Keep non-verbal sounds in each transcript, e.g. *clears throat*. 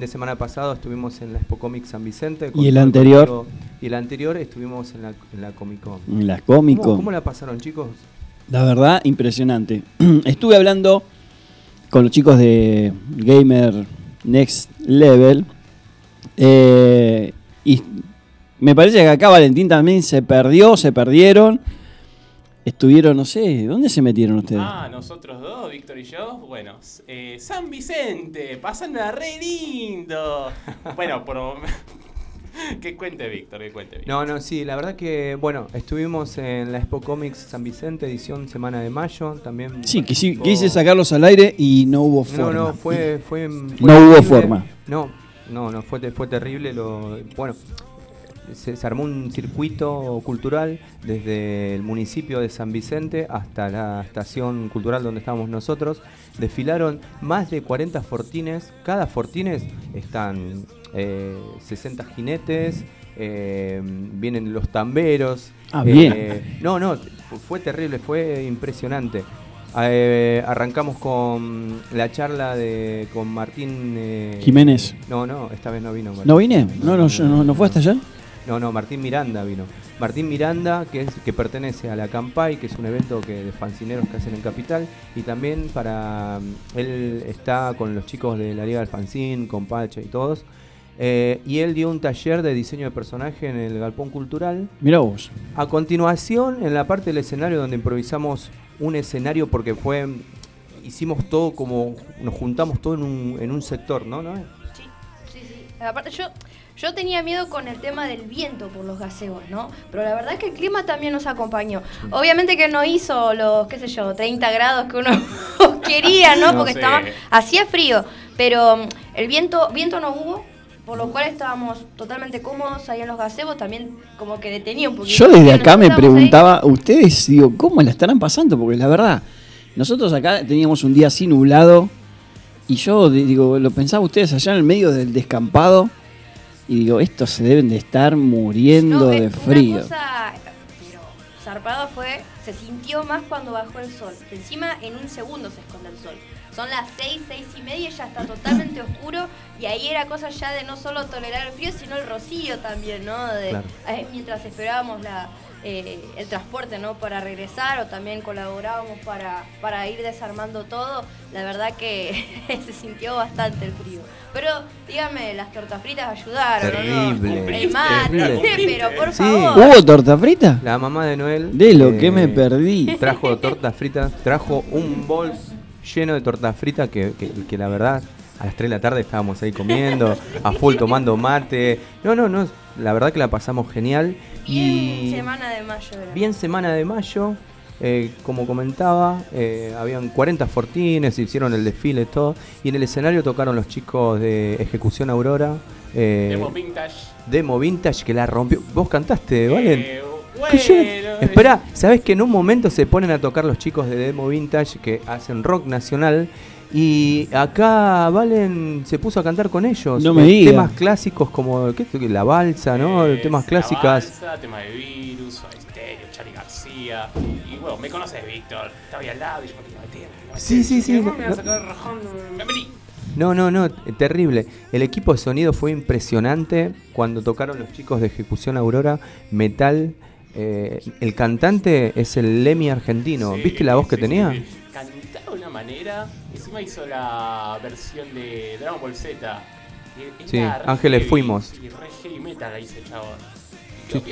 de semana pasado estuvimos en la Expo Comic San Vicente. ¿Y el anterior? Y el anterior estuvimos en la, en la Comic Con. En la Comic Con. ¿Cómo, la pasaron, chicos? La verdad, impresionante. *clears throat* Estuve hablando con los chicos de Gamer Next Level. Eh, y me parece que acá Valentín también se perdió, se perdieron. Estuvieron, no sé, ¿dónde se metieron ustedes? Ah, nosotros dos, Víctor y yo. Bueno, eh, San Vicente, pasando re lindo. *laughs* bueno, por *laughs* que cuente Víctor, que cuente Víctor. No, no, sí, la verdad que, bueno, estuvimos en la Expo Comics San Vicente, edición semana de mayo, también. Sí, quise sacarlos al aire y no hubo forma. No, no, fue... fue, no hubo forma. No, no, no, fue, fue terrible. Lo, bueno, se, armó un circuito cultural desde el municipio de San Vicente hasta la estación cultural donde estábamos nosotros. Desfilaron más de 40 fortines. Cada fortines están 60 eh, jinetes, eh, vienen los tamberos. Ah, bien. Eh, no, no, fue terrible, fue impresionante. arrancamos con la charla de con Martín Jiménez. No, no, esta vez no vino. ¿No vine? ¿No, no, no, no fue hasta allá? No, no, Martín Miranda vino. Martín Miranda, que, es, que pertenece a la Campai, que es un evento que, de fancineros que hacen en Capital, y también para. Él está con los chicos de la Liga del Fancín, con Pacha y todos. Eh, y él dio un taller de diseño de personaje en el Galpón Cultural. Mira vos. A continuación, en la parte del escenario donde improvisamos un escenario porque fue. Hicimos todo como. Nos juntamos todo en un, en un sector, ¿no? ¿No? Sí, sí, sí. Aparte, yo yo tenía miedo con el tema del viento por los gazebos, ¿no? Pero la verdad es que el clima también nos acompañó. Obviamente que no hizo los, qué sé yo, 30 grados que uno *laughs* quería, ¿no? Porque estaba hacía frío, pero mm, el viento viento no hubo, por lo cual estábamos totalmente cómodos ahí en los gazebos, también como que detenía un poquito. Yo desde acá me preguntaba, ustedes, digo, ¿cómo la estarán pasando? Porque la verdad, nosotros acá teníamos un día así nublado y yo digo, lo pensaba ustedes allá en el medio del descampado y digo, estos se deben de estar muriendo de frío. Una cosa, pero zarpado fue, se sintió más cuando bajó el sol. Encima en un segundo se esconde el sol. Son las seis, seis y media ya está totalmente oscuro y ahí era cosa ya de no solo tolerar el frío, sino el rocío también, ¿no? De, eh, mientras esperábamos la, eh, el transporte ¿no? para regresar o también colaborábamos para, para ir desarmando todo, la verdad que *laughs* se sintió bastante el frío. Pero dígame, las tortas fritas ayudaron, Terrible. El mate, *laughs* pero por favor. ¿Hubo torta frita? La mamá de Noel. De lo que me eh, perdí. Trajo tortas fritas, trajo un bol lleno de tortas fritas que, que, la verdad a las 3 de la tarde estábamos ahí comiendo, a full tomando mate. No, no, no, la verdad que la pasamos genial. Bien semana de mayo. Bien semana de mayo. Eh, como comentaba, eh, habían 40 fortines, hicieron el desfile, todo. Y en el escenario tocaron los chicos de Ejecución Aurora. Eh, Demo Vintage. Demo Vintage que la rompió. Vos cantaste, ¿vale? Bueno, Espera, ¿sabes que en un momento se ponen a tocar los chicos de Demo Vintage que hacen rock nacional? Y acá Valen se puso a cantar con ellos. No me eh, Temas clásicos como ¿qué, la balsa, ¿no? temas clásicas. La balsa, tema de virus, Estéreo, Charlie García. Y bueno, me conoces, Víctor. Estaba ahí al lado y yo me metía. Sí, sí, sí. No, me sacar No, no, no, terrible. El equipo de sonido fue impresionante cuando tocaron los chicos de Ejecución Aurora, metal. Eh, el cantante es el Lemmy argentino. ¿Viste la voz que tenía? Cantaba de una manera Encima hizo la versión de Dragon Ball Z. Sí, Ángeles Fuimos. Y re heavy metal ahí ese chabón. Sí.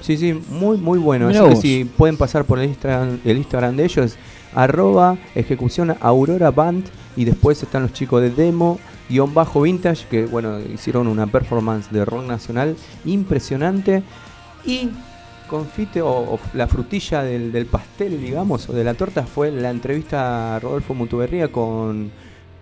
sí, sí, muy, muy bueno. Así que si pueden pasar por el Instagram, el Instagram de ellos, arroba ejecución Aurora Band. Y después están los chicos de Demo, guion bajo vintage, que bueno, hicieron una performance de rock nacional impresionante. Y confite o, la frutilla del, pastel, digamos, o de la torta fue la entrevista a Rodolfo Mutuberría con,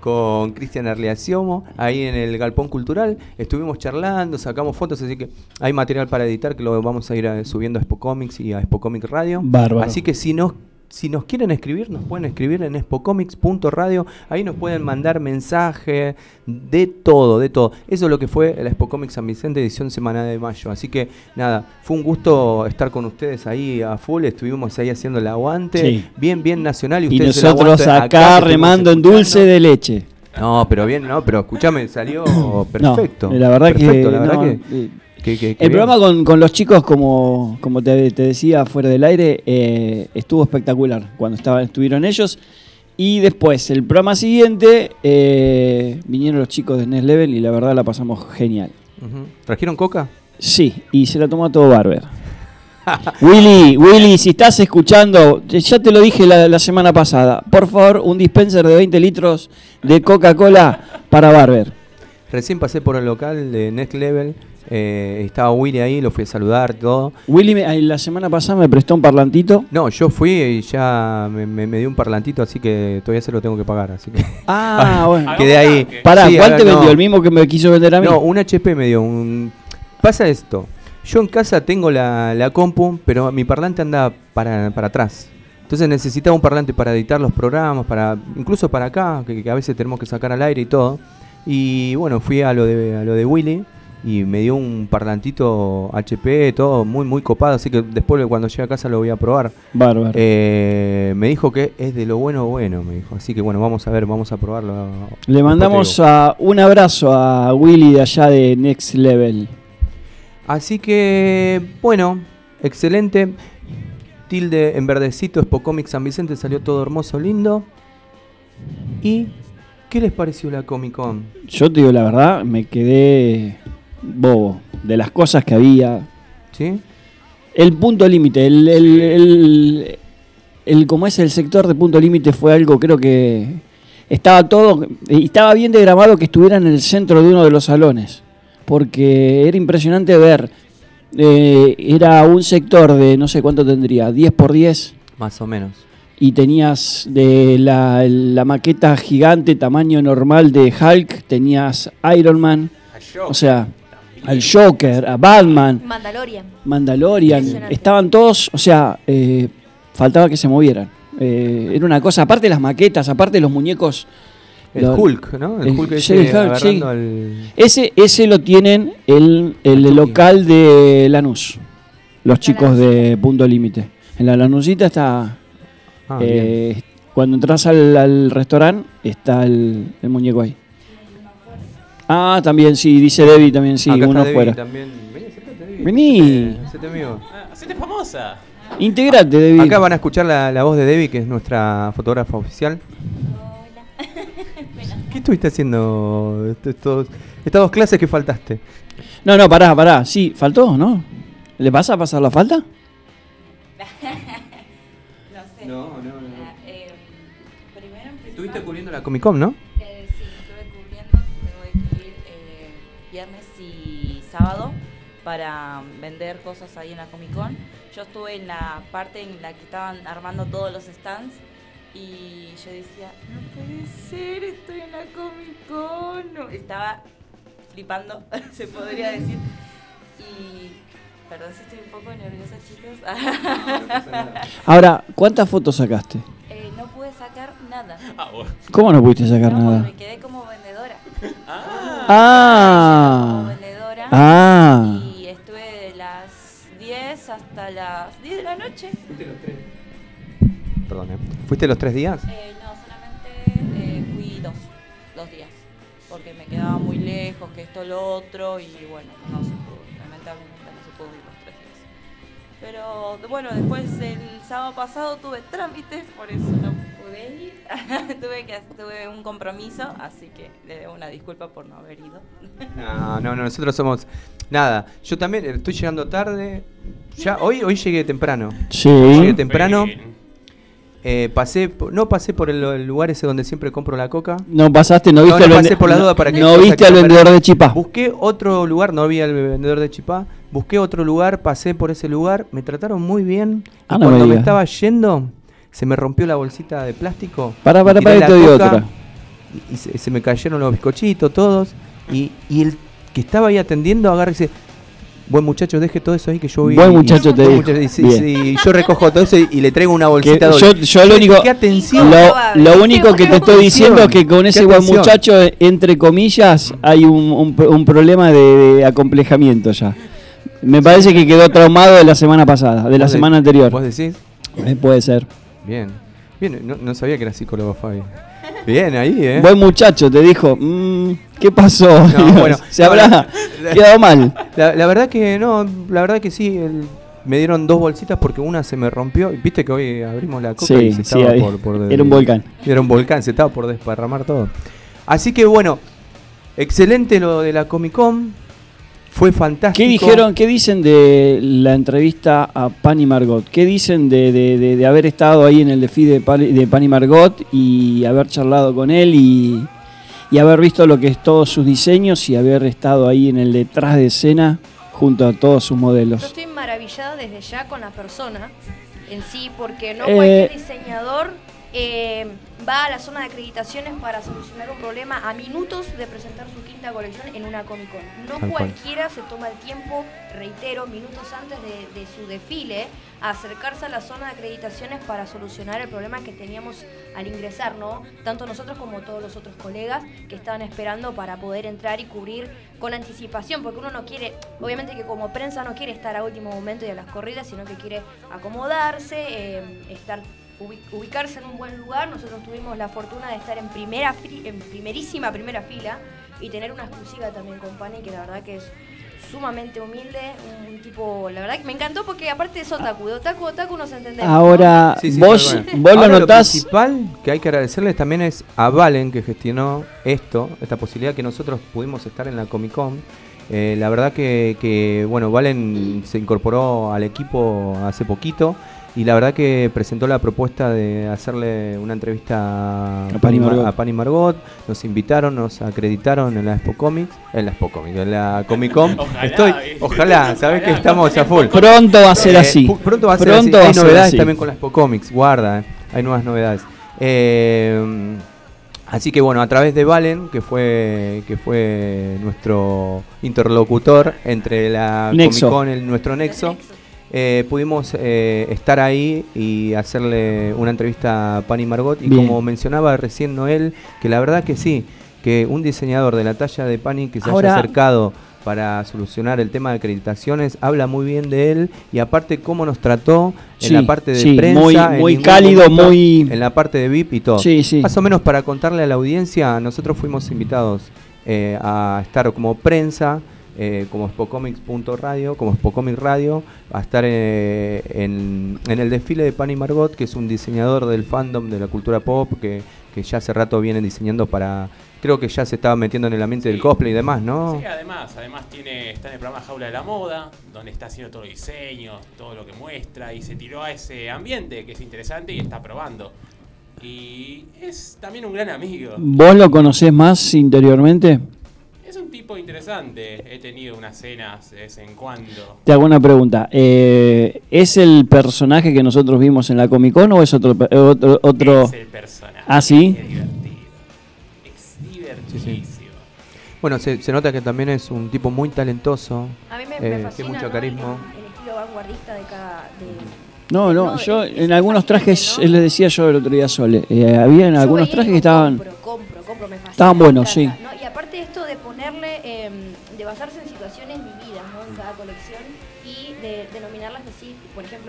con Cristian Arleaciono ahí en el Galpón Cultural. Estuvimos charlando, sacamos fotos, así que hay material para editar que lo vamos a ir eh, subiendo a Expo Comics y a Expo Comic Radio. Así que si no si nos quieren escribir, nos pueden escribir en expocomics.radio. Ahí nos pueden mandar mensaje de todo, de todo. Eso es lo que fue la Expo Comics San Vicente, edición semana de mayo. Así que nada, fue un gusto estar con ustedes ahí a full. Estuvimos ahí haciendo el aguante. Bien, bien nacional. Y, ustedes nosotros acá, remando en dulce de leche. No, pero bien, no, pero escúchame, salió *coughs* perfecto. No, la verdad que. El programa con, con, los chicos, como, como te, decía fuera del aire, eh, estuvo espectacular cuando estaban, estuvieron ellos. Y después, el programa siguiente, eh, vinieron los chicos de Next Level y la verdad la pasamos genial. ¿Trajeron coca? Sí, y se la tomó todo Barber. *laughs* Willy, Willy, si estás escuchando, ya te lo dije la, semana pasada, por favor, un dispenser de 20 litros de Coca-Cola para Barber. Recién pasé por el local de Next Level, eh, estaba Willy ahí, lo fui a saludar, todo. Willy la semana pasada me prestó un parlantito. No, yo fui y ya me, dio un parlantito, así que todavía se lo tengo que pagar, así que... Ah, *laughs* bueno. Quedé ahí. Pará, ¿cuál te vendió? ¿El mismo que me quiso vender a mí? No, un HP me dio, un... Pasa esto, yo en casa tengo la, la compu, pero mi parlante anda para, atrás. Entonces necesitaba un parlante para editar los programas, para incluso para acá, que, a veces tenemos que sacar al aire y todo. Y bueno, fui a lo de, a lo de Willy y me dio un parlantito HP, todo muy muy copado, así que después cuando llegue a casa lo voy a probar. Bárbaro. Eh, me dijo que es de lo bueno bueno, me dijo. Así que bueno, vamos a ver, vamos a probarlo. Le mandamos a, un abrazo a Willy de allá de Next Level. Así que, bueno, excelente. Tilde en verdecito, Comic San Vicente, salió todo hermoso, lindo. ¿Y qué les pareció la Comic Con? Yo te digo la verdad, me quedé bobo de las cosas que había. ¿Sí? El punto límite, el, el, el, como es el sector de punto límite fue algo, creo que estaba todo, estaba bien diagramado que estuviera en el centro de uno de los salones porque era impresionante ver. Eh, era un sector de no sé cuánto tendría, 10 por 10. Más o menos. Y tenías de la, maqueta gigante, tamaño normal de Hulk, tenías Iron Man, o sea, al Joker, a Batman, Mandalorian. Mandalorian. Estaban todos, o sea, eh, faltaba que se movieran. Eh, era una cosa, aparte de las maquetas, aparte de los muñecos el Hulk, ¿no? El, Hulk ese, ese, lo tienen el, el local de Lanús, los chicos de Punto Límite. En la Lanusita está... Ah, eh, cuando entras al, restaurante está el, muñeco ahí. Ah, también sí, dice Debbie también sí, uno afuera. Vení, Vení. Ah, hacete famosa. Integrate, Debbie. Acá van a escuchar la, la voz de Debbie, que es nuestra fotógrafa oficial. *laughs* ¿Qué estuviste haciendo estos, estas dos clases que faltaste? No, no, pará, pará. Sí, faltó, ¿no? ¿Le vas a pasar la falta? *laughs* no sé. No, no, no. Ah, eh, primero Estuviste cubriendo la Comic Con, ¿no? Sábado para vender cosas ahí en la Comic Con. Yo estuve en la parte en la que estaban armando todos los stands y yo decía, no puede ser, estoy en la Comic Con. Estaba flipando, *laughs* se podría decir. Y perdón si estoy un poco nerviosa, chicos. *laughs* Ahora, ¿cuántas fotos sacaste? Eh, no pude sacar nada. Ah, ¿Cómo no pudiste sacar nada? Me quedé como vendedora. Ah. ah. Ah. Y estuve de las 10 hasta las 10 de la noche. Perdón, ¿eh? ¿Fuiste los tres días? Eh, no, solamente eh, fui dos, dos días, porque me quedaba muy lejos, que esto, lo otro, y bueno, no se Pero bueno, después el sábado pasado tuve trámites, por eso no pude ir. *laughs* tuve, que, tuve un compromiso, así que le debo una disculpa por no haber ido. no, no, no, nosotros somos... Nada, yo también estoy llegando tarde. Ya, hoy, hoy llegué temprano. Sí. Llegué temprano. Eh, pasé, no pasé por el, lugar ese donde siempre compro la coca. No pasaste, no viste, no, por la duda para no viste al vendedor de chipá. Busqué otro lugar, no vi al vendedor de chipá. Busqué otro lugar, pasé por ese lugar, me trataron muy bien. y ah, cuando me, estaba yendo, se me rompió la bolsita de plástico. Para, para, para, esto de otra. Y se, me cayeron los bizcochitos, todos. Y, y el que estaba ahí atendiendo agarra y dice, Buen muchacho, deje todo eso ahí que yo voy. Buen muchacho te digo. Sí, yo recojo todo eso y, le traigo una bolsita Yo, yo lo único, Lo, único que te estoy diciendo es que con ese buen muchacho, entre comillas, hay un, un, problema de, acomplejamiento ya. Me parece que quedó traumado de la semana pasada, de la semana anterior. ¿Vos decís? Eh, puede ser. Bien. Bien, no, no sabía que era psicólogo, Fabi. Bien ahí, ¿eh? Buen muchacho, te dijo. "Mm, ¿Qué pasó? No, *laughs* bueno, Se habrá la- *laughs* quedado mal. La, la verdad que no, la verdad que sí. el- me dieron dos bolsitas porque una se me rompió. Viste que hoy abrimos la coca Sí, y se sí, estaba ahí. por, por- Era un volcán. Era un volcán, se estaba por desparramar todo. Así que bueno, excelente lo de la Comic Con. Fue fantástico. ¿Qué dijeron, qué dicen de la entrevista a Pani Margot? ¿Qué dicen de, de- de- de haber estado ahí en el desfile de, Pani- de Pani Margot y haber charlado con él y, y haber visto lo que es todos sus diseños y haber estado ahí en el detrás de escena junto a todos sus Yo modelos? estoy maravillada desde ya con la persona en sí, porque no Eh, cualquier diseñador eh, va a la zona de acreditaciones para solucionar un problema a minutos de presentar su quinta colección en una Comic Con. No Tal cual. cualquiera se toma el tiempo, reitero, minutos antes de, de su desfile, a acercarse a la zona de acreditaciones para solucionar el problema que teníamos al ingresar, ¿no? Tanto nosotros como todos los otros colegas que estaban esperando para poder entrar y cubrir con anticipación, porque uno no quiere, obviamente que como prensa no quiere estar a último momento y a las corridas, sino que quiere acomodarse, eh, estar ubicarse en un buen lugar. Nosotros tuvimos la fortuna de estar en primera en primerísima primera fila y tener una exclusiva también con Pani, que la verdad que es sumamente humilde, un, un tipo, la verdad que me encantó porque aparte es otaku, de otaku otaku nos entendemos. ¿no? Ahora, Sí, sí, vos, cual. vos lo Ahora, notás. principal que hay que agradecerles también es a Valen que gestionó esto, esta posibilidad que nosotros pudimos estar en la Comic Con. Eh, la verdad que, que, bueno, Valen se incorporó al equipo hace poquito y la verdad que presentó la propuesta de hacerle una entrevista a Pani Ma- Margot. a Pani Margot. Nos invitaron, nos acreditaron en la Expo Comics, en la Expo Comics, en la Comic Con. Ojalá, Estoy, ¿viste? ojalá, sabes que estamos a full. Pronto va a ser Eh, así. Pronto va a ser Pronto así. Hay novedades así. también con las Comics, guarda, eh, hay nuevas novedades. Eh, así que bueno, a través de Valen, que fue que fue nuestro interlocutor entre la Nexo. Comic Con, el, nuestro Nexo, eh, pudimos eh, estar ahí y hacerle una entrevista a Pani Margot. Y Bien. como mencionaba recién Noel, que la verdad que sí, que un diseñador de la talla de Pani que se Ahora- haya acercado para solucionar el tema de acreditaciones, habla muy bien de él y aparte cómo nos trató en Sí, la parte de sí, prensa, muy- en muy cálido, momento, muy- en la parte de VIP y todo. Sí, sí. Más o menos para contarle a la audiencia, nosotros fuimos invitados eh, a estar como prensa, eh, como spocomics.radio, como Spocomic Radio, a estar eh, en, en el desfile de Pani Margot, que es un diseñador del fandom de la cultura pop, que, que ya hace rato viene diseñando para... Creo que ya se estaba metiendo en el ambiente del cosplay y demás, ¿no? Sí, además, además tiene, está en el programa Jaula de la Moda, donde está haciendo todos los diseños, todo lo que muestra, y se tiró a ese ambiente que es interesante y está probando. Y es también un gran amigo. ¿Vos lo conocés más interiormente? Es un tipo interesante. He tenido unas cenas de vez en cuando. Te hago una pregunta. Eh, ¿Es el personaje que nosotros vimos en la Comic Con o es otro? pe- otro, otro... Es el personaje. ¿Ah, sí? Es divertido. Es divertidísimo. Bueno, se, se nota que también es un tipo muy talentoso. A mí me, Eh, me tiene fascina mucho ¿no? carisma. El, el estilo vanguardista de cada... de- No, no, No, yo es- es en algunos trajes, ¿no? eh, les decía yo el otro día Sole, eh, había en algunos trajes que estaban... Compro, compro, compro, me fascina. Estaban buenos, sí.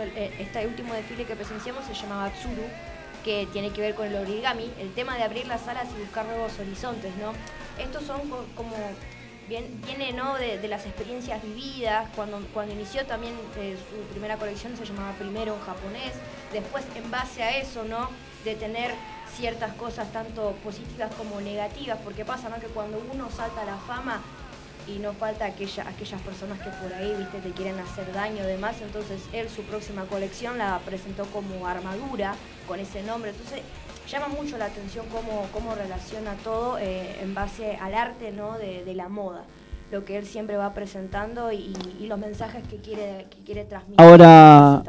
El- este último desfile que presenciamos se llamaba Tsuru, que tiene que ver con el origami, el tema de abrir las alas y buscar nuevos horizontes, ¿no? Estos son co- como viene ¿no? de, de las experiencias vividas, cuando, cuando inició también eh, su primera colección se llamaba primero en japonés, después en base a eso, ¿no? De tener ciertas cosas tanto positivas como negativas, porque pasa ¿no? que cuando uno salta a la fama y no falta aquella, aquellas personas que por ahí viste te quieren hacer daño demás, entonces él su próxima colección la presentó como armadura con ese nombre, entonces llama mucho la atención cómo, cómo relaciona todo eh, en base al arte ¿no? de, de la moda, lo que él siempre va presentando y, y los mensajes que quiere, que quiere transmitir. Ahora-.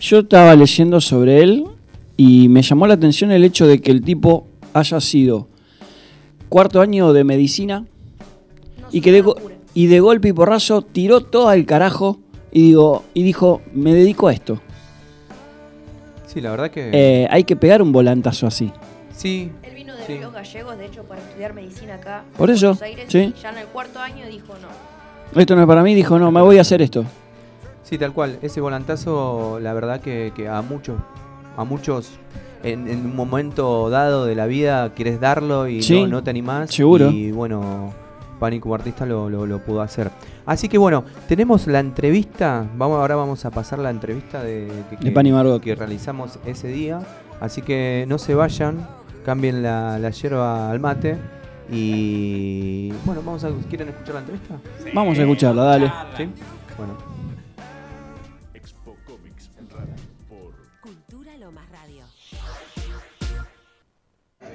Yo estaba leyendo sobre él y me llamó la atención el hecho de que el tipo haya sido cuarto año de medicina y que de, y golpe y porrazo tiró todo al carajo y digo y dijo me dedico a esto. Sí, la verdad que... Eh, hay que pegar un volantazo así. sí, Él vino de Sí. Ríos Gallegos, de hecho, para estudiar medicina acá. Por en eso, Buenos Aires, sí. y ya en el cuarto año dijo no. Esto no es para mí, dijo no, me voy a hacer esto. Sí, tal cual. Ese volantazo, la verdad que, que a muchos, a muchos en, un momento dado de la vida quieres darlo y no, te animás. Seguro. Y bueno, Pánico Artista lo, lo, pudo hacer. Así que bueno, tenemos la entrevista. Vamos Ahora vamos a pasar la entrevista de, de que realizamos ese día. Así que no se vayan, cambien la, la hierba al mate. Y bueno, vamos a, ¿quieren escuchar la entrevista? Vamos a escucharla, dale. ¿Sí? Bueno.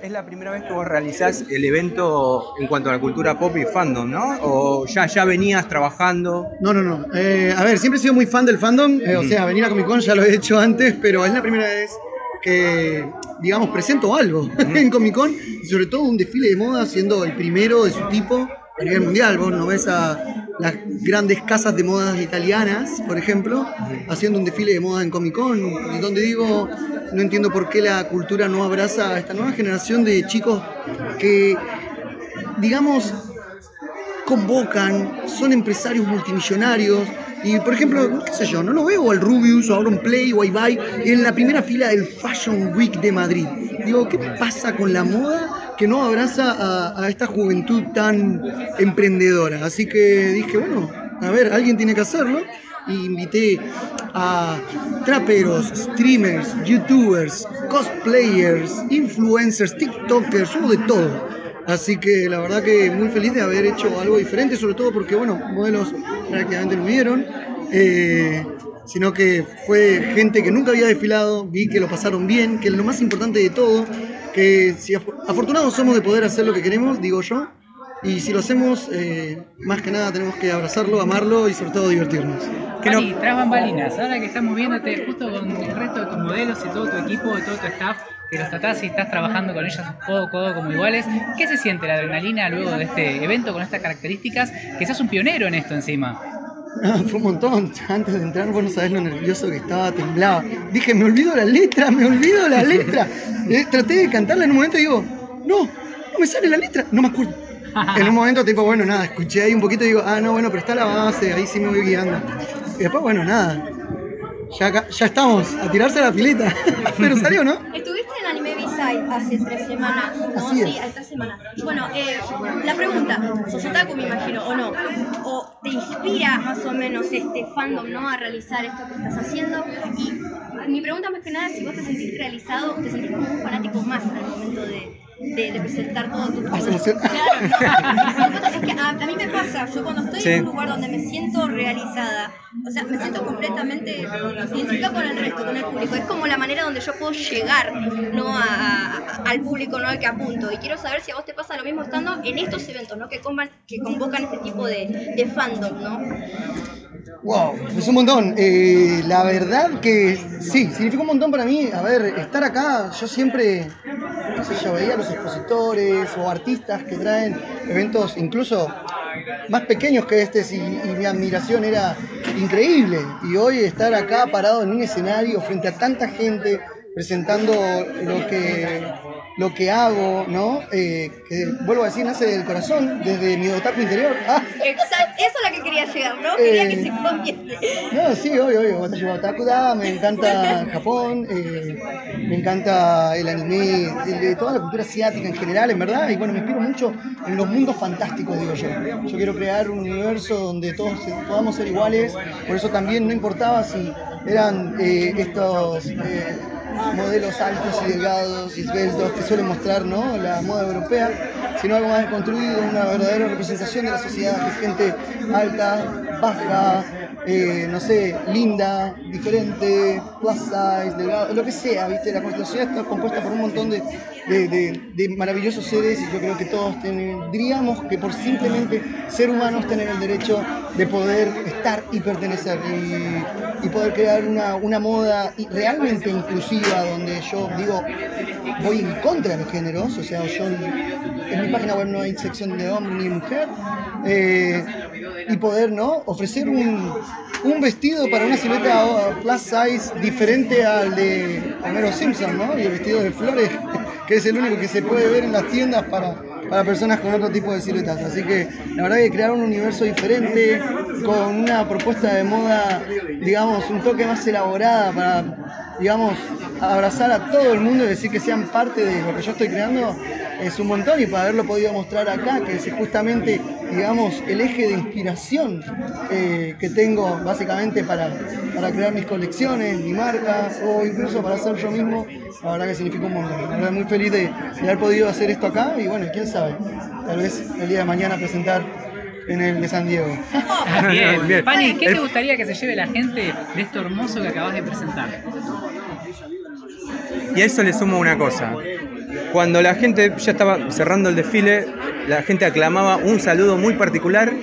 Es la primera vez que vos realizás el evento en cuanto a la cultura pop y fandom, ¿no? ¿O ya, ya venías trabajando? No, no, no. Eh, a ver, siempre he sido muy fan del fandom. Eh, o sea, venir a Comic Con ya lo he hecho antes, pero es la primera vez que, digamos, presento algo *laughs* en Comic Con. Y sobre todo un desfile de moda, siendo el primero de su tipo a nivel mundial. Vos no ves a las grandes casas de modas italianas, por ejemplo, haciendo un desfile de moda en Comic Con, donde digo, no entiendo por qué la cultura no abraza a esta nueva generación de chicos que, digamos, convocan, son empresarios multimillonarios. Y por ejemplo, qué sé yo, no lo veo al Rubius o a Auron Play o a Ibai en la primera fila del Fashion Week de Madrid. Digo, ¿qué pasa con la moda que no abraza a, esta juventud tan emprendedora? Así que dije, bueno, a ver, alguien tiene que hacerlo. Y invité a traperos, streamers, youtubers, cosplayers, influencers, tiktokers, hubo de todo Así que la verdad que muy feliz de haber hecho algo diferente, sobre todo porque, bueno, modelos prácticamente no vieron, eh, sino que fue gente que nunca había desfilado, vi que lo pasaron bien, que es lo más importante de todo, que si afortunados somos de poder hacer lo que queremos, digo yo, y si lo hacemos, eh, más que nada tenemos que abrazarlo, amarlo y sobre todo divertirnos. Mari, tras bambalinas, ahora que estamos viéndote justo con el resto de tus modelos y todo tu equipo, y todo tu staff, que los tratás y estás trabajando con ellos codo a codo como iguales. ¿Qué se siente la adrenalina luego de este evento con estas características? Que seas un pionero en esto encima. *laughs* fue un montón. Antes de entrar, vos no sabés lo nervioso que estaba, temblaba. Dije, me olvido la letra, me olvido la letra. *laughs* Eh, traté de cantarla en un momento y digo, no, no me sale la letra, no me acuerdo. En un momento, tipo, bueno, nada, escuché ahí un poquito y digo, ah, no, bueno, pero está la base, ahí sí me voy guiando. Y después, bueno, nada, ya, ya estamos, a tirarse a la pileta. *laughs* Pero salió, ¿no? Estuviste en Anime B-Side hace tres semanas. ¿no? Sí, hace tres semanas. Bueno, eh, la pregunta, sos otaku me imagino, o no? ¿O te inspira más o menos este fandom, ¿no? A realizar esto que estás haciendo. Y mi pregunta más que nada es si vos te sentís realizado, te sentís como un fanático más al momento de de, presentar todo tu Claro. es que a, mí me pasa, yo cuando estoy en un lugar donde me siento realizada, o sea, me siento completamente identificada con el resto, con el público. Es como la manera donde yo puedo llegar ¿no? A, al público ¿no? al que apunto. Y quiero saber si a vos te pasa lo mismo estando en estos eventos, ¿no? Que, que convocan este tipo de, de fandom, ¿no? Wow, es un montón. Eh, la verdad que sí, significa un montón para mí. A ver, estar acá, yo siempre, no sé, yo veía a expositores o artistas que traen eventos incluso más pequeños que este y, mi admiración era increíble. Y hoy estar acá parado en un escenario frente a tanta gente presentando lo que lo que hago, ¿no? Eh, que vuelvo a decir, nace del corazón, desde mi otaku interior. Ah. *laughs* Exacto, eso es lo que quería llegar, ¿no? Quería que se convierte. No, sí, obvio, obvio. Otaku da, me encanta Japón, eh, me encanta el anime, de, toda la cultura asiática en general, en verdad. Y bueno, me inspiro mucho en los mundos fantásticos, digo yo. Yo quiero crear un universo donde todos podamos ser iguales, por eso también no importaba si eran eh, estos modelos altos y delgados y esbeltos que suelen mostrar ¿no? la moda europea, sino algo más construido, una verdadera representación de la sociedad, que gente alta, baja, eh, no sé, linda, diferente, plus size, delgado, lo que sea, ¿viste? La sociedad está compuesta por un montón de, de, maravillosos seres y yo creo que todos tendríamos que por simplemente ser humanos tener el derecho de poder estar y pertenecer y, y poder crear una, una moda realmente inclusiva donde yo digo, voy en contra de los géneros, o sea, yo en mi página web no hay sección de hombre ni mujer, eh, y poder ¿no? ofrecer un, un, vestido para una silueta plus size diferente al de Homero Simpson, ¿no? y el vestido de flores, *laughs* que es el único que se puede ver en las tiendas para, para personas con otro tipo de siluetas. Así que la verdad que crear un universo diferente, con una propuesta de moda, digamos, un toque más elaborada para digamos, abrazar a todo el mundo y decir que sean parte de lo que yo estoy creando es un montón y para haberlo podido mostrar acá, que es justamente, digamos, el eje de inspiración eh, que tengo básicamente para, para crear mis colecciones, mi marca o incluso para hacer yo mismo, la verdad que significa un montón. La verdad muy feliz de, haber podido hacer esto acá y bueno, quién sabe, tal vez el día de mañana presentar en el de San Diego. *laughs* bien, Pani, ¿qué te gustaría que se lleve la gente de esto hermoso que acabas de presentar? Y a eso le sumo una cosa. Cuando la gente ya estaba cerrando el desfile, la gente aclamaba un saludo muy particular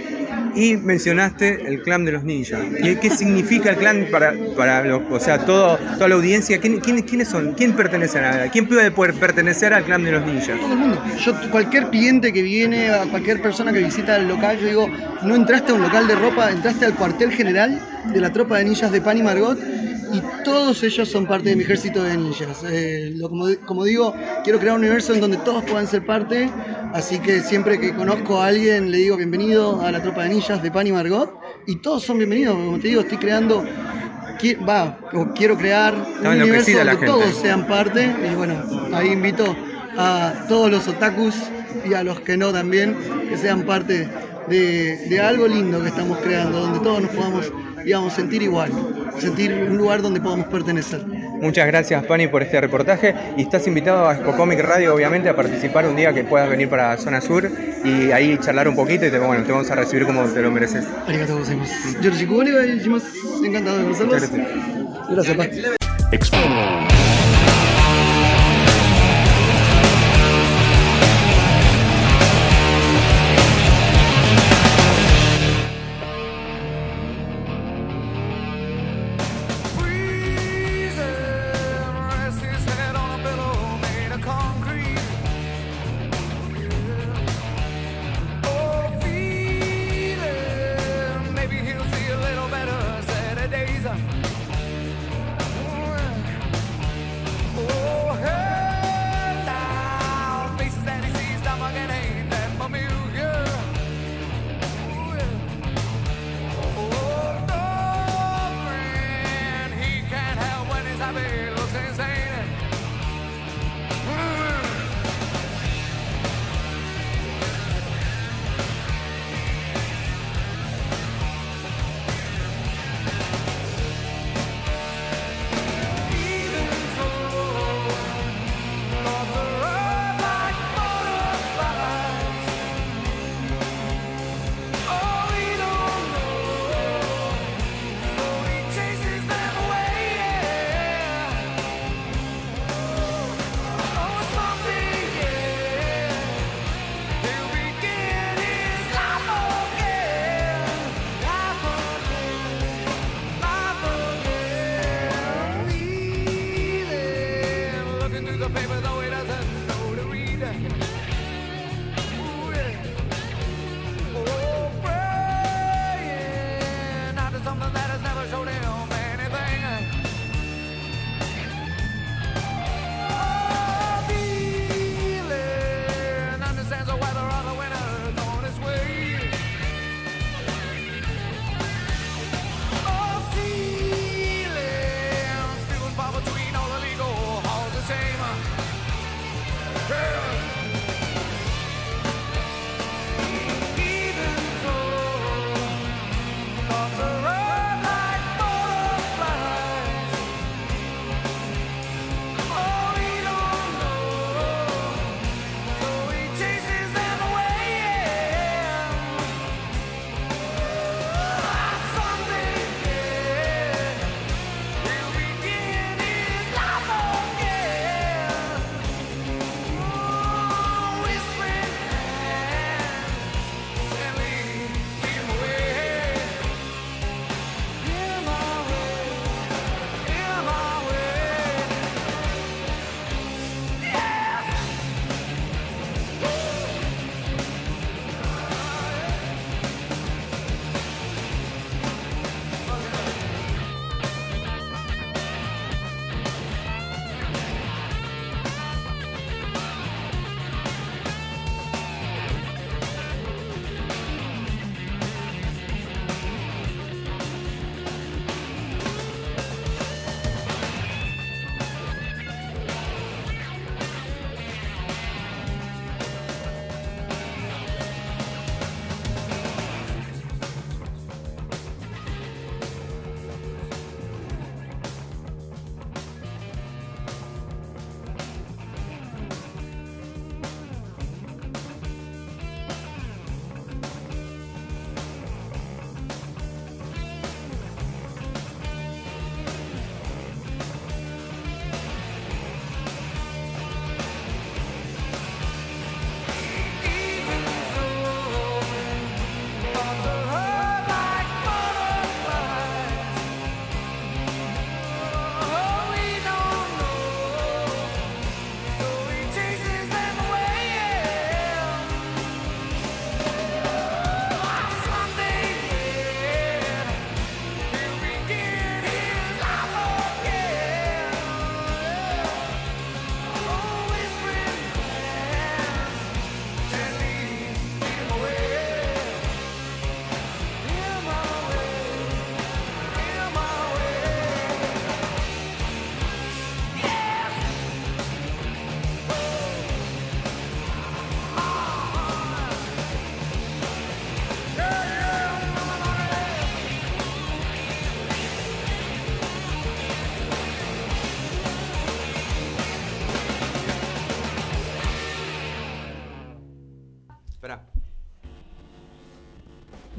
y mencionaste el clan de los ninjas. ¿Qué, significa el clan para, para o sea, todo, toda la audiencia? ¿Quién, quiénes son? ¿Quién pertenece a ¿Quién puede pertenecer al clan de los ninjas? Todo el mundo. Yo, cualquier cliente que viene, cualquier persona que visita el local, yo digo, no entraste a un local de ropa, entraste al cuartel general de la tropa de ninjas de Pan y Margot y todos ellos son parte de mi ejército de ninjas. Eh, como, digo, quiero crear un universo en donde todos puedan ser parte, así que siempre que conozco a alguien le digo bienvenido a la tropa de ninjas de Pan y Margot, y todos son bienvenidos, como te digo, estoy creando, va, o quiero crear un universo donde todos sean parte, y bueno, ahí invito a todos los otakus y a los que no también, que sean parte de, de algo lindo que estamos creando, donde todos nos podamos digamos, sentir igual, sentir un lugar donde podamos pertenecer. Muchas gracias, Pani, por este reportaje. Y estás invitado a Expo Comic Radio, obviamente, a participar un día que puedas venir para Zona Sur y ahí charlar un poquito y te, bueno, te vamos a recibir como te lo mereces. Arigato gozaimasu. encantado de conocerlos. Gracias, Pani.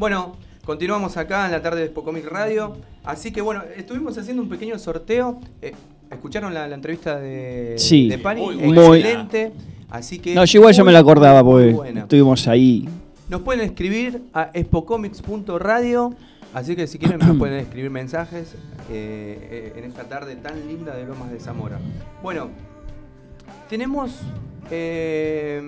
Bueno, continuamos acá en la tarde de Spocomic Radio. Así que bueno, estuvimos haciendo un pequeño sorteo. Eh, ¿Escucharon la, la entrevista de, Sí. de Pani? Muy buena. Excelente. Así que. No, yo igual ya me la acordaba porque estuvimos ahí. Nos pueden escribir a espocomics.radio. Así que si quieren nos *clears throat* pueden escribir mensajes eh, eh, en esta tarde tan linda de Lomas de Zamora. Bueno, tenemos eh,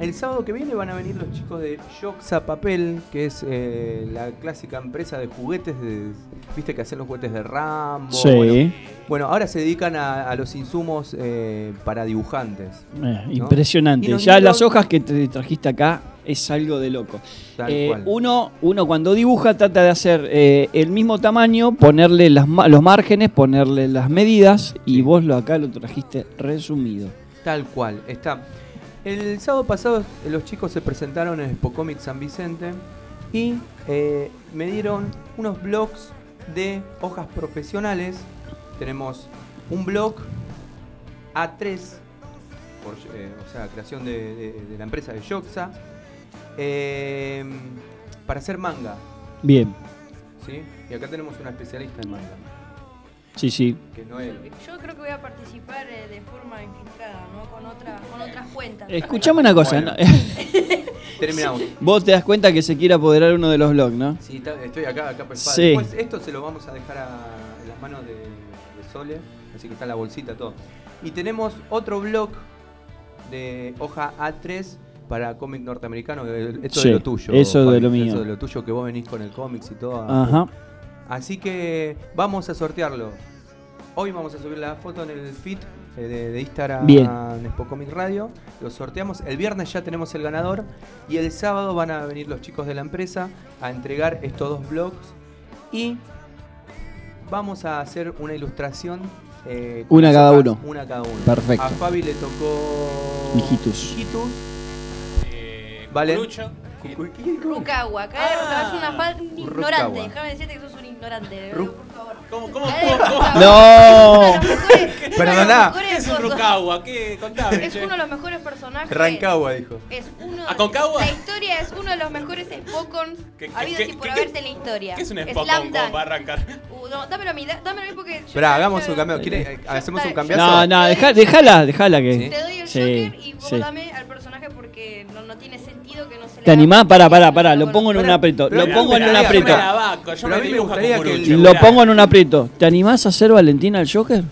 el sábado que viene van a venir los chicos de Yoxa Papel, que es eh, la clásica empresa de juguetes, de, viste que hacen los juguetes de Rambo. Sí. Bueno, bueno, ahora se dedican a, a los insumos eh, para dibujantes. Eh, impresionante. Y nos Ya dieron- las hojas que te trajiste acá es algo de loco. Eh, uno, uno cuando dibuja trata de hacer el mismo tamaño, ponerle las, los márgenes, ponerle las medidas y vos lo acá lo trajiste resumido. Tal cual, está. El sábado pasado eh, los chicos se presentaron en Spocomic San Vicente y eh, me dieron unos blogs de hojas profesionales. Tenemos un blog A3, por, eh, o sea, creación de, de- de la empresa de Yoxa, eh, para hacer manga. Bien, ¿sí? Y acá tenemos una especialista en manga, sí, sí. que es. Yo creo que voy a participar eh, de forma infiltrada, ¿no? Con, otra, con otras cuentas. Escuchame una cosa, Bueno. *laughs* ¿no? Terminamos. vos te das cuenta que se quiere apoderar uno de los blogs, ¿no? Sí, estoy acá, acá por el Sí. Después esto se lo vamos a dejar a- en las manos de, de Sole, así que está la bolsita, todo. Y tenemos otro blog de hoja A3 para cómic norteamericano, esto Sí, de lo tuyo. eso de Juan, lo mío. Eso de lo tuyo que vos venís con el cómics y todo. Ajá. Así que vamos a sortearlo. Hoy vamos a subir la foto en el feed eh, de, de Instagram Bien. en Spocomic Radio. Lo sorteamos. El viernes ya tenemos el ganador. Y el sábado van a venir los chicos de la empresa a entregar estos dos blogs. Y vamos a hacer una ilustración. eh, con Una cada uno. Una cada uno. Perfecto. A Fabi le tocó. Hijitus. Hijitus. Eh, Vale. Cucurucho. Rukawa, acá Ah. una ignorante. Déjame decirte que sos un ¿Cómo, cómo, cómo, es cómo-. No. ¿Qué es un. Rukawa? ¿Qué? Contame, Es che. uno de los mejores personajes. Rancagua, dijo. Es uno ¿Aconcagua? La historia es uno de los mejores Spokons ¿Qué- qué- habidos y por haberse en la historia. ¿Qué es un Spokon Dunk. para arrancar? Uh, no, dámelo a mí, dámelo a mí porque. ya- hagamos un cambio. ¿Quiere- eh, ¿Hacemos un cambiazo? No, no, deja- déjala, déjala que. Te doy el Joker y vos dame al personaje porque no, tiene sentido que no se le ¿Te animás? Pará, pará, no pará, lo pongo en un aprieto. pero Lo pongo en un aprieto. Pero a. Lo pongo en un aprieto. ¿Te animás a hacer Valentina al Joker?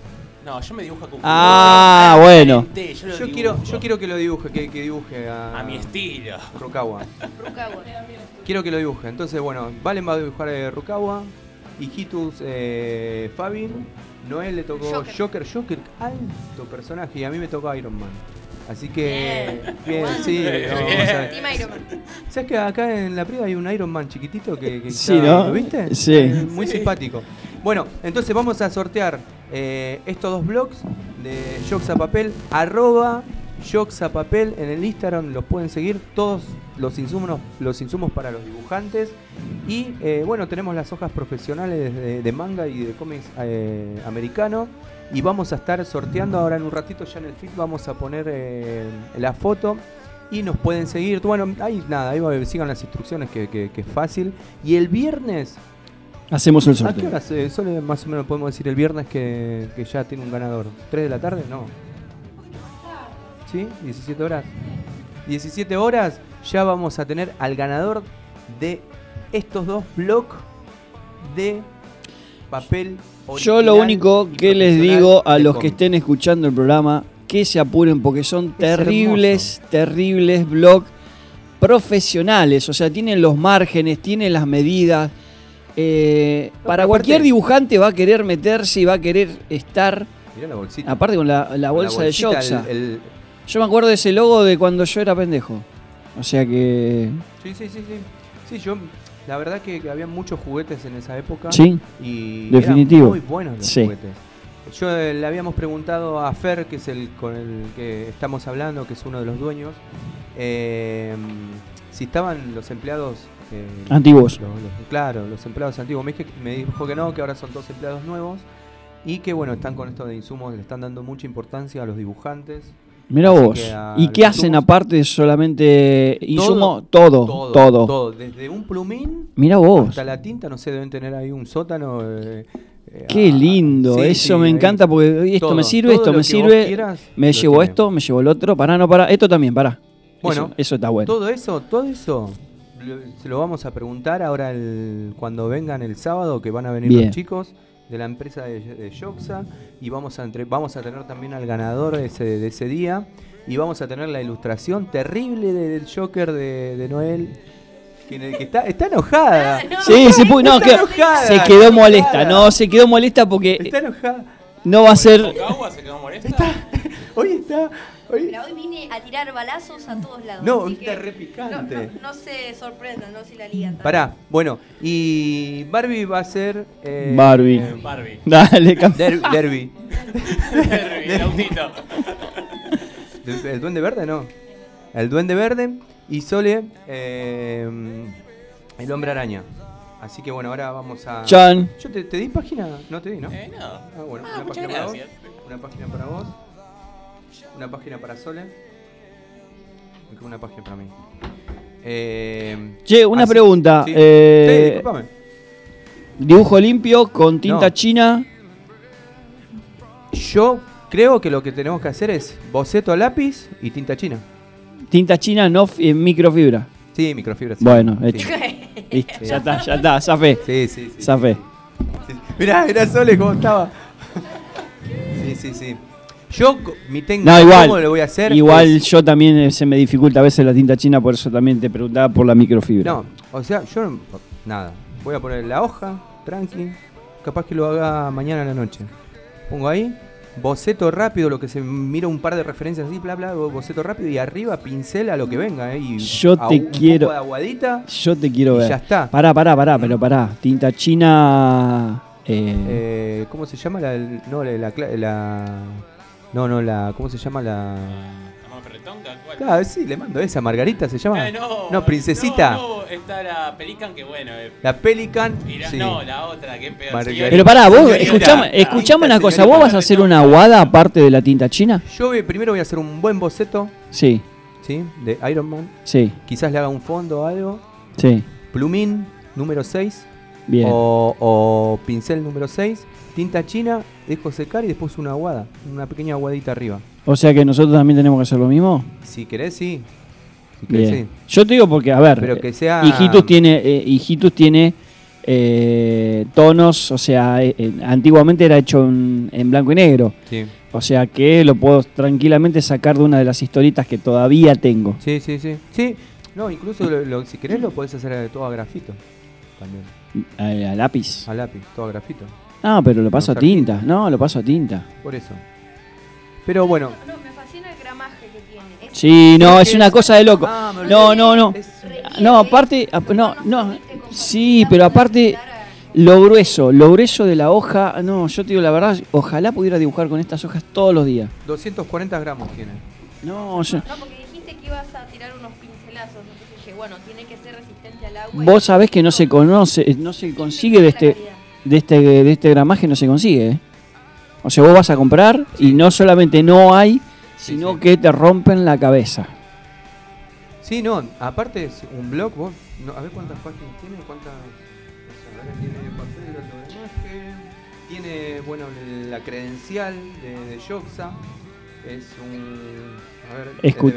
No, yo me dibujo con. Ah, bueno. Yo, lo Yo quiero, dibujo. yo quiero que lo dibuje, que, que dibuje a, A mi estilo. Rukawa. *laughs* Rukawa. Quiero que lo dibuje. Entonces, bueno, Valen va a dibujar a Rukawa. Hijitus, eh, Fabi. Noel le tocó Joker. Joker. Joker, alto personaje. Y a mí me tocó Iron Man. Así que, Bien. sí. Bien. no, vamos a ver. Team Iron Man. ¿Sabes que acá en la privada hay un Iron Man chiquitito que, que Sí, está- ¿no? ¿Lo viste? Sí. Eh, Muy simpático. Bueno, entonces vamos a sortear eh, estos dos blogs de Joxa Papel, arroba Joxa Papel en el Instagram, los pueden seguir, todos los insumos, los insumos para los dibujantes. Y eh, bueno, tenemos las hojas profesionales de, manga y de cómics eh, americano. Y vamos a estar sorteando ahora en un ratito, ya en el feed vamos a poner eh, la foto. Y nos pueden seguir. Bueno, ahí nada, ahí sigan las instrucciones que es fácil. Y el viernes, Hacemos el ¿a qué sorteo. hora se- solo más o menos podemos decir el viernes que, que ya tiene un ganador? ¿3 de la tarde? No. ¿Sí? ¿17 horas? 17 horas ya vamos a tener al ganador de estos dos blogs de papel Yo lo único que les digo a los que estén escuchando el programa, que se apuren porque son Es terribles, terribles blogs profesionales. O sea, tienen los márgenes, tienen las medidas. Eh, para cualquier dibujante va a querer meterse y va a querer estar, Mirá la bolsita. aparte con la, la bolsa de bolsita, Yoxa. el- el- Yo me acuerdo de ese logo de cuando yo era pendejo. O sea que... Sí, sí, sí, sí. Sí, yo, la verdad que, que había muchos juguetes en esa época. Sí, Y Definitivo. eran muy buenos los Sí. juguetes. Yo eh, le habíamos preguntado a Fer, que es el con el que estamos hablando, que es uno de los dueños, eh, si estaban los empleados eh, Antiguos. los- los- claro, los empleados antiguos. Me, dije- me dijo que no, que ahora son todos empleados nuevos y que bueno, están con esto de insumos, le están dando mucha importancia a los dibujantes Mira vos. ¿Y qué hacen insumos- aparte de solamente insumo? Todo, Todo, todo. Desde un plumín Mira vos. hasta la tinta, no sé, deben tener ahí un sótano. eh, eh, Qué lindo, sí, eso sí, me encanta porque esto Todo, me sirve, esto me sirve, quieras, me llevo tiene. esto, me llevo el otro, pará, no, pará, esto también, pará. Bueno, eso, eso está bueno. Todo eso, todo eso se lo vamos a preguntar ahora el- cuando vengan el sábado, que van a venir Bien. los chicos de la empresa de, de Yoxa y vamos a, entre- vamos a tener también al ganador de ese, de ese día y vamos a tener la ilustración terrible del Joker de, de Noel. Que, que está, está enojada. *laughs* Sí, se pu- no, Está que- enojada, se quedó molesta, enojada. no, se quedó molesta porque Está enojada. no va a ser... ¿Agua se quedó molesta? *laughs* Hoy está. Hoy, Pero hoy vine a tirar balazos a todos lados. No, así está que re no, no, no se sorprendan, no si la ligan. Pará, bueno, y Barbie va a ser. eh, Barbie. eh, Barbie. Dale, Der- Derby. el autito. ¿El, el Duende Verde no? El Duende Verde y Sole, eh, el Hombre Araña. Así que bueno, ahora vamos a. Chan. Yo te, te di página, no te di, ¿no? Eh, no. Ah, bueno, Ah, una página para vos. Una página para vos. Una página para Sole. y Una página para mí. Eh, Che, una así- pregunta. sí. eh, Sí, dibujo limpio con tinta No. china. Yo creo que lo que tenemos que hacer es boceto a lápiz y tinta china. Tinta china, no en microfibra. Sí, microfibra. sí. Bueno, Sí. hecho. *laughs* Listo, ya está, ya está, zafé. Sí, sí, sí. Zafé. sí. Mirá, mirá Sole cómo estaba. *laughs* Sí, sí, sí. Yo, mi técnica, No, igual. ¿cómo lo voy a hacer? Igual Es- yo también eh, se me dificulta a veces la tinta china, por eso también te preguntaba por la microfibra. No, o sea, yo no- nada. Voy a poner la hoja, tranqui. Capaz que lo haga mañana a la noche. Pongo ahí, boceto rápido, lo que se mira un par de referencias así, bla, bla, boceto rápido y arriba pincel a lo que venga, ¿eh? Y Yo te un quiero- poco de aguadita. Yo te quiero Y ver. ya está. Pará, pará, pará, pero pará. Tinta china. eh, Eh, ¿Cómo se llama la, no, la, la, la- no, no, la, ¿cómo se llama la? ¿Cuál? Claro, sí, le mando esa, Margarita se llama. Eh, no, no, princesita. No, no, está la Pelican que bueno. eh, La Pelican. y la- sí. No, la otra, qué pedo. Margarita. Pero pará, vos escuchame, escuchame una cosa. ¿Vos vas a hacer una aguada aparte de la tinta china? Yo primero voy a hacer un buen boceto, Sí, ¿sí? De Iron Man. sí, Quizás le haga un fondo o algo. sí. Plumín número 6. Bien. O, o pincel número 6. Tinta china, dejo secar y después una aguada. Una pequeña aguadita arriba. O sea que nosotros también tenemos que hacer lo mismo. Si querés, sí. Si querés, Bien. sí. Yo te digo porque, a ver, Pero que sea- Hijitus tiene, eh, Hijitus tiene eh, tonos, o sea, eh, eh, antiguamente era hecho en, en blanco y negro. Sí. O sea que lo puedo tranquilamente sacar de una de las historitas que todavía tengo. Sí, sí, sí. Sí, no, incluso lo- lo- si querés lo podés hacer todo a grafito. También. A, a lápiz. A lápiz, todo a grafito. No, pero lo paso a tinta. No, lo paso a tinta. Por eso. Pero bueno. No, me fascina el gramaje que tiene. Sí, no, es una cosa de loco. Ah. No, no, no. No, aparte, ap- no, no. Sí, pero aparte, lo grueso, lo grueso de la hoja. No, yo te digo la verdad, ojalá pudiera dibujar con estas hojas todos los días. 240 gramos tiene. No, yo- No, porque dijiste que ibas a tirar unos pincelazos. Entonces dije, bueno, tiene que ser resistente al agua. vos sabés que no se conoce, no se consigue de este, de este, de este gramaje, no se consigue. ¿eh? O sea, vos vas a comprar y no solamente no hay, Sí, sino sí. que te rompen la cabeza. Sí, no, aparte es un blog, vos, no, a ver cuántas páginas tiene, cuántas... tiene papel, tiene, bueno, la credencial de, de Yoxa, es un... A ver, es de 21%.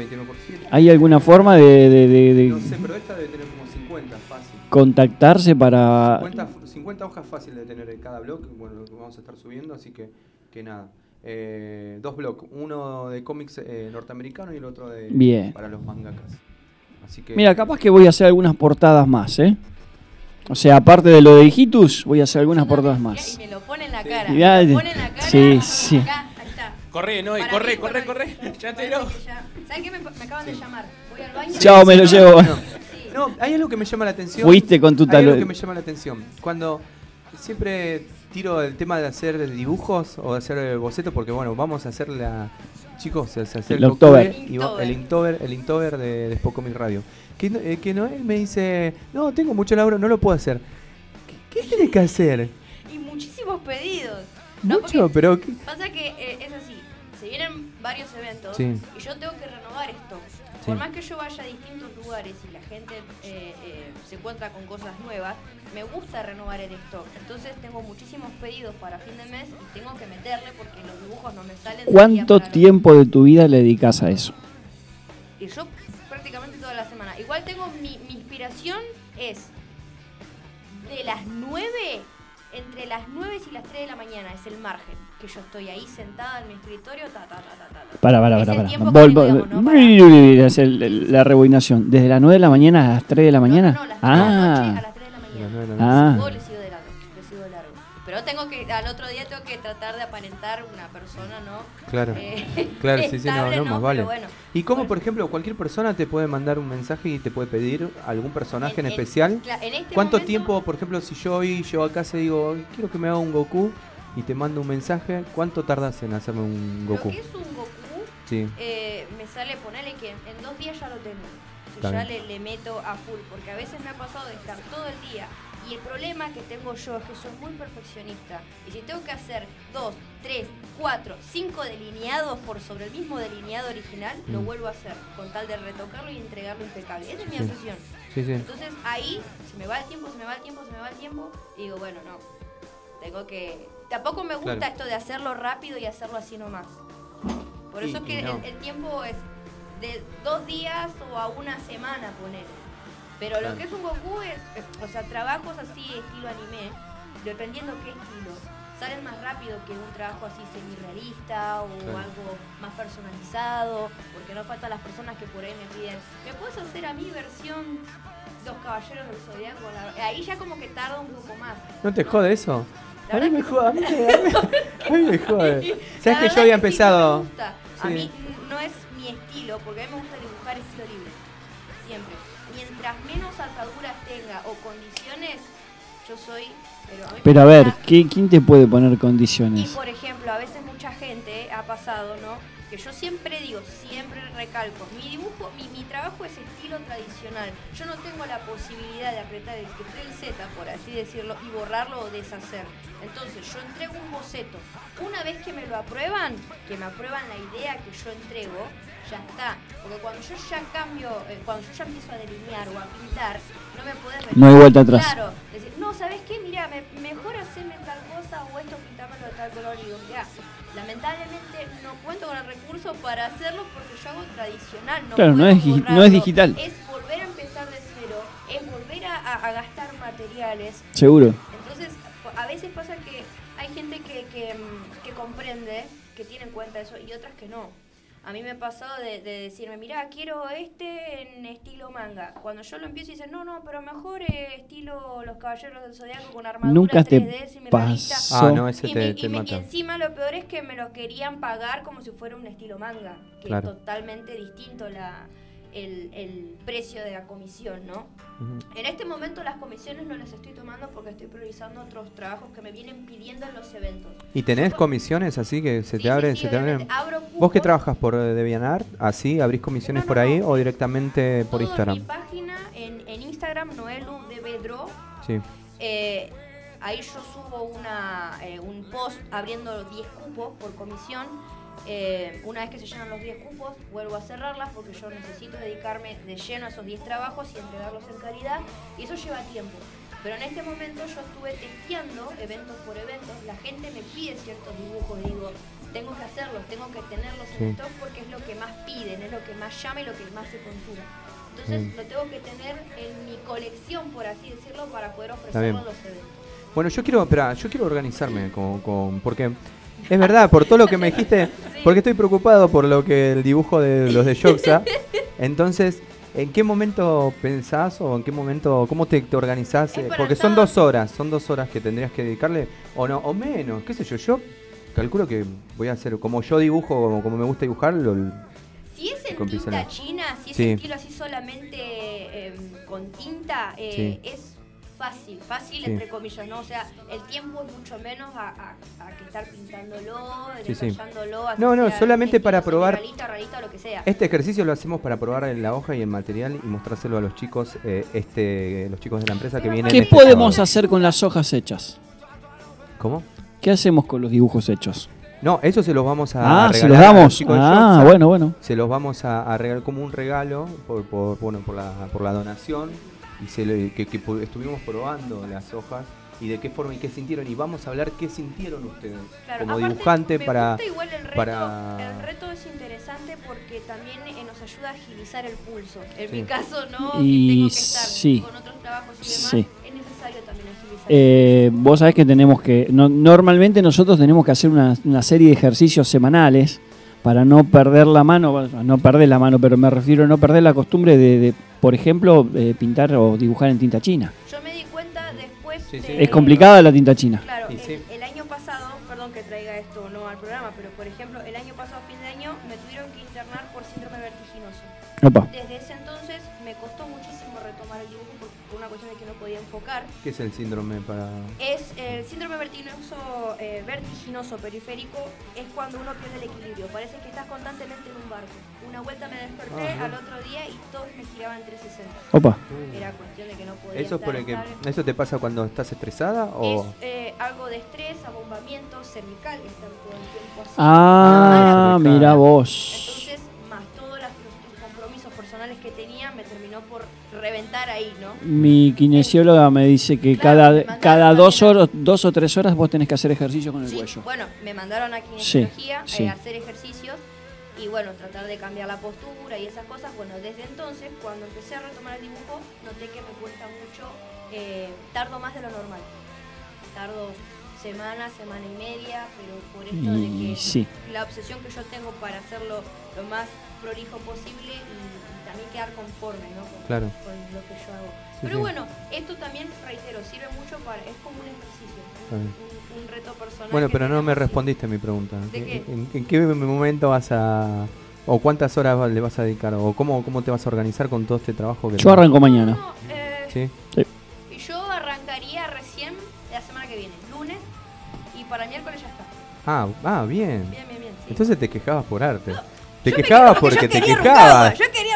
¿Hay alguna forma de, de- de- de No sé, pero esta debe tener como 50 fácil. contactarse para... 50, 50 hojas fácil de tener en cada blog, bueno, lo que vamos a estar subiendo, así que, que nada. Eh, dos blogs, uno de cómics eh, norteamericano y el otro de Bien. para los mangakas. Así que Mira, capaz que voy a hacer algunas portadas más, ¿eh? O sea, aparte de lo de Hijitus, voy a hacer algunas portadas más. Y me lo pone en la cara. Mirá, me lo pone en la cara. sí, sí. Acá, ahí está. Corre, no, corre, mí, corre, corre. *laughs* Ya te lo. ¿Saben qué? Me, me acaban de llamar. Voy al baño. Chao, me lo llevo. Sí. *laughs* No, hay algo que me llama la atención. Fuiste con tu Hay algo que me llama la atención. Cuando siempre tiro el tema de hacer dibujos o de hacer eh, bocetos, porque bueno, vamos a hacer la. Chicos, acerca El October. octubre y va- el Inktober, el Inktober de, de Spocomic Radio. Que, no- eh, que Noel me dice, no, tengo mucho laburo, no lo puedo hacer. ¿Qué, qué tienes que hacer? Y muchísimos pedidos. No, Mucho, porque pero... ¿qué? Pasa que eh, es así. se vienen varios eventos Sí. y yo tengo que. Por más que yo vaya a distintos lugares y la gente eh, eh, se encuentra con cosas nuevas, me gusta renovar el stock. Entonces tengo muchísimos pedidos para fin de mes y tengo que meterle porque los dibujos no me salen. ¿Cuánto tiempo de tu vida le dedicas a eso? Y yo prácticamente toda la semana. Igual tengo mi, mi inspiración es de las 9, entre las 9 y las 3 de la mañana es el margen. Que yo estoy ahí sentada en mi escritorio, ta, ta, ta, ta, ta. Para, para, para, el para. tiempo que Vol- tengo, vol- digamos, ¿no? Para- Es el- el- la reboinación. ¿Desde las 9 de la mañana a las 3 de la mañana? No, no, no, las 9 de la noche a ah, las 3 de la mañana. nueve de la Ah. Le sigo de largo, le sigo de largo. Pero tengo que, al otro día tengo que tratar de aparentar una persona, ¿no? Claro. Eh, *laughs* Claro, sí, sí, no, no, más vale. Bueno. ¿Y cómo, Bueno. por ejemplo, cualquier persona te puede mandar un mensaje y te puede pedir algún personaje en, En- en- especial? En este ¿Cuánto momento- tiempo, por ejemplo, si yo hoy llego a casa y digo, quiero que me haga un Goku y te mando un mensaje, ¿cuánto tardas en hacerme un Goku? Lo que es un Goku, Sí, eh, me sale ponerle que en dos días ya lo tengo. Está ya le, le meto a full, porque a veces me ha pasado de estar todo el día. Y el problema que tengo yo es que soy muy perfeccionista. Y si tengo que hacer dos, tres, cuatro, cinco delineados por sobre el mismo delineado original, lo Mm. vuelvo a hacer, con tal de retocarlo y entregarlo impecable. Esa es mi Sí. obsesión. sí, sí. Entonces ahí se me va el tiempo, se me va el tiempo, se me va el tiempo y digo, bueno, no. Tengo que... Tampoco me gusta Claro. esto de hacerlo rápido y hacerlo así nomás. Por eso es que no. el, el tiempo es de dos días o a una semana, poner. Pero Claro. lo que es un Goku es, eh, o sea, trabajos así estilo anime, dependiendo qué estilo, salen más rápido que un trabajo así semi-realista o Claro. algo más personalizado, porque no faltan las personas que por ahí me piden, ¿me puedes hacer a mi versión Los Caballeros del Zodiaco? Ahí ya como que tarda un poco más. ¿No te jode eso? La A mí me jode, a mí, me- a mí- a mí me jode. ¿Sabes que yo había sí, empezado? no me gusta. A Sí. mí no es mi estilo, porque a mí me gusta dibujar estilo libre. Siempre. Mientras menos ataduras tenga o condiciones, yo soy. Pero a, mí me pero a ver, ¿qué- ¿quién te puede poner Y condiciones? por ejemplo, a veces mucha gente ha pasado, ¿no? Que yo siempre digo, siempre recalco, mi dibujo, trabajo es estilo tradicional. Yo no tengo la posibilidad de apretar el control Z, por así decirlo, y borrarlo o deshacer. Entonces, yo entrego un boceto. Una vez que me lo aprueban, que me aprueban la idea que yo entrego, ya está. Porque cuando yo ya cambio, eh, cuando yo ya empiezo a delinear o a pintar, no me podés venir. No hay vuelta atrás. Claro, decir, no, ¿sabes qué? Mira, me, mejor hacerme tal cosa o esto pintármelo de tal color. Y digo, mira, lamentablemente no cuento con el recurso para hacerlo porque yo hago tradicional. No Claro, no es no es digital. Es volver a empezar de cero, es volver a, gastar materiales. Seguro. Entonces, a veces pasa que hay gente que, que, que comprende, que tiene en cuenta eso y otras que no. A mí me ha pasado de, de decirme, mira, quiero este en estilo manga. Cuando yo lo empiezo y dicen, no, no, pero mejor eh, estilo Los Caballeros del Zodiaco con armadura Nunca te 3D, semi-realista". pasó. Ah, no, ese Y, te, me- te y me- y encima lo peor es que me lo querían pagar como si fuera un estilo manga, que Claro. es totalmente distinto la, el, el precio de la comisión, ¿no? Ujú. En este momento las comisiones no las estoy tomando porque estoy priorizando otros trabajos que me vienen pidiendo en los eventos. ¿Y tenés comisiones así que se Sí, te abren? sí, sí, se te abren? Abro ¿Vos que trabajas por eh, DeviantArt? ¿Así? ¿Abrís comisiones No, no, por ahí no. o directamente por Todo en Instagram? mi página, en, en Instagram, Noelu de Bedro. Sí. Eh, ahí yo subo una, eh, un post abriendo 10 cupos por comisión. Eh, una vez que se llenan los 10 cupos, vuelvo a cerrarlas porque yo necesito dedicarme de lleno a esos 10 trabajos y entregarlos en calidad. Y eso lleva tiempo. Pero en este momento yo estuve testeando eventos por eventos. La gente me pide ciertos dibujos. Digo, tengo que hacerlos, tengo que tenerlos Sí. en stock porque es lo que más piden, es lo que más llama y lo que más se consuma. Entonces Mm. lo tengo que tener en mi colección, por así decirlo, para poder ofrecerlo en los eventos. Bueno, yo quiero, espera, yo quiero organizarme con, con- porque es verdad, por todo lo que me dijiste, porque estoy preocupado por lo que el dibujo de los de Yoxa. Entonces, ¿en qué momento pensás o en qué momento, cómo te, te organizás? Es Eh, Porque son todo. dos horas, son dos horas que tendrías que dedicarle, o no, o menos, qué sé yo, yo calculo que voy a hacer, como yo dibujo, como, como me gusta dibujar, lo- Si es en Con tinta china, si es Sí. estilo así solamente em, con tinta, eh, es fácil, fácil Sí. entre comillas, ¿no? O sea, el tiempo es mucho menos a, a- a que estar pintándolo, Sí, detallándolo, No, no, solamente para probar- semi-realista, realista, lo que sea. Este ejercicio lo hacemos para probar en la hoja y el material y mostrárselo a los chicos, eh, este, los chicos de la empresa que vienen. ¿Qué este podemos sábado. hacer con las hojas hechas? ¿Cómo? ¿Qué hacemos con los dibujos hechos? No, eso se los vamos a Ah, regalar. se los damos. Ah, bueno, bueno. Se los vamos a, a regalar como un regalo por, por, bueno, por, la, por la donación. Y se le- que, estuvimos probando las hojas y de qué forma y qué sintieron. Y vamos a hablar qué sintieron ustedes Claro, como aparte, dibujante me para. gusta igual el reto, para- el reto es interesante porque también eh, nos ayuda a agilizar el pulso. En Sí. mi caso, no, Y que tengo que estar sí. con otros trabajos y demás, Sí. es necesario también agilizar. Eh, vos sabés que tenemos que. no- normalmente nosotros tenemos que hacer una, una serie de ejercicios semanales para no perder la mano. No perder la mano, pero me refiero a no perder la costumbre de, de, por ejemplo, eh, pintar o dibujar en tinta china. Yo me di cuenta después Sí, sí. de- Es complicada la tinta china. Claro, Y el, sí. el año pasado, perdón que traiga esto no al programa, pero por ejemplo, el año pasado, fin de año, me tuvieron que internar por síndrome vertiginoso. Opa. Desde muchísimo retomar el dibujo por, por una cuestión de que no podía enfocar. ¿Qué es el síndrome para.? Es el síndrome vertiginoso, eh, vertiginoso periférico, es cuando uno pierde el equilibrio. Parece que estás constantemente en un barco. Una vuelta me desperté Ajá. al otro día y todos me giraban 360. Opa. Era cuestión de que no podía ¿Eso, es estar porque, estable. ¿Eso te pasa cuando estás estresada? O... Es eh, algo de estrés, abombamiento cervical, estar todo el tiempo así. Ah, Ah, mira vos. Entonces, más todos los compromisos personales que tenía, me terminó por reventar ahí, ¿no? Mi kinesióloga me dice que Claro, cada, cada dos, horas, dos o tres horas vos tenés que hacer ejercicio con el Sí, cuello. bueno, me mandaron a Sí, kinesiología sí. eh, a hacer ejercicios y bueno, tratar de cambiar la postura y esas cosas. Bueno, desde entonces, cuando empecé a retomar el dibujo, noté que me cuesta mucho, eh, tardo más de lo normal. Tardo semana, semana y media, pero por esto de que sí. la obsesión que yo tengo para hacerlo lo más prolijo posible y también quedar conforme, ¿no? Con, Claro. con lo que yo hago. Sí, Pero sí. bueno, esto también, reitero, sirve mucho para, es como un ejercicio, un, un reto personal. Bueno, pero no me respondiste a mi pregunta. ¿De qué? ¿En, en qué momento vas a... o cuántas horas le vas a dedicar? ¿O cómo, cómo te vas a organizar con todo este trabajo que Yo tenés? arranco mañana. No, eh, ¿Sí? y yo arrancaría recién la semana que viene, lunes, y para miércoles ya está. Ah, ah, bien. Bien, bien, bien. sí. Entonces te quejabas por arte. te Yo me quejabas porque yo te quejabas. Yo quería.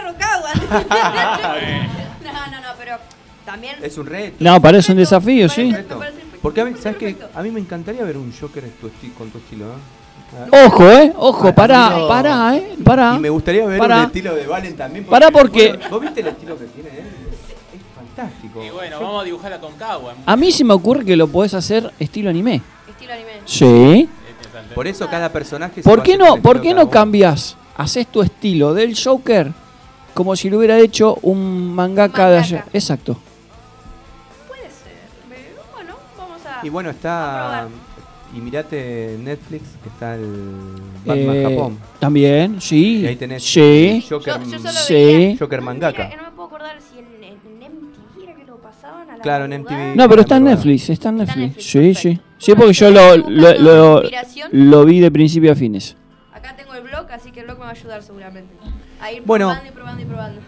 *laughs* no, no, no, pero también. Es un reto. No, parece un desafío, sí. Reto. Porque a mí, Me ¿sabes qué? A mí me encantaría ver un Joker tu esti- con tu estilo, ¿eh? Ah, Ojo, eh. Ojo, Ah, pará, no. pará, eh. Pará. Y me gustaría ver Pará. un estilo de Valen también. Pará, porque- Bueno, ¿Vos viste el estilo que tiene él? Es fantástico. Y bueno, Yo- vamos a dibujar a Concagua. A mí se me ocurre que lo podés hacer estilo anime. Estilo anime. Sí. Por eso cada personaje se ¿Por va qué no, el por qué no cambias? Haces tu estilo del Joker como si lo hubiera hecho un mangaka, de Mangaka. ayer. Exacto. Puede ser. Me- Bueno, vamos a. Y bueno, está. Y mirate Netflix, que está el Batman Eh, Japón. También, sí. Y ahí tenés Sí. Joker, Yo- yo solo Sí. veía- Joker no, mangaka. mira, no me puedo acordar si en, en, MTV era que lo pasaban a la Claro, en. MTV. No, pero está en Netflix, está en Netflix. Netflix, Sí, sí. perfecto. Sí, porque yo lo, lo, lo, lo vi de principio a fines. Acá tengo el blog, así que el blog me va a ayudar seguramente. A ir Bueno. probando y probando y probando.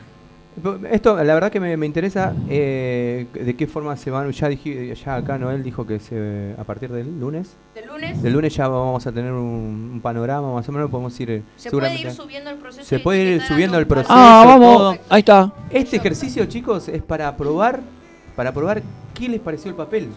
Esto, la verdad que me, me interesa eh, de qué forma se van. Ya, dije, ya acá Noel dijo que se, a partir del lunes. Del lunes Del lunes ya vamos a tener un, un panorama, más o menos podemos ir. eh, se puede ir subiendo el proceso. Se puede ir subiendo el proceso. Ah, vamos. todo. Ahí está. Este ejercicio, chicos, es para probar, para probar qué les pareció el papel.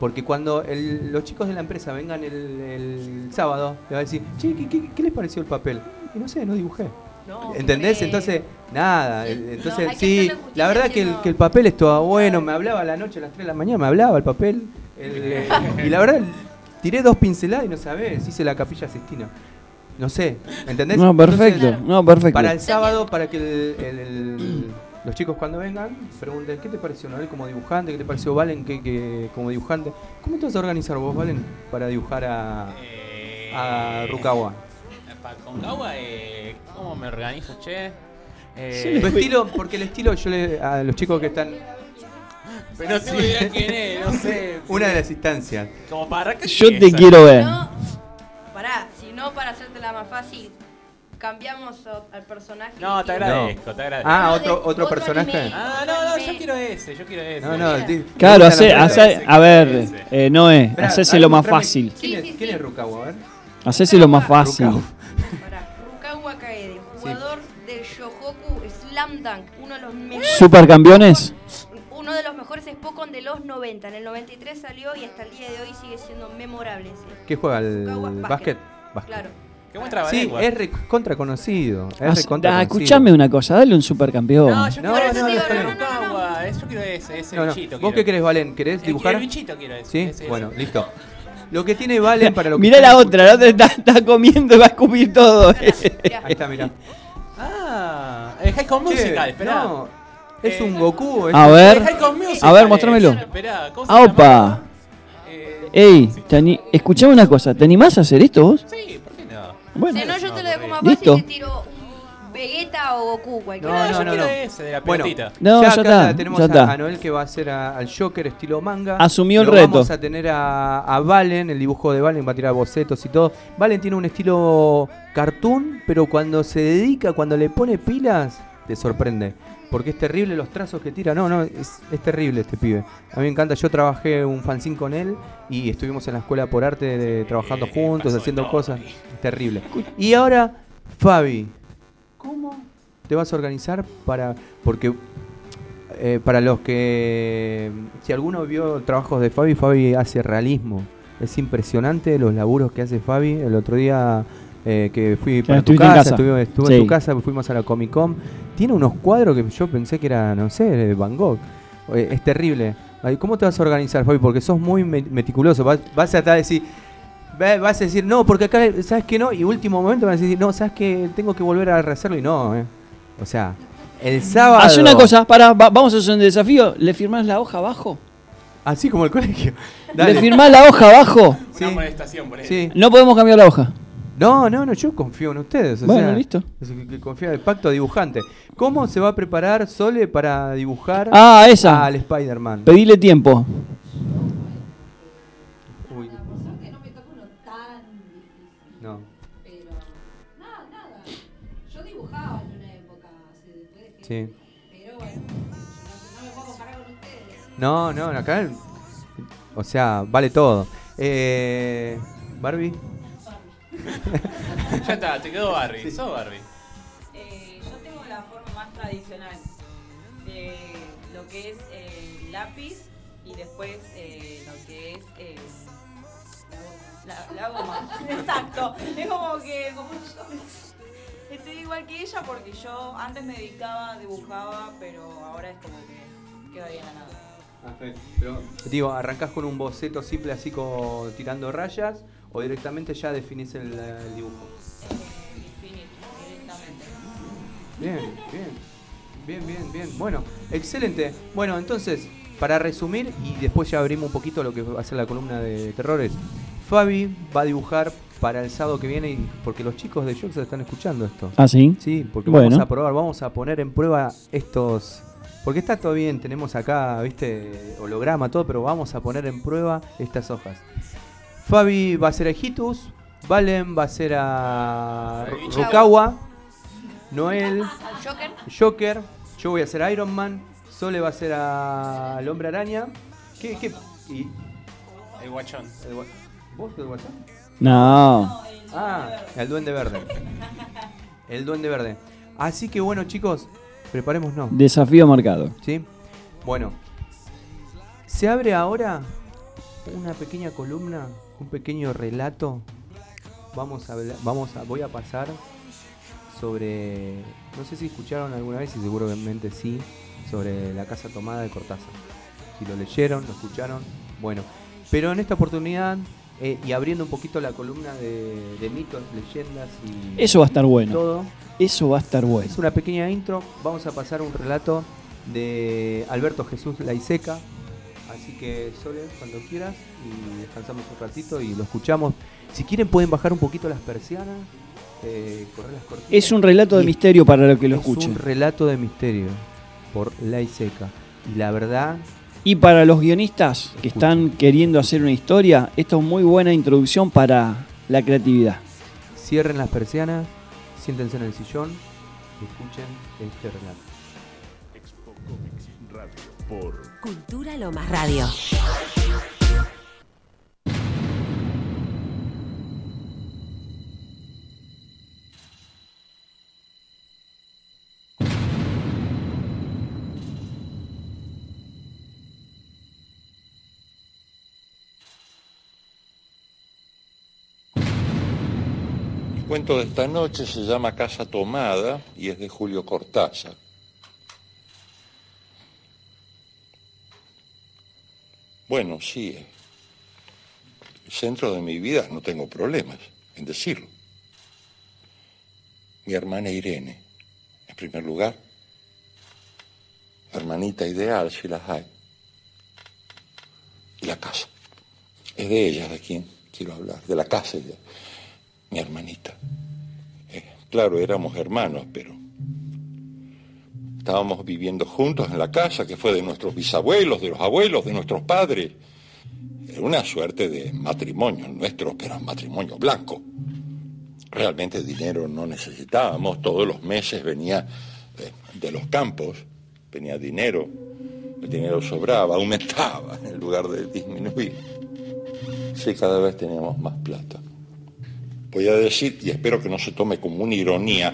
Porque cuando el- los chicos de la empresa vengan el, el sábado, le va a decir, che, ¿qué, qué, qué les pareció el papel? Y no sé, no dibujé. No, ¿Entendés? Entonces, nada. No, Entonces, sí, la verdad que el, que el papel estaba bueno, me hablaba a la noche a las 3 de la mañana, me hablaba el papel. el, eh, y la verdad, tiré dos pinceladas y no sabés, hice la capilla Sistina. No sé, ¿entendés? No, perfecto. Entonces, No, perfecto. para el sábado, para que el- el- el- los chicos cuando vengan pregunten qué te pareció Noel como dibujante, qué te pareció Valen que, que- como dibujante. ¿Cómo te vas a organizar vos, Valen, para dibujar a, Eh, a Rukawa? Para Concagua, eh, ¿cómo me organizo, che? Eh, Sí, Tu estilo, porque el estilo yo le, a los chicos que están pero no tengo idea quién es, no sé. una de las instancias. Como para que Yo te quiero ver. No, pará, si no, para hacértela más fácil, cambiamos al personaje. No, te y- agradezco, te agradezco. Ah, otro otro otro personaje. anime. Ah, no, no, yo quiero ese, yo quiero ese. No, no, Mira. di- Claro, hace, a ver, eh, Noé, Esperá, hacéselo más mostrame fácil. ¿Quién es, Sí, sí, quién sí. es Rukawa? A ver. Hacéselo más fácil. Rukawa. *laughs* Pará, Rukawa Kaede, jugador del Shohoku Slam Dunk, uno de los mejores. Supercampeones. Uno de los mejores Spokon de los 90. En el 93 salió y hasta el día de hoy sigue siendo memorable ese. ¿Qué juega? ¿El básquet? Vázquez. Claro. Que muestra Sí, lengua. es re- contra conocido. Es Ah, re contra ah, conocido. escuchame una cosa, dale un supercampeón. No, yo No, quiero no, ese no, digo, está no, bien. no, no, es- yo quiero ese, ese No, bichito. ¿Vos quiero. qué querés, Valen? ¿Querés dibujar? El bichito quiero ese. Sí, ese, bueno, ese. listo. Lo que tiene Valen para lo que Mirá la otra, la otra está, está comiendo y va a escupir todo. *laughs* Ahí está, mirá. Ah, el High School Musical, esperá. No, es Eh, un Goku. es A un- ver. El High School Musical A ver, mostrámelo. Esperá, ¿cómo se Ah, opa. Eh, Ey, escuchame una cosa, ¿te animás a hacer esto vos? Sí, ¿por qué no? Bueno, Si no, yo te lo dejo más Listo. fácil y te tiro Vegeta o Goku, cualquiera. No, No, no, yo no, quiero no. ese de la Bueno, pelotita. No, ya acá está, tenemos ya a, está. a Noel que va a hacer a- al Joker estilo manga. Asumió el Lo reto. Vamos a tener a, a Valen, el dibujo de Valen, va a tirar bocetos y todo. Valen tiene un estilo cartoon, pero cuando se dedica, cuando le pone pilas, te sorprende. Porque es terrible los trazos que tira. No, no, es, es terrible este pibe. A mí me encanta. Yo trabajé un fanzine con él y estuvimos en la escuela por arte de- trabajando juntos, pasó de haciendo cosas. terrible. Y ahora, Fabi, ¿cómo te vas a organizar para.? Porque eh, para los que. Si alguno vio trabajos de Fabi, Fabi hace realismo. Es impresionante los laburos que hace Fabi. El otro día eh, que fui para tu en casa, casa. estuve, estuve Sí. en tu casa, fuimos a la Comic Con. Tiene unos cuadros que yo pensé que era, no sé, de Van Gogh. Eh, Es terrible. ¿Cómo te vas a organizar, Fabi? Porque sos muy me- meticuloso. Vas, vas a de decir. Va- Vas a decir, no, porque acá, ¿sabes que no? Y último momento vas a decir, no, ¿sabes que Tengo que volver a rehacerlo y no, ¿eh? O sea, el sábado. Haz una cosa, para, vamos a hacer un desafío. ¿Le firmás la hoja abajo? Así como el colegio. *laughs* ¿Le firmás la hoja abajo? Sí. Una amonestación por. Sí. No podemos cambiar la hoja. No, no, no, yo confío en ustedes. o Bueno, sea, listo. es que- que confía en el pacto dibujante. ¿Cómo se va a preparar Sole para dibujar Ah, esa. al Spider-Man? Pedile tiempo. Sí. Pero bueno, yo no, no me puedo comparar con ustedes. No, no, acá. O sea, vale todo. Eh, Barbie. Ya está, te quedó Barbie. Sos Barbie. Eh, yo tengo la forma más tradicional de lo que es eh, lápiz y después eh, lo que es eh, la, la goma. *laughs* Exacto. Es como que como yo estoy igual que ella porque yo antes me dedicaba, dibujaba, pero ahora es como que quedo ahí en la nada. Pero, digo, ¿arrancás con un boceto simple así como tirando rayas o directamente ya definís el, el dibujo? Infinito, directamente. Bien, bien. Bien, bien, bien. Bueno, excelente. Bueno, entonces, para resumir y después ya abrimos un poquito lo que va a ser la columna de terrores. Fabi va a dibujar para el sábado que viene y porque los chicos de Jox están escuchando esto. Ah, sí. Sí, porque Bueno. vamos a probar, vamos a poner en prueba estos. Porque está todo bien, tenemos acá, viste, holograma, todo, pero vamos a poner en prueba estas hojas. Fabi va a ser a Hitus, Valen va a ser a. Rukawa, Noel, Joker. Joker, yo voy a ser Iron Man, Sole va a ser a- al Hombre Araña. ¿Qué? qué? Y, El guachón. el gua- ¿Vos del WhatsApp? No. Ah, el Duende Verde. El Duende Verde. Así que bueno, chicos, preparémonos. Desafío marcado. ¿Sí? Bueno, se abre ahora una pequeña columna, un pequeño relato. Vamos a, vamos a, voy a pasar sobre, no sé si escucharon alguna vez y seguramente sí, sobre la casa tomada de Cortázar. Si lo leyeron, lo escucharon, bueno. Pero en esta oportunidad eh, y abriendo un poquito la columna de, de mitos, leyendas y Eso va a estar bueno. todo. Eso va a estar bueno. Es una pequeña intro. Vamos a pasar un relato de Alberto Jesús Laiseca. Así que, Sole, cuando quieras, y descansamos un ratito y lo escuchamos. Si quieren, pueden bajar un poquito las persianas, eh, correr las cortinas. Es un relato de Y misterio para los que lo es escuchen. un relato de misterio por Laiseca. Y la verdad, Y para los guionistas que están queriendo hacer una historia, esto es muy buena introducción para la creatividad. cierren las persianas, siéntense en el sillón y escuchen este relato. Expo Comics Radio por Cultura Lomas Radio. Cuento de esta noche se llama Casa Tomada y es de Julio Cortázar. Bueno, sí, el centro de mi vida no tengo problemas en decirlo. Mi hermana Irene, en primer lugar, hermanita ideal si las hay, y la casa. Es de ella de quien quiero hablar, de la casa de mi hermanita. Eh, claro, éramos hermanos, pero estábamos viviendo juntos en la casa que fue de nuestros bisabuelos, de los abuelos, de nuestros padres. Era una suerte de matrimonio nuestro, pero matrimonio blanco. Realmente dinero no necesitábamos, todos los meses venía eh, de los campos, venía dinero, el dinero sobraba, aumentaba *laughs* en lugar de disminuir. Sí, cada vez teníamos más plata. Voy a decir, y espero que no se tome como una ironía,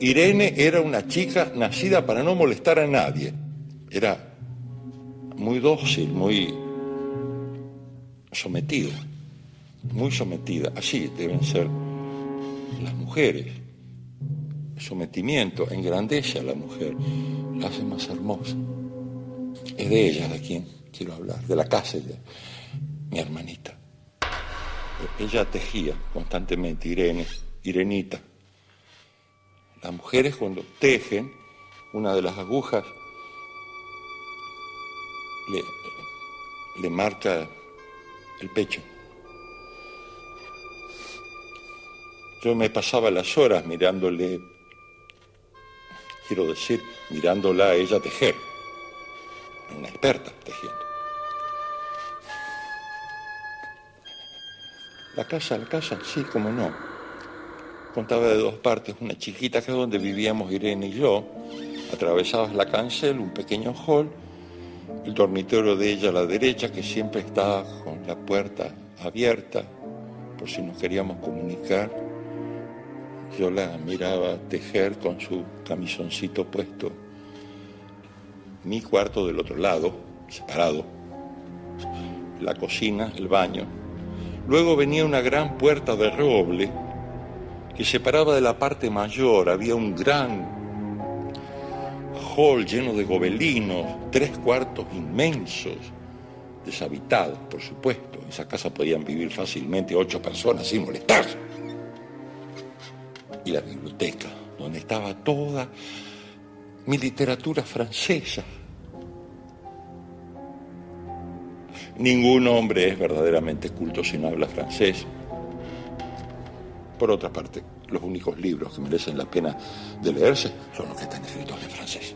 Irene era una chica nacida para no molestar a nadie. Era muy dócil, muy sometida, muy sometida. Así deben ser las mujeres. El sometimiento engrandece a la mujer, la hace más hermosa. Es de ella de quien quiero hablar, de la casa de mi hermanita. Ella tejía constantemente, Irene, Irenita. Las mujeres cuando tejen, una de las agujas le, le marca el pecho. Yo me pasaba las horas mirándole, quiero decir, mirándola a ella tejer, una experta tejiendo. La casa, la casa, sí, como no. Contaba de dos partes, una chiquita que es donde vivíamos Irene y yo. Atravesabas la cancel, un pequeño hall, el dormitorio de ella a la derecha, que siempre estaba con la puerta abierta, por si nos queríamos comunicar. Yo la miraba tejer con su camisoncito puesto. Mi cuarto del otro lado, separado. La cocina, el baño, Luego venía una gran puerta de roble que separaba de la parte mayor. Había un gran hall lleno de gobelinos, tres cuartos inmensos, deshabitados, por supuesto. En esa casa podían vivir fácilmente ocho personas sin molestar. Y la biblioteca, donde estaba toda mi literatura francesa Ningún hombre es verdaderamente culto si no habla francés. Por otra parte, los únicos libros que merecen la pena de leerse son los que están escritos en francés.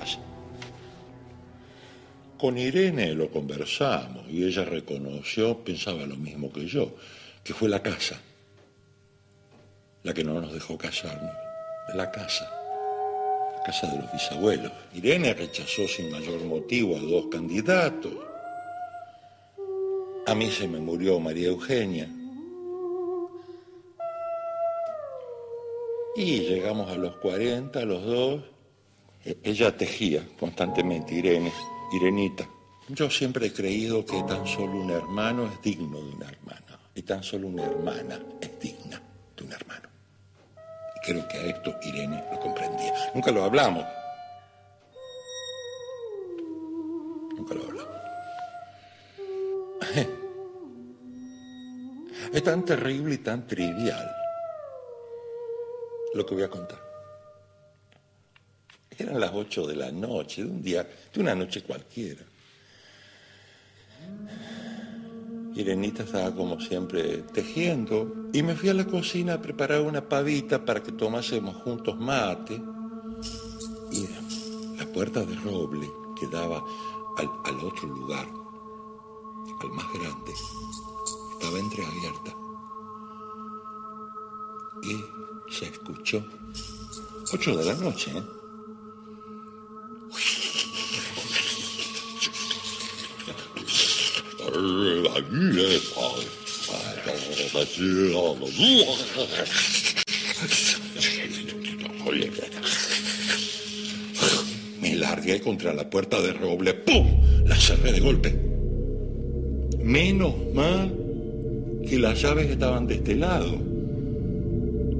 Así. Con Irene lo conversamos y ella reconoció, pensaba lo mismo que yo, que fue la casa la que no nos dejó casarnos. La casa casa de los bisabuelos. Irene rechazó sin mayor motivo a dos candidatos. A mí se me murió María Eugenia. Y llegamos a los 40, los dos. E, ella tejía constantemente, Irene, Irenita. Yo siempre he creído que tan solo un hermano es digno de una hermana. Y tan solo una hermana es digna de un hermano. Creo que a esto Irene lo comprendía. Nunca lo hablamos. Nunca lo hablamos. Es tan terrible y tan trivial lo que voy a contar. Eran las ocho de la noche, de un día, de una noche cualquiera. Irenita estaba como siempre tejiendo y me fui a la cocina a preparar una pavita para que tomásemos juntos mate. Y la puerta de roble que daba al, al otro lugar, al más grande, estaba entreabierta. Y se escuchó, ocho de la noche, ¿eh? *laughs* Me largué contra la puerta de roble. ¡Pum! La cerré de golpe. Menos mal que las llaves estaban de este lado.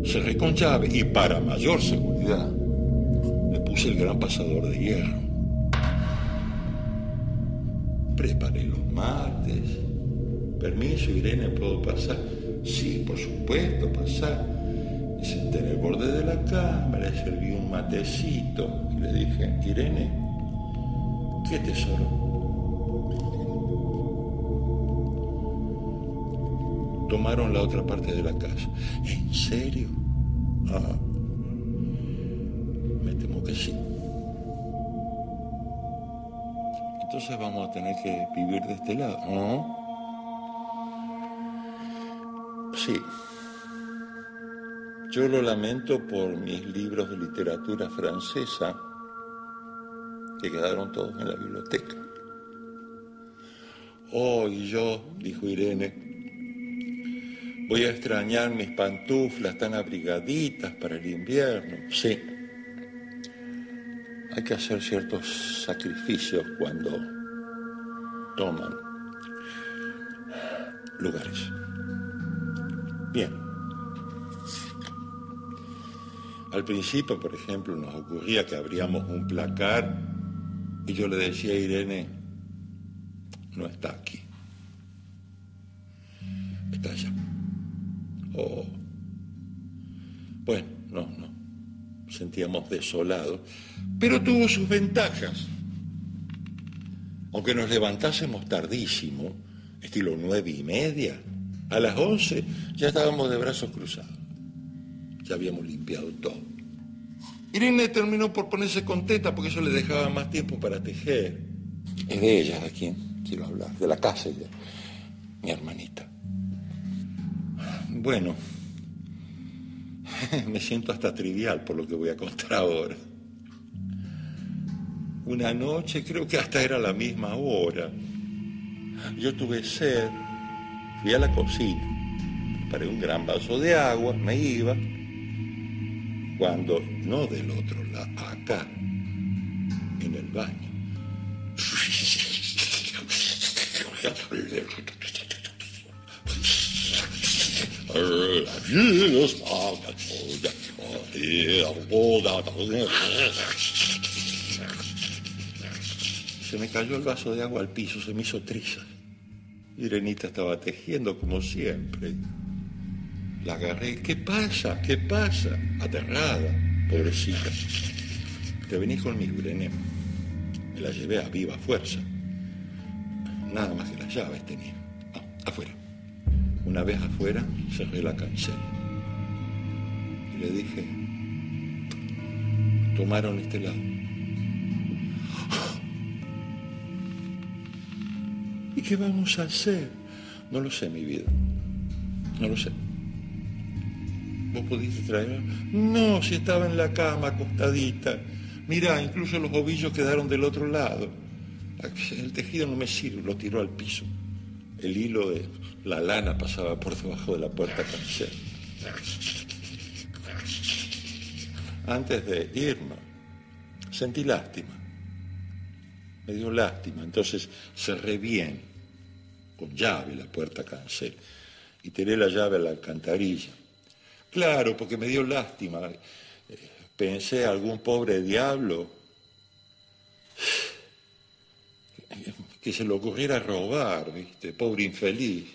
Cerré con llave y para mayor seguridad le puse el gran pasador de hierro. Preparé los mates. Permiso, Irene, ¿puedo pasar? Sí, por supuesto, pasar. Me senté en el borde de la cama, le serví un matecito y le dije, Irene, ¿qué tesoro? Tomaron la otra parte de la casa. ¿En serio? Ah, me temo que sí. Entonces vamos a tener que vivir de este lado, ¿no? Sí. Yo lo lamento por mis libros de literatura francesa que quedaron todos en la biblioteca. Oh, y yo, dijo Irene, voy a extrañar mis pantuflas tan abrigaditas para el invierno. Sí, hay que hacer ciertos sacrificios cuando toman lugares. Bien. Al principio, por ejemplo, nos ocurría que abríamos un placar y yo le decía a Irene, no está aquí, está allá. O, bueno, no, no, sentíamos desolados, pero tuvo sus ventajas. Aunque nos levantásemos tardísimo, estilo nueve y media, a las once ya estábamos de brazos cruzados. Ya habíamos limpiado todo. Irene terminó por ponerse contenta porque eso le dejaba más tiempo para tejer. Es de ella de quien quiero hablar, de la casa de mi hermanita. Bueno, *laughs* me siento hasta trivial por lo que voy a contar ahora. Una noche, creo que hasta era la misma hora, yo tuve sed, fui a la cocina, paré un gran vaso de agua, me iba, cuando no del otro lado, acá, en el baño. *laughs* Se me cayó el vaso de agua al piso, se me hizo trizas. Irenita estaba tejiendo como siempre. La agarré. ¿Qué pasa? ¿Qué pasa? Aterrada, pobrecita. Te venís conmigo, Irene. Me la llevé a viva fuerza. Nada más que las llaves tenía. Ah, afuera. Una vez afuera, cerré la cancela. Y le dije, tomaron este lado. ¿Y qué vamos a hacer? No lo sé, mi vida. No lo sé. ¿Vos pudiste traer? No, si estaba en la cama acostadita. Mirá, incluso los ovillos quedaron del otro lado. El tejido no me sirve, lo tiró al piso. El hilo de la lana pasaba por debajo de la puerta cancel. Antes de irme, sentí lástima. Me dio lástima. Entonces cerré bien, con llave, la puerta cancel. Y tiré la llave a la alcantarilla. Claro, porque me dio lástima. Pensé algún pobre diablo que se le ocurriera robar, ¿viste? Pobre infeliz.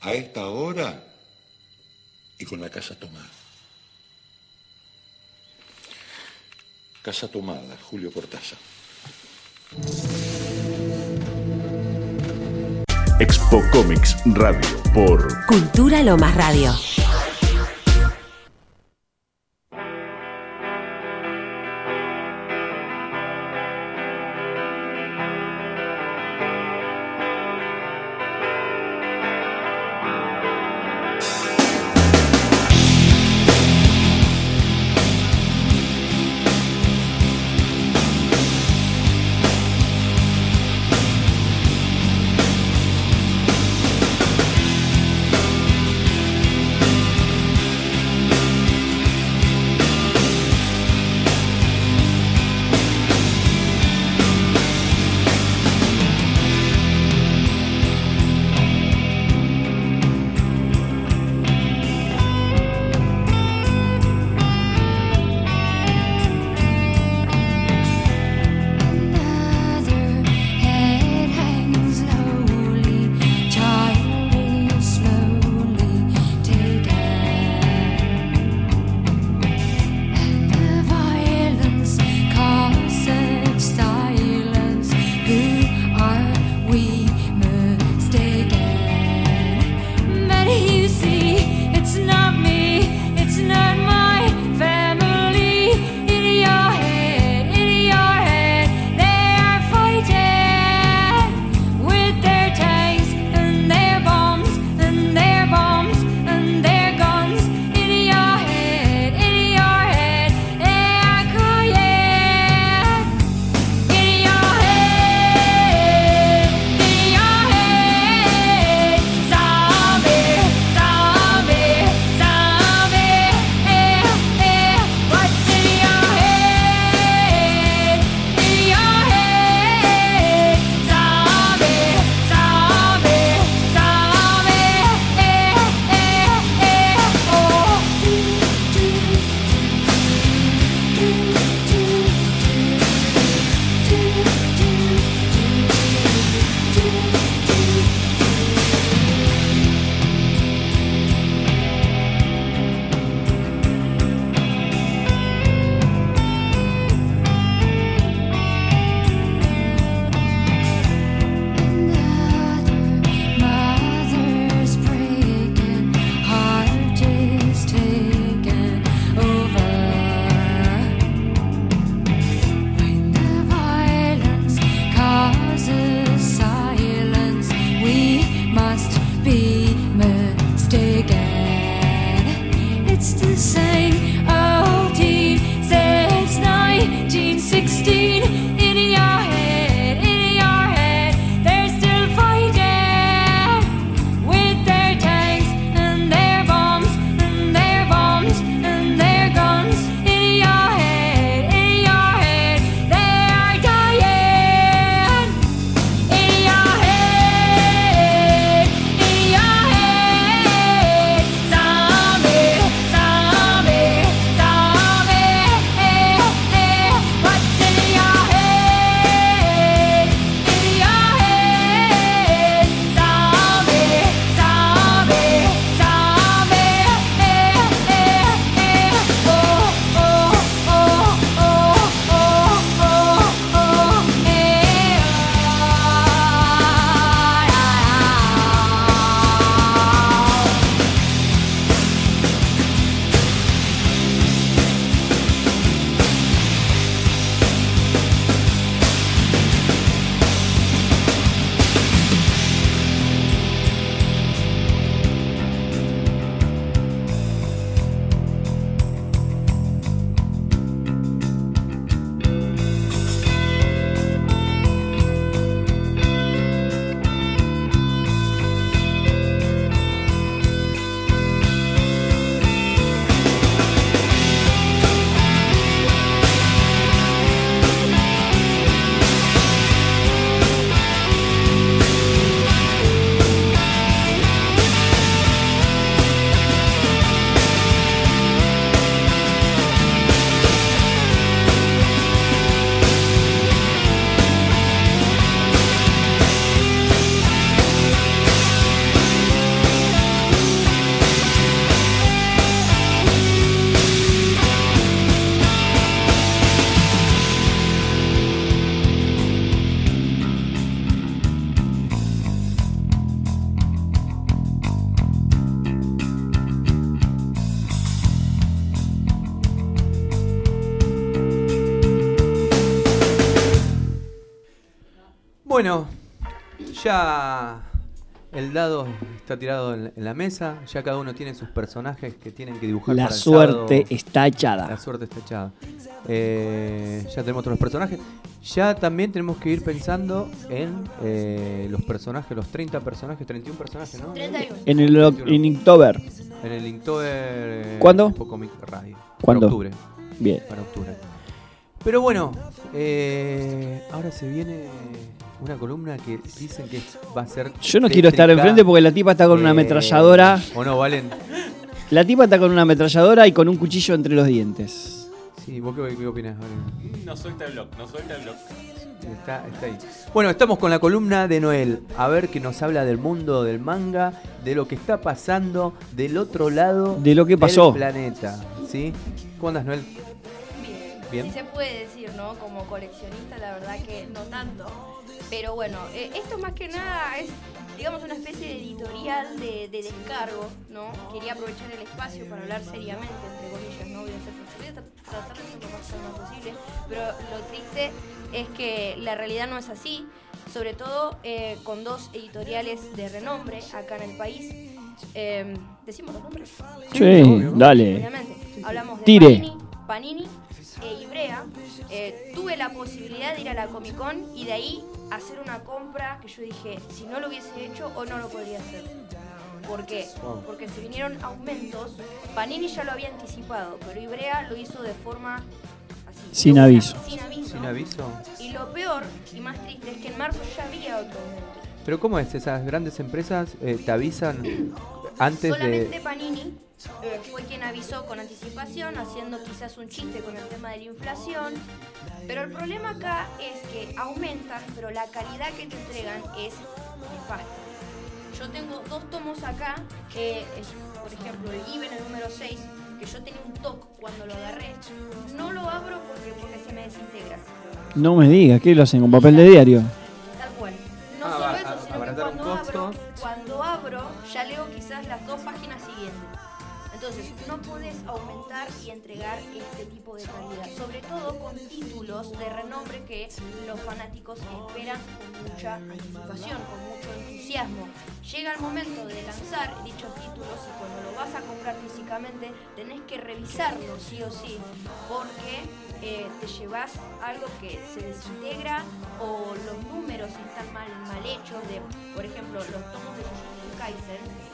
A esta hora y con la casa tomada. Casa tomada, Julio Cortázar. Expo Comics Radio por Cultura Lomas Radio. El dado está tirado en la mesa, ya cada uno tiene sus personajes que tienen que dibujar. La para el suerte está echada. La suerte está echada. Eh, ya tenemos otros personajes. Ya también tenemos que ir pensando en eh, los personajes, los 30 personajes, 31 personajes, ¿no? 31. En el en Inktober. En el Inktober. eh, ¿Cuándo? Comic Radio. ¿Cuándo? Para octubre. Bien. Para octubre. Pero bueno, eh, ahora se viene una columna que dicen que va a ser. Yo no quiero estar enfrente porque la tipa está con una ametralladora. ¿O no, Valen? La tipa está con una ametralladora y con un cuchillo entre los dientes. Sí, ¿vos qué, qué opinás, Valen? No suelta el blog, no suelta el blog. Está, está ahí. Bueno, estamos con la columna de Noel. A ver que nos habla del mundo del manga, de lo que está pasando del otro lado De lo que pasó. del planeta. ¿Sí? ¿Cómo andas, Noel? Bien. Si se puede decir, ¿no? Como coleccionista, la verdad que no tanto. Pero bueno, eh, esto más que nada es, digamos, una especie de editorial de, de descargo, ¿no? Quería aprovechar el espacio para hablar seriamente, entre comillas, ¿no? Voy a, hacer, tratar de ser lo más calma posible, pero lo triste es que la realidad no es así, sobre todo eh, con dos editoriales de renombre acá en el país. Eh, ¿Decimos los nombres? Sí, dale. Obviamente. Hablamos de Tire. Panini, Panini e Ibrea. Eh, tuve la posibilidad de ir a la Comic Con y de ahí hacer una compra que yo dije, si no lo hubiese hecho o no lo podría hacer. ¿Por qué? Wow. Porque se vinieron aumentos. Panini ya lo había anticipado, pero Ibrea lo hizo de forma así. Sin una, aviso. Sin aviso. Sin aviso. Y lo peor y más triste es que en marzo ya había otro aumento. Pero ¿cómo es? Esas grandes empresas eh, te avisan antes Solamente de... Panini eh, fue quien avisó con anticipación, haciendo quizás un chiste con el tema de la inflación. Pero el problema acá es que aumentan, pero la calidad que te entregan es nefasta. Yo tengo dos tomos acá, que es, por ejemplo, el Given, el número 6, que yo tenía un toque cuando lo agarré. No lo abro porque, porque se me desintegra. No me digas, ¿qué lo hacen con papel de diario? Tal cual. No Ah, solo va- eso, sino que cuando abro, cuando abro, ya leo quizás las dos páginas. Entonces, no puedes aumentar y entregar este tipo de calidad, sobre todo con títulos de renombre que los fanáticos esperan con mucha anticipación, con mucho entusiasmo. Llega el momento de lanzar dichos títulos y cuando lo vas a comprar físicamente tenés que revisarlo sí o sí, porque eh, te llevas algo que se desintegra o los números están mal, hechos. De, por ejemplo, los tomos de Jujutsu Kaisen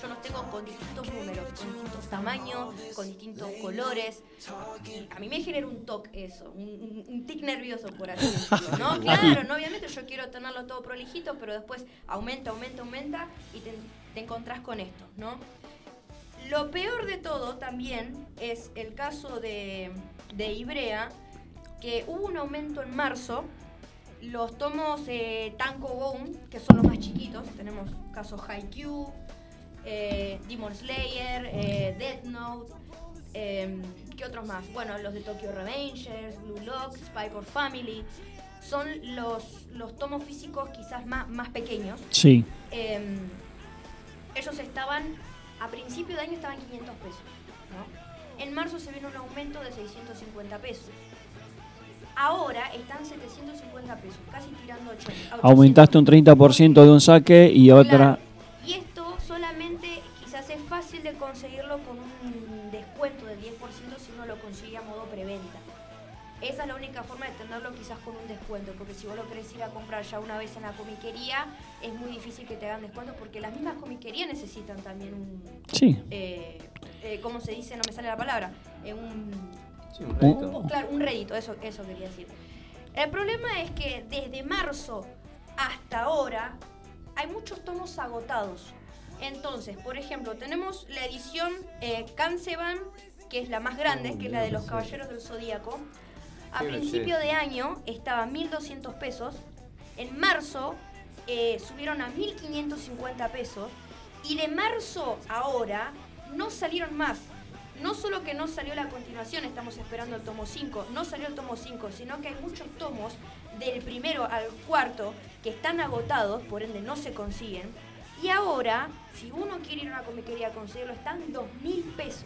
yo los tengo con distintos números, con distintos tamaños, con distintos colores. Y a mí me genera un toque eso, un, tic nervioso, por así decirlo, ¿no? *laughs* Claro, no, obviamente yo quiero tenerlo todo prolijito, pero después aumenta, aumenta, aumenta y te, te encontrás con esto, ¿no? Lo peor de todo también es el caso de, de Ibrea, que hubo un aumento en marzo. Los tomos eh, Tanko Bone, que son los más chiquitos, tenemos casos Haikyuu, eh, Demon Slayer, eh, Death Note, eh, ¿qué otros más? Bueno, los de Tokyo Revengers, Blue Lock, Spy for Family, son los, los tomos físicos quizás más, más pequeños. Sí. Eh, ellos estaban, a principio de año estaban 500 pesos. ¿no? En marzo se vino un aumento de 650 pesos. Ahora están 750 pesos, casi tirando 80. Aumentaste un 30% de un saque y otra... Claro. Conseguirlo con un descuento del 10% si uno lo consigue a modo preventa. Esa es la única forma de tenerlo quizás con un descuento, porque si vos lo querés ir a comprar ya una vez en la comiquería, es muy difícil que te hagan descuentos porque las mismas comiquerías necesitan también un... Sí. Eh, eh, ¿Cómo se dice? No me sale la palabra. Eh, un, Sí, un rédito. un- claro, un rédito, eso, eso quería decir. El problema es que desde marzo hasta ahora hay muchos tomos agotados. Entonces, por ejemplo, tenemos la edición eh, que es la más grande, que es la de los Caballeros del Zodíaco. A principio de año estaba 1.200 pesos. En marzo eh, subieron a 1.550 pesos. Y de marzo a ahora no salieron más. No solo que no salió la continuación, estamos esperando el tomo 5, no salió el tomo 5, sino que hay muchos tomos del primero al cuarto que están agotados, por ende no se consiguen. Y ahora, si uno quiere ir a una comiquería a conseguirlo, están 2.000 pesos.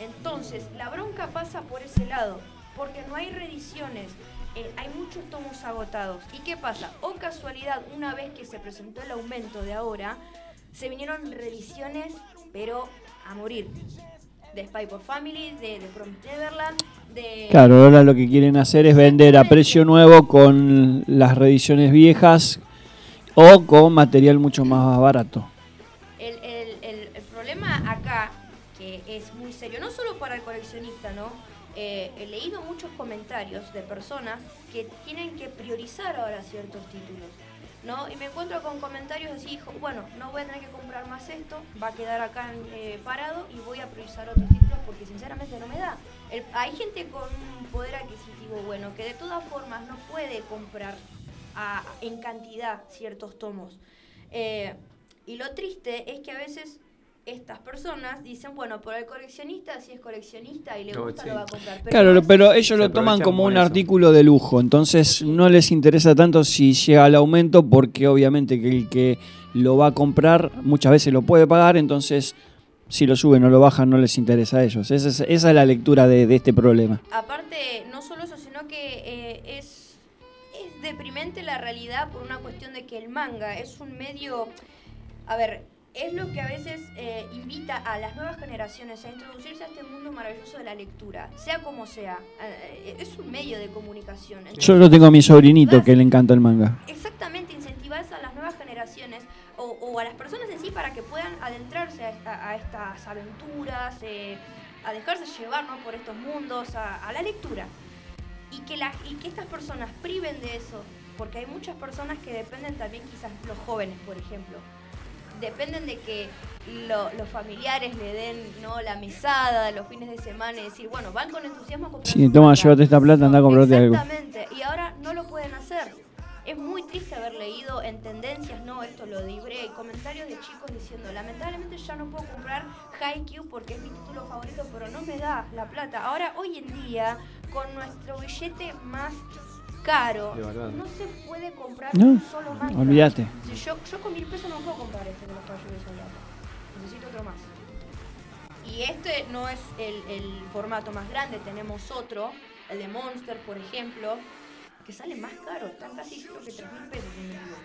Entonces, la bronca pasa por ese lado, porque no hay reediciones. eh, hay muchos tomos agotados. ¿Y qué pasa? O casualidad, una vez que se presentó el aumento de ahora, se vinieron revisiones, pero a morir. De Spy por Family, de, de Promised Neverland, de... Claro, ahora lo que quieren hacer es vender a precio nuevo con las reediciones viejas o con material mucho más barato. El, el- el- problema acá, que es muy serio, no solo para el coleccionista, ¿no? Eh, he leído muchos comentarios de personas que tienen que priorizar ahora ciertos títulos, ¿no? Y me encuentro con comentarios así, bueno, no voy a tener que comprar más esto, va a quedar acá eh, parado y voy a priorizar otros títulos porque sinceramente no me da. Hay gente con un poder adquisitivo bueno que de todas formas no puede comprar a- en cantidad ciertos tomos. Eh, y lo triste es que a veces estas personas dicen, bueno, por el coleccionista, si es coleccionista y le gusta, sí. lo va a comprar. Pero Claro, no pero ellos lo toman como un eso. artículo de lujo, entonces no les interesa tanto si llega al aumento porque obviamente que el que lo va a comprar muchas veces lo puede pagar, entonces si lo suben o lo bajan no les interesa a ellos. Esa es, esa es la lectura de, de este problema. Aparte, no solo eso, sino que eh, es deprimente la realidad por una cuestión de que el manga es un medio... A ver, es lo que a veces eh, invita a las nuevas generaciones a introducirse a este mundo maravilloso de la lectura, sea como sea. Eh, es un medio de comunicación. Yo lo tengo a mi sobrinito que le encanta el manga. exactamente incentivar a las nuevas generaciones o, o a las personas en sí para que puedan adentrarse a, esta- a estas aventuras, eh, a dejarse llevar ¿no? por estos mundos, a, a la lectura. Y que, la, y que estas personas priven de eso, porque hay muchas personas que dependen también, quizás los jóvenes, por ejemplo, dependen de que lo- los familiares le den ¿no? la mesada los fines de semana y decir, bueno, van con entusiasmo a comprar Sí, toma, llévate esta plata, anda a comprarte algo. Exactamente, y ahora no lo pueden hacer. Es muy triste haber leído en tendencias, no, esto lo libré, comentarios de chicos diciendo, lamentablemente ya no puedo comprar Haikyuu porque es mi título favorito, pero no me da la plata. Ahora, hoy en día, con nuestro billete más caro, De verdad. no se puede comprar No, un solo manga. olvídate. Si yo, yo con mil pesos no puedo comprar este de los caballeros de Zodiaco. Necesito otro más. Y este no es el, el formato más grande, tenemos otro, el de Monster, por ejemplo, que sale más caro, están casi creo que 3 mil pesos. me equivoco.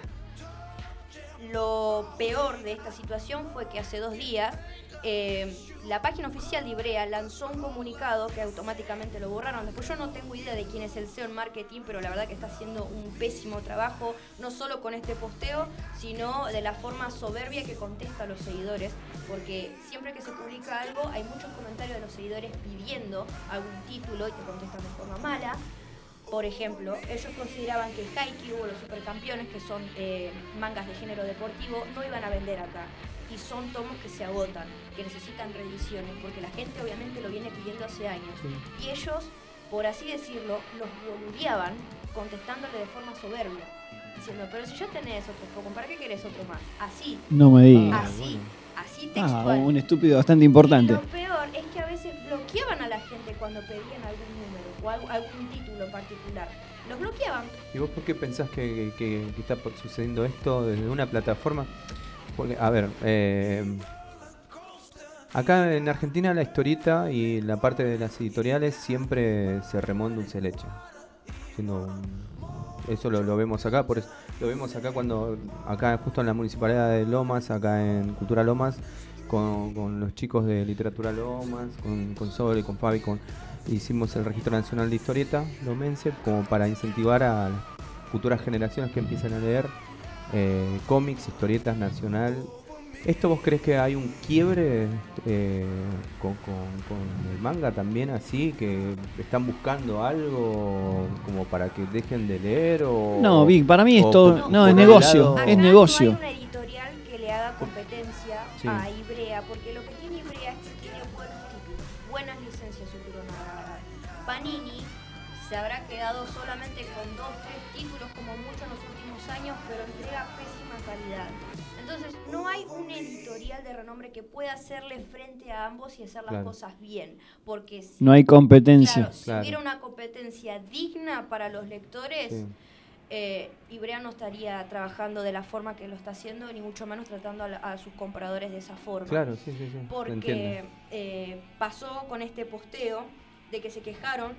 Lo peor de esta situación fue que hace dos días eh, la página oficial de Ibrea lanzó un comunicado que automáticamente lo borraron. Después yo no tengo idea de quién es el CEO en marketing, pero la verdad que está haciendo un pésimo trabajo, no solo con este posteo, sino de la forma soberbia que contesta a los seguidores, porque siempre que se publica algo hay muchos comentarios de los seguidores pidiendo algún título y te contestan de forma mala. Por ejemplo, ellos consideraban que Haikyuu o los supercampeones, que son eh, mangas de género deportivo, no iban a vender acá. Y son tomos que se agotan, que necesitan reediciones, porque la gente obviamente lo viene pidiendo hace años. Y ellos, por así decirlo, los boludeaban contestándole de forma soberbia. Diciendo, pero si ya tenés otro Pokémon, ¿para qué querés otro más? Así. No me digas. Así. Así Ah, textual. un estúpido bastante importante. Y lo peor es que a veces bloqueaban a la gente cuando pedían algún número o algún título en particular. Los bloqueaban. ¿Y vos por qué pensás que, que- que está sucediendo esto desde una plataforma? Porque, a ver, eh, acá en Argentina la historieta y la parte de las editoriales siempre se remonta un leche. Siendo eso lo, vemos acá, por eso, lo vemos acá cuando, acá justo en la municipalidad de Lomas, acá en Cultura Lomas, con, los chicos de Literatura Lomas, con, Sol y con Fabi, con, hicimos el Registro Nacional de Historieta, Lomense, como para incentivar a futuras generaciones que empiecen a leer eh, cómics, historietas nacional. ¿Esto vos crees que hay un quiebre eh, con, con- con el manga también así? ¿Que están buscando algo como para que dejen de leer? O, No, Vic, para mí es o todo- por- no, por es negocio, lado- es negocio. No hay una editorial que le haga competencia Sí. a Ibrea, porque lo que tiene Ibrea es que tiene buenos títulos, buenas licencias. Panini se habrá quedado solamente con dos, tres títulos como mucho en los últimos años, pero hay un editorial de renombre que pueda hacerle frente a ambos y hacer las Claro. cosas bien. Porque si, No hay competencia. claro, si hubiera una competencia digna para los lectores, Sí. eh, Ibrea no estaría trabajando de la forma que lo está haciendo, ni mucho menos tratando a, la- a sus compradores de esa forma. Claro, sí, sí, sí, Porque eh, pasó con este posteo de que se quejaron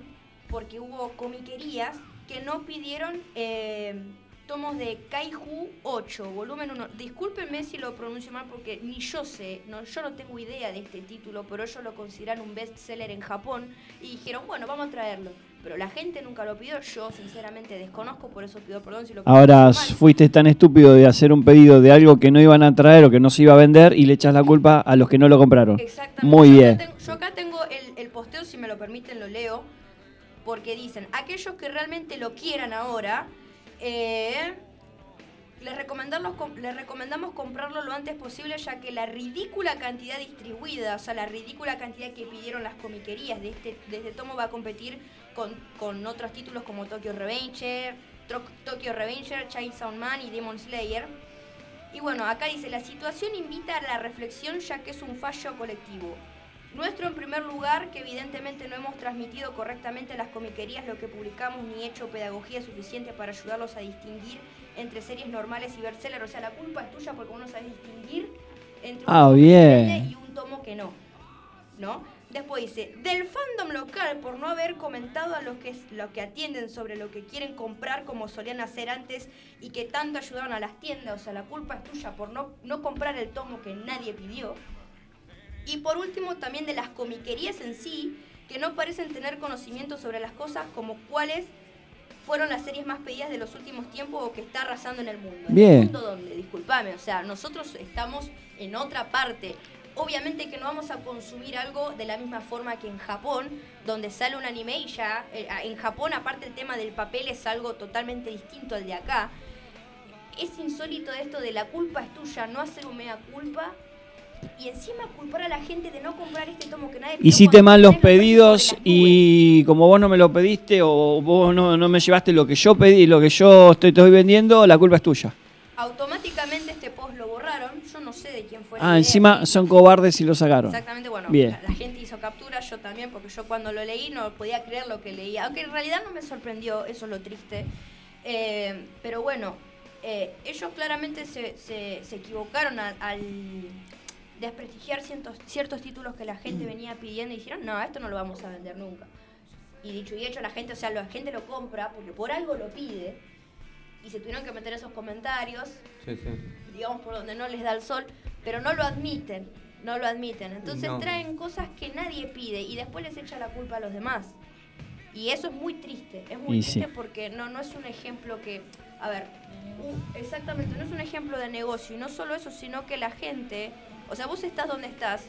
porque hubo comiquerías que no pidieron eh, tomos de Kaiju 8, volumen 1. Discúlpenme si lo pronuncio mal porque ni yo sé, no, yo no tengo idea de este título, pero ellos lo consideran un bestseller en Japón y dijeron, bueno, vamos a traerlo. Pero la gente nunca lo pidió, yo sinceramente desconozco, por eso pido perdón si lo Ahora mal. fuiste tan estúpido de hacer un pedido de algo que no iban a traer o que no se iba a vender y le echas la culpa a los que no lo compraron. Exactamente. Muy Yo bien. acá tengo- yo acá tengo el, el posteo, si me lo permiten lo leo, porque dicen, aquellos que realmente lo quieran ahora, eh, les, recomendamos comprarlo lo antes posible, ya que la ridícula cantidad distribuida, o sea, la ridícula cantidad que pidieron las comiquerías de este, de este tomo va a competir con, con otros títulos como Tokyo Revenger, Tokyo Revenger, Chainsaw Man y Demon Slayer. Y bueno, acá dice, la situación invita a la reflexión ya que es un fallo colectivo. Nuestro en primer lugar, que evidentemente no hemos transmitido correctamente a las comiquerías lo que publicamos ni hecho pedagogía suficiente para ayudarlos a distinguir entre series normales y bestsellers. O sea, la culpa es tuya porque vos no sabes distinguir entre un Ah, tomo que bien. y un tomo que no. ¿No? Después dice, del fandom local por no haber comentado a los que, los que atienden sobre lo que quieren comprar como solían hacer antes y que tanto ayudaron a las tiendas, o sea, la culpa es tuya por no, no comprar el tomo que nadie pidió. Y por último también de las comiquerías en sí, que no parecen tener conocimiento sobre las cosas como cuáles fueron las series más pedidas de los últimos tiempos o que está arrasando en el mundo. ¿En Bien. el mundo dónde? Disculpame, o sea, nosotros estamos en otra parte. Obviamente que no vamos a consumir algo de la misma forma que en Japón, donde sale un anime y ya, eh, en Japón aparte el tema del papel es algo totalmente distinto al de acá. Es insólito esto de la culpa es tuya, no hacer un mea culpa y encima culpar a la gente de no comprar este tomo que nadie Hiciste mal los pedidos y como vos no me lo pediste o vos no, no me llevaste lo que yo pedí, lo que yo estoy, te estoy vendiendo, la culpa es tuya. Automáticamente este post lo borraron, yo no sé de quién fue. Ah, encima son cobardes y lo sacaron. Exactamente, bueno, Bien. La, la gente hizo captura, yo también, porque yo cuando lo leí no podía creer lo que leía. Aunque en realidad no me sorprendió, eso es lo triste. Eh, pero bueno, eh, ellos claramente se, se- se equivocaron al desprestigiar ciertos, ciertos títulos que la gente *clears throat* venía pidiendo y dijeron, no, esto no lo vamos a vender nunca. Y dicho y hecho, la gente, o sea, la gente lo compra porque por algo lo pide. Y se tuvieron que meter esos comentarios Sí, sí. digamos, por donde no les da el sol, pero no lo admiten, no lo admiten. Entonces No. traen cosas que nadie pide y después les echa la culpa a los demás. Y eso es muy triste, es muy Y triste sí. porque no, no es un ejemplo que, a ver, exactamente, no es un ejemplo de negocio y no solo eso, sino que la gente, o sea, vos estás donde estás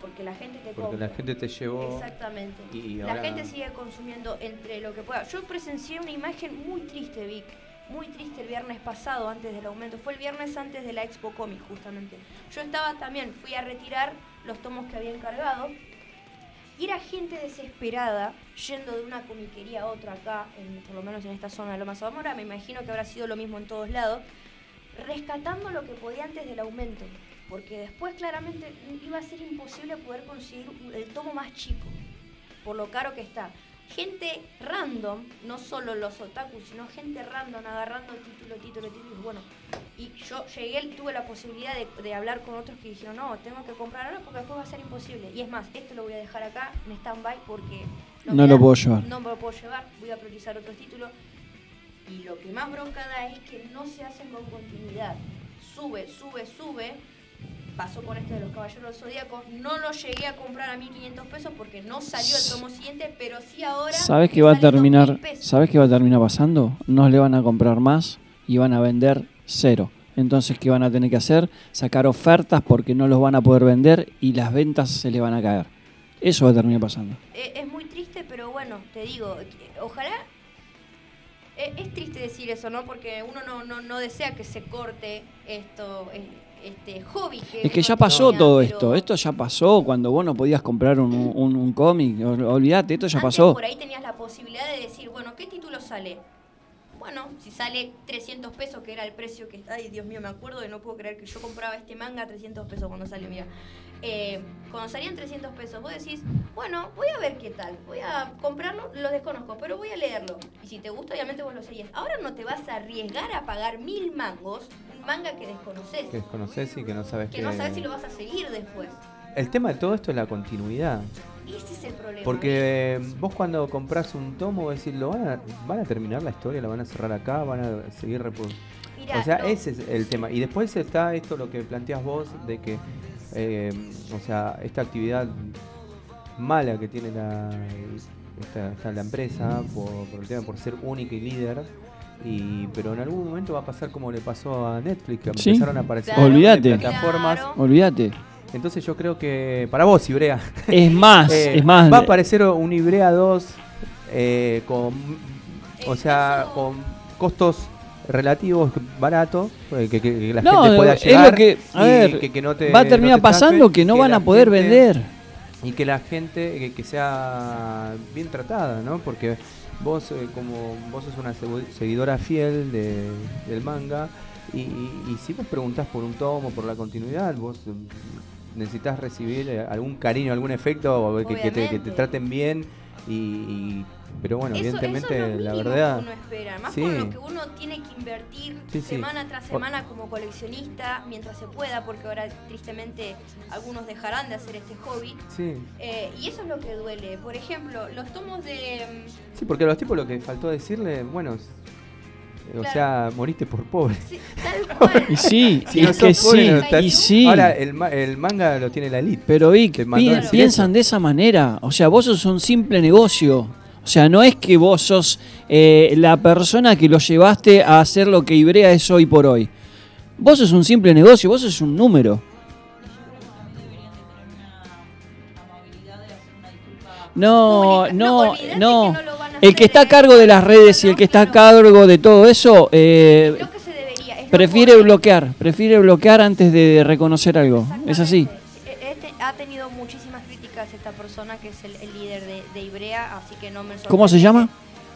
porque la gente te Porque compra. la gente te llevó. Exactamente. y la gente sigue consumiendo entre lo que pueda. Yo presencié una imagen muy triste, Vic. Muy triste el viernes pasado, antes del aumento. Fue el viernes antes de la Expo Comic, justamente. Yo estaba también, fui a retirar los tomos que había encargado. Y era gente desesperada yendo de una comiquería a otra acá, en- por lo menos en esta zona de Loma Zamora. Me imagino que habrá sido lo mismo en todos lados. Rescatando lo que podía antes del aumento. Porque después claramente iba a ser imposible poder conseguir el tomo más chico por lo caro que está. Gente random, no solo los otakus, sino gente random agarrando título, título, título. y Bueno, y yo llegué, tuve la posibilidad de, de hablar con otros que dijeron, no, tengo que comprar ahora porque después va a ser imposible. Y es más, esto lo voy a dejar acá en stand-by porque No me lo puedo llevar. No me lo puedo llevar, voy a priorizar otros títulos. Y lo que más bronca da es que no se hacen con continuidad. Sube, sube, sube. Pasó con este de los Caballeros del Zodíaco. No lo llegué a comprar a 1500 pesos porque no salió el tomo siguiente, pero sí ahora. ¿Sabes qué va a sale 2000 terminar? ¿Sabes qué va a terminar pasando? No le van a comprar más y van a vender cero. Entonces, ¿qué van a tener que hacer? Sacar ofertas porque no los van a poder vender y las ventas se le van a caer. Eso va a terminar pasando. Eh, es muy triste, pero bueno, te digo, ojalá. eh, es triste decir eso, ¿no? Porque uno no, no, no desea que se corte esto, eh, este hobby que. Es que ya pasó tenía, todo pero esto. Esto ya pasó cuando vos no podías comprar un, un- un cómic. Ol- Olvídate, esto ya antes pasó. Por ahí tenías la posibilidad de decir, bueno, ¿qué título sale? Bueno, si sale 300 pesos, que era el precio que está, ay Dios mío, me acuerdo de no puedo creer que yo compraba este manga a 300 pesos cuando salió, mira. Eh, cuando salían 300 pesos, vos decís, bueno, voy a ver qué tal, voy a comprarlo, lo desconozco, pero voy a leerlo. Y si te gusta, obviamente vos lo seguís. Ahora no te vas a arriesgar a pagar mil mangos, un manga que desconoces, Que desconoces y que no sabes que no sabes si lo vas a seguir después. El tema de todo esto es la continuidad. Ese es el problema. Porque vos cuando compras un tomo, decís, ¿lo van a, van a terminar la historia? ¿La van a cerrar acá? ¿Van a seguir Mirá, O sea, no. ese es el tema. Y después está esto, lo que planteas vos, de que, eh, o sea, esta actividad mala que tiene la, esta, esta- la empresa por, por el tema por ser única y líder. Y, pero en algún momento va a pasar como le pasó a Netflix, que Sí. empezaron a aparecer Claro. Olvídate. plataformas. Olvídate. Entonces yo creo que para vos, Ibrea. Es más, *laughs* es más. Va a aparecer un Ibrea 2 eh, con, o sea, con costos relativos baratos eh, que, que- que la No, gente pueda es llegar lo que- a y ver, que, que no te, va a terminar no te estafen, pasando que no van la a poder gente- vender. y que la gente que, que sea bien tratada, ¿no? Porque vos eh, como vos sos una segu- seguidora fiel de, del manga y, y- si vos preguntás por un tomo, por la continuidad, vos eh, necesitas recibir eh, algún cariño, algún efecto, que, que te, que te Obviamente. traten bien y, y- pero bueno, Eso- eso evidentemente es lo la verdad que uno espera, más sí. con lo que uno tiene que invertir Sí, sí. semana tras semana como coleccionista mientras se pueda, porque ahora tristemente algunos dejarán de hacer este hobby. Sí. Eh, y eso es lo que duele. Por ejemplo, los tomos de... mm, Sí, porque a los tipos lo que faltó decirle, bueno, o Claro. sea, moriste por pobre. tal cual. Y sí, Si y no es que pobre, sí, no estás- y sí. Ahora el, ma- el manga lo tiene la elite. Pero Vic, pi- piensan de esa manera. O sea, vos sos un simple negocio. O sea, no es que vos sos eh, la persona que lo llevaste a hacer lo que Ibrea es hoy por hoy. Vos sos un simple negocio, vos sos un número. No, no, no. no El que está a cargo de las redes y el que está a cargo de todo eso, eh, prefiere bloquear, prefiere bloquear antes de reconocer algo. Es así. Eh, este ha tenido muchísimas críticas esta persona que es el, el líder de, de Ibrea, así que no me ¿Cómo se sorprende. llama?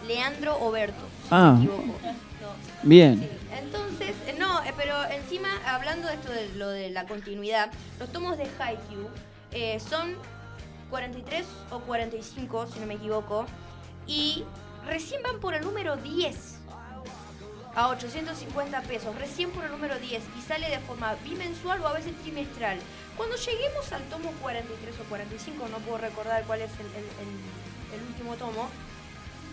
Leandro Oberto. si Ah. no. Bien. Entonces, eh, no, eh, pero encima, hablando de esto de lo de la continuidad, los tomos de Haikyuu eh, son 43 o 45, si no me equivoco, y recién van por el número 10 a 850 pesos, recién por el número 10 y sale de forma bimensual o a veces trimestral. Cuando lleguemos al tomo 43 o 45, no puedo recordar cuál es el, el- el- el último tomo,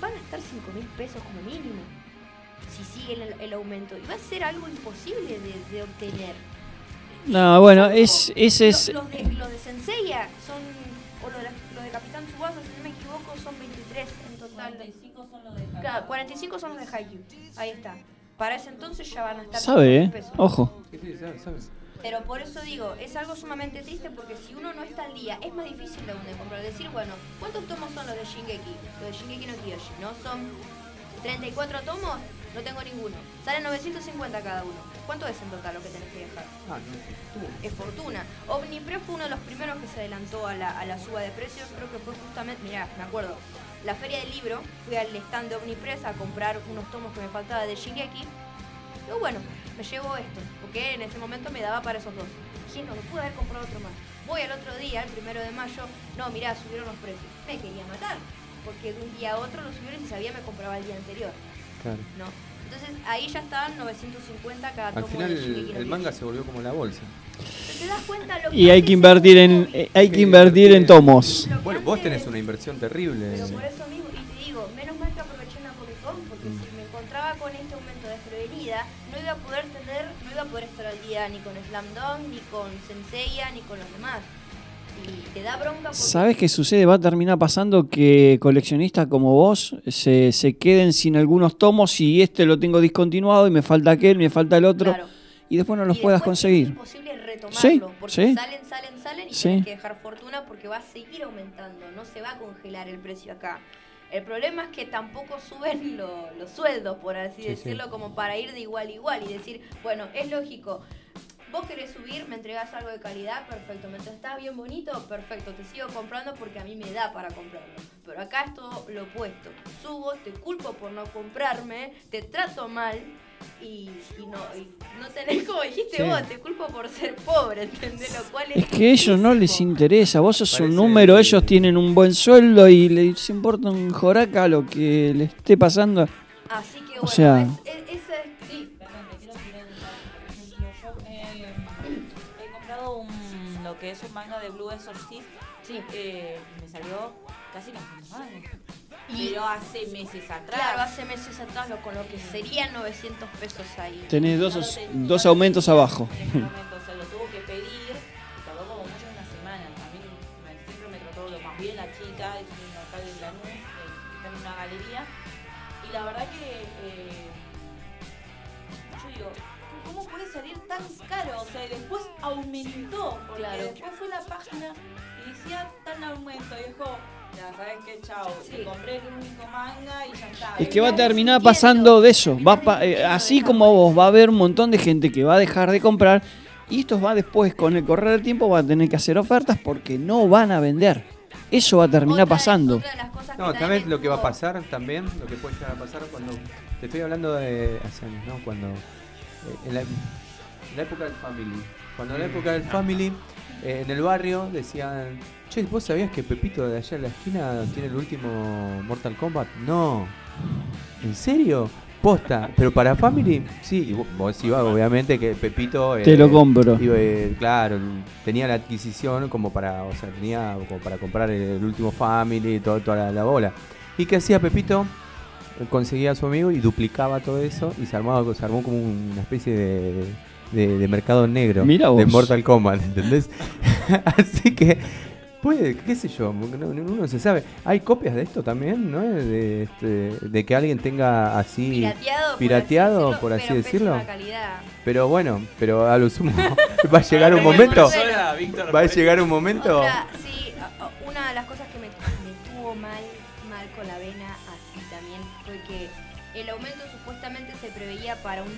van a estar 5 mil pesos como mínimo. Si sigue el, aumento. Y va a ser algo imposible de, de obtener. No, bueno, es, ese es. Los, los de, los de Senseiya son, o los de, los de Capitán Tsubasa, si no me equivoco, son 23 en total. 45 son los de Haikyuu. Claro, 45 son los de Haikyuu. Ahí está. Para ese entonces ya van a estar Sabe, 5.000 ¿eh? pesos. Ojo. Pero por eso digo, es algo sumamente triste porque si uno no está al día, es más difícil de aún de comprar. Decir, bueno, ¿cuántos tomos son los de Shingeki? Los de Shingeki no Kyoshi, ¿no? Son 34 tomos, no tengo ninguno. Salen 950 cada uno. ¿Cuánto es en total lo que tenés que dejar? Ah, no, Es fortuna. Omnipre fue uno de los primeros que se adelantó a la, a la suba de precios. Creo que fue justamente, mirá, me acuerdo, la feria del libro. Fui al stand de Omnipress a comprar unos tomos que me faltaba de Shingeki. Digo, bueno, me llevo esto, porque en ese momento me daba para esos dos. Dije, no, me pude haber comprado otro más. Voy al otro día, el primero de mayo, no, mirá, subieron los precios. Me quería matar, porque de un día a otro lo subieron y sabía me compraba el día anterior. Claro. ¿no? Entonces ahí ya estaban 950 cada Al tomo final de el, Shingeki no el Kyojin. manga se volvió como la bolsa. ¿Te das cuenta lo Y hay que invertir en, eh, hay que invertir en tomos. Bueno, vos tenés una inversión terrible. Pero por eso mismo, y te digo, menos mal que aproveché en la Comic Con, porque si me encontraba con este aumento desprevenida, no iba a poder tener, no iba a poder estar al día ni con Slam Dunk, ni con Senseiya, ni con los demás. Y te da bronca porque ¿Sabes qué sucede? Va a terminar pasando que coleccionistas como vos se, se queden sin algunos tomos y este lo tengo discontinuado y me falta aquel, me falta el otro Claro. y después no los y puedas conseguir. Es imposible retomarlo, Sí, porque sí. salen, salen, salen y Sí. tienes que dejar fortuna porque va a seguir aumentando, no se va a congelar el precio acá. El problema es que tampoco suben lo- los sueldos, por así Sí, sí. decirlo, como para ir de igual a igual y decir, bueno, es lógico, vos querés subir, me entregás algo de calidad, perfecto, me está bien bonito, perfecto, te sigo comprando porque a mí me da para comprarlo. Pero acá es todo lo opuesto, subo, te culpo por no comprarme, te trato mal y, y no, y no tenés como dijiste Sí. vos, te culpo por ser pobre, ¿entendés? Lo cual es, Es que a ellos no les interesa, vos sos Parece un número, ellos tienen un buen sueldo y les importa un joraca lo que le esté pasando. Así que O bueno, sea- es, es- es- que es un manga de Blue Exorcist, Sí. eh, me salió casi 900 mangos. Y- Pero hace meses atrás. Claro, hace meses atrás, lo, con lo que serían 900 pesos ahí. Tenés dos, dos aumentos abajo. Tan caro? O sea, y después aumentó, porque Claro. después fue la página y decía tan aumento. Y dijo, ya sabes qué, chao, me compré el único manga y ya está. Es que va a terminar pasando de eso. Va pa- eh, así como vos, va a haber un montón de gente que va a dejar de comprar. Y estos va después, con el correr del tiempo, va a tener que hacer ofertas porque no van a vender. Eso va a terminar Otra pasando. otra de las cosas que No, también lo que va a pasar también, lo que puede llegar a pasar cuando. Te estoy hablando de hace años, ¿no? Cuando. eh, en, la, la época del Family. Cuando en la época del Family, eh, en el barrio decían. Che, ¿vos sabías que Pepito de allá en la esquina tiene el último Mortal Kombat? No. ¿En serio? Posta. Pero para Family, sí. Y vos, vos ibas, obviamente, que Pepito. Te lo compro. iba, eh, claro, tenía la adquisición como para, o sea, tenía como para comprar el, el último Family, todo, toda la, la bola. ¿Y qué hacía Pepito? Conseguía a su amigo y duplicaba todo eso y se armaba, se armó como una especie de, de- de mercado negro Mira de vos. Mortal Kombat, ¿entendés? *laughs* Así que puede, qué sé yo, uno se sabe. Hay copias de esto también, ¿no? De, este, de que alguien tenga así Pirateado, pirateado, por así pero decirlo. pésima calidad. Pero bueno, pero a lo sumo *laughs* *laughs* va a llegar un momento. Va a por llegar un momento. Otra, sí, una de las cosas que me, me tuvo mal, mal con la vena así también fue que el aumento supuestamente se preveía para un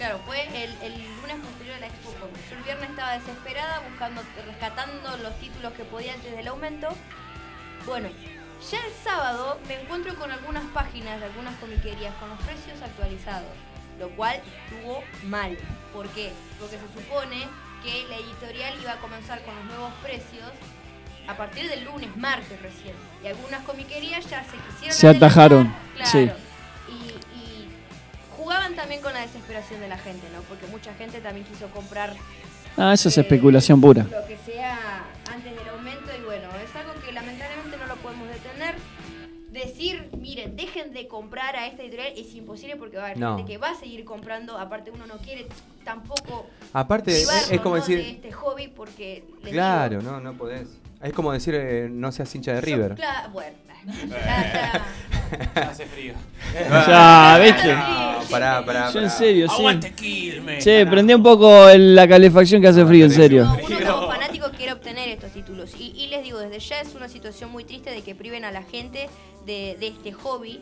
claro, fue el, el lunes posterior a la Expo Comics. Yo el viernes estaba desesperada buscando, rescatando los títulos que podía antes del aumento. Bueno, ya el sábado me encuentro con algunas páginas de algunas comiquerías con los precios actualizados, lo cual estuvo mal. ¿Por qué? Porque se supone que la editorial iba a comenzar con los nuevos precios a partir del lunes, martes recién. Y algunas comiquerías ya se quisieron Se atajaron, Claro. sí. Desesperación de la gente, ¿no? Porque mucha gente también quiso comprar Ah, eso es eh, especulación pura. lo que sea antes del aumento y bueno, es algo que lamentablemente no lo podemos detener. Decir, miren, dejen de comprar a esta editorial es imposible porque va a haber No. gente que va a seguir comprando. Aparte, uno no quiere tampoco Aparte, es, como ¿no? decir. de este hobby porque Claro, digo, no, no podés. Es como decir, eh, no seas hincha de River. bueno, *laughs* ya, ya. Hace frío. Ya, ¿viste? No, pará, pará, Yo en pará. serio, sí. Aguante Quilmes. Che, prendí un poco el- la calefacción que hace frío, en serio. No, uno como fanático quiere obtener estos títulos. Y, y les digo, desde ya es una situación muy triste de que priven a la gente de, de este hobby,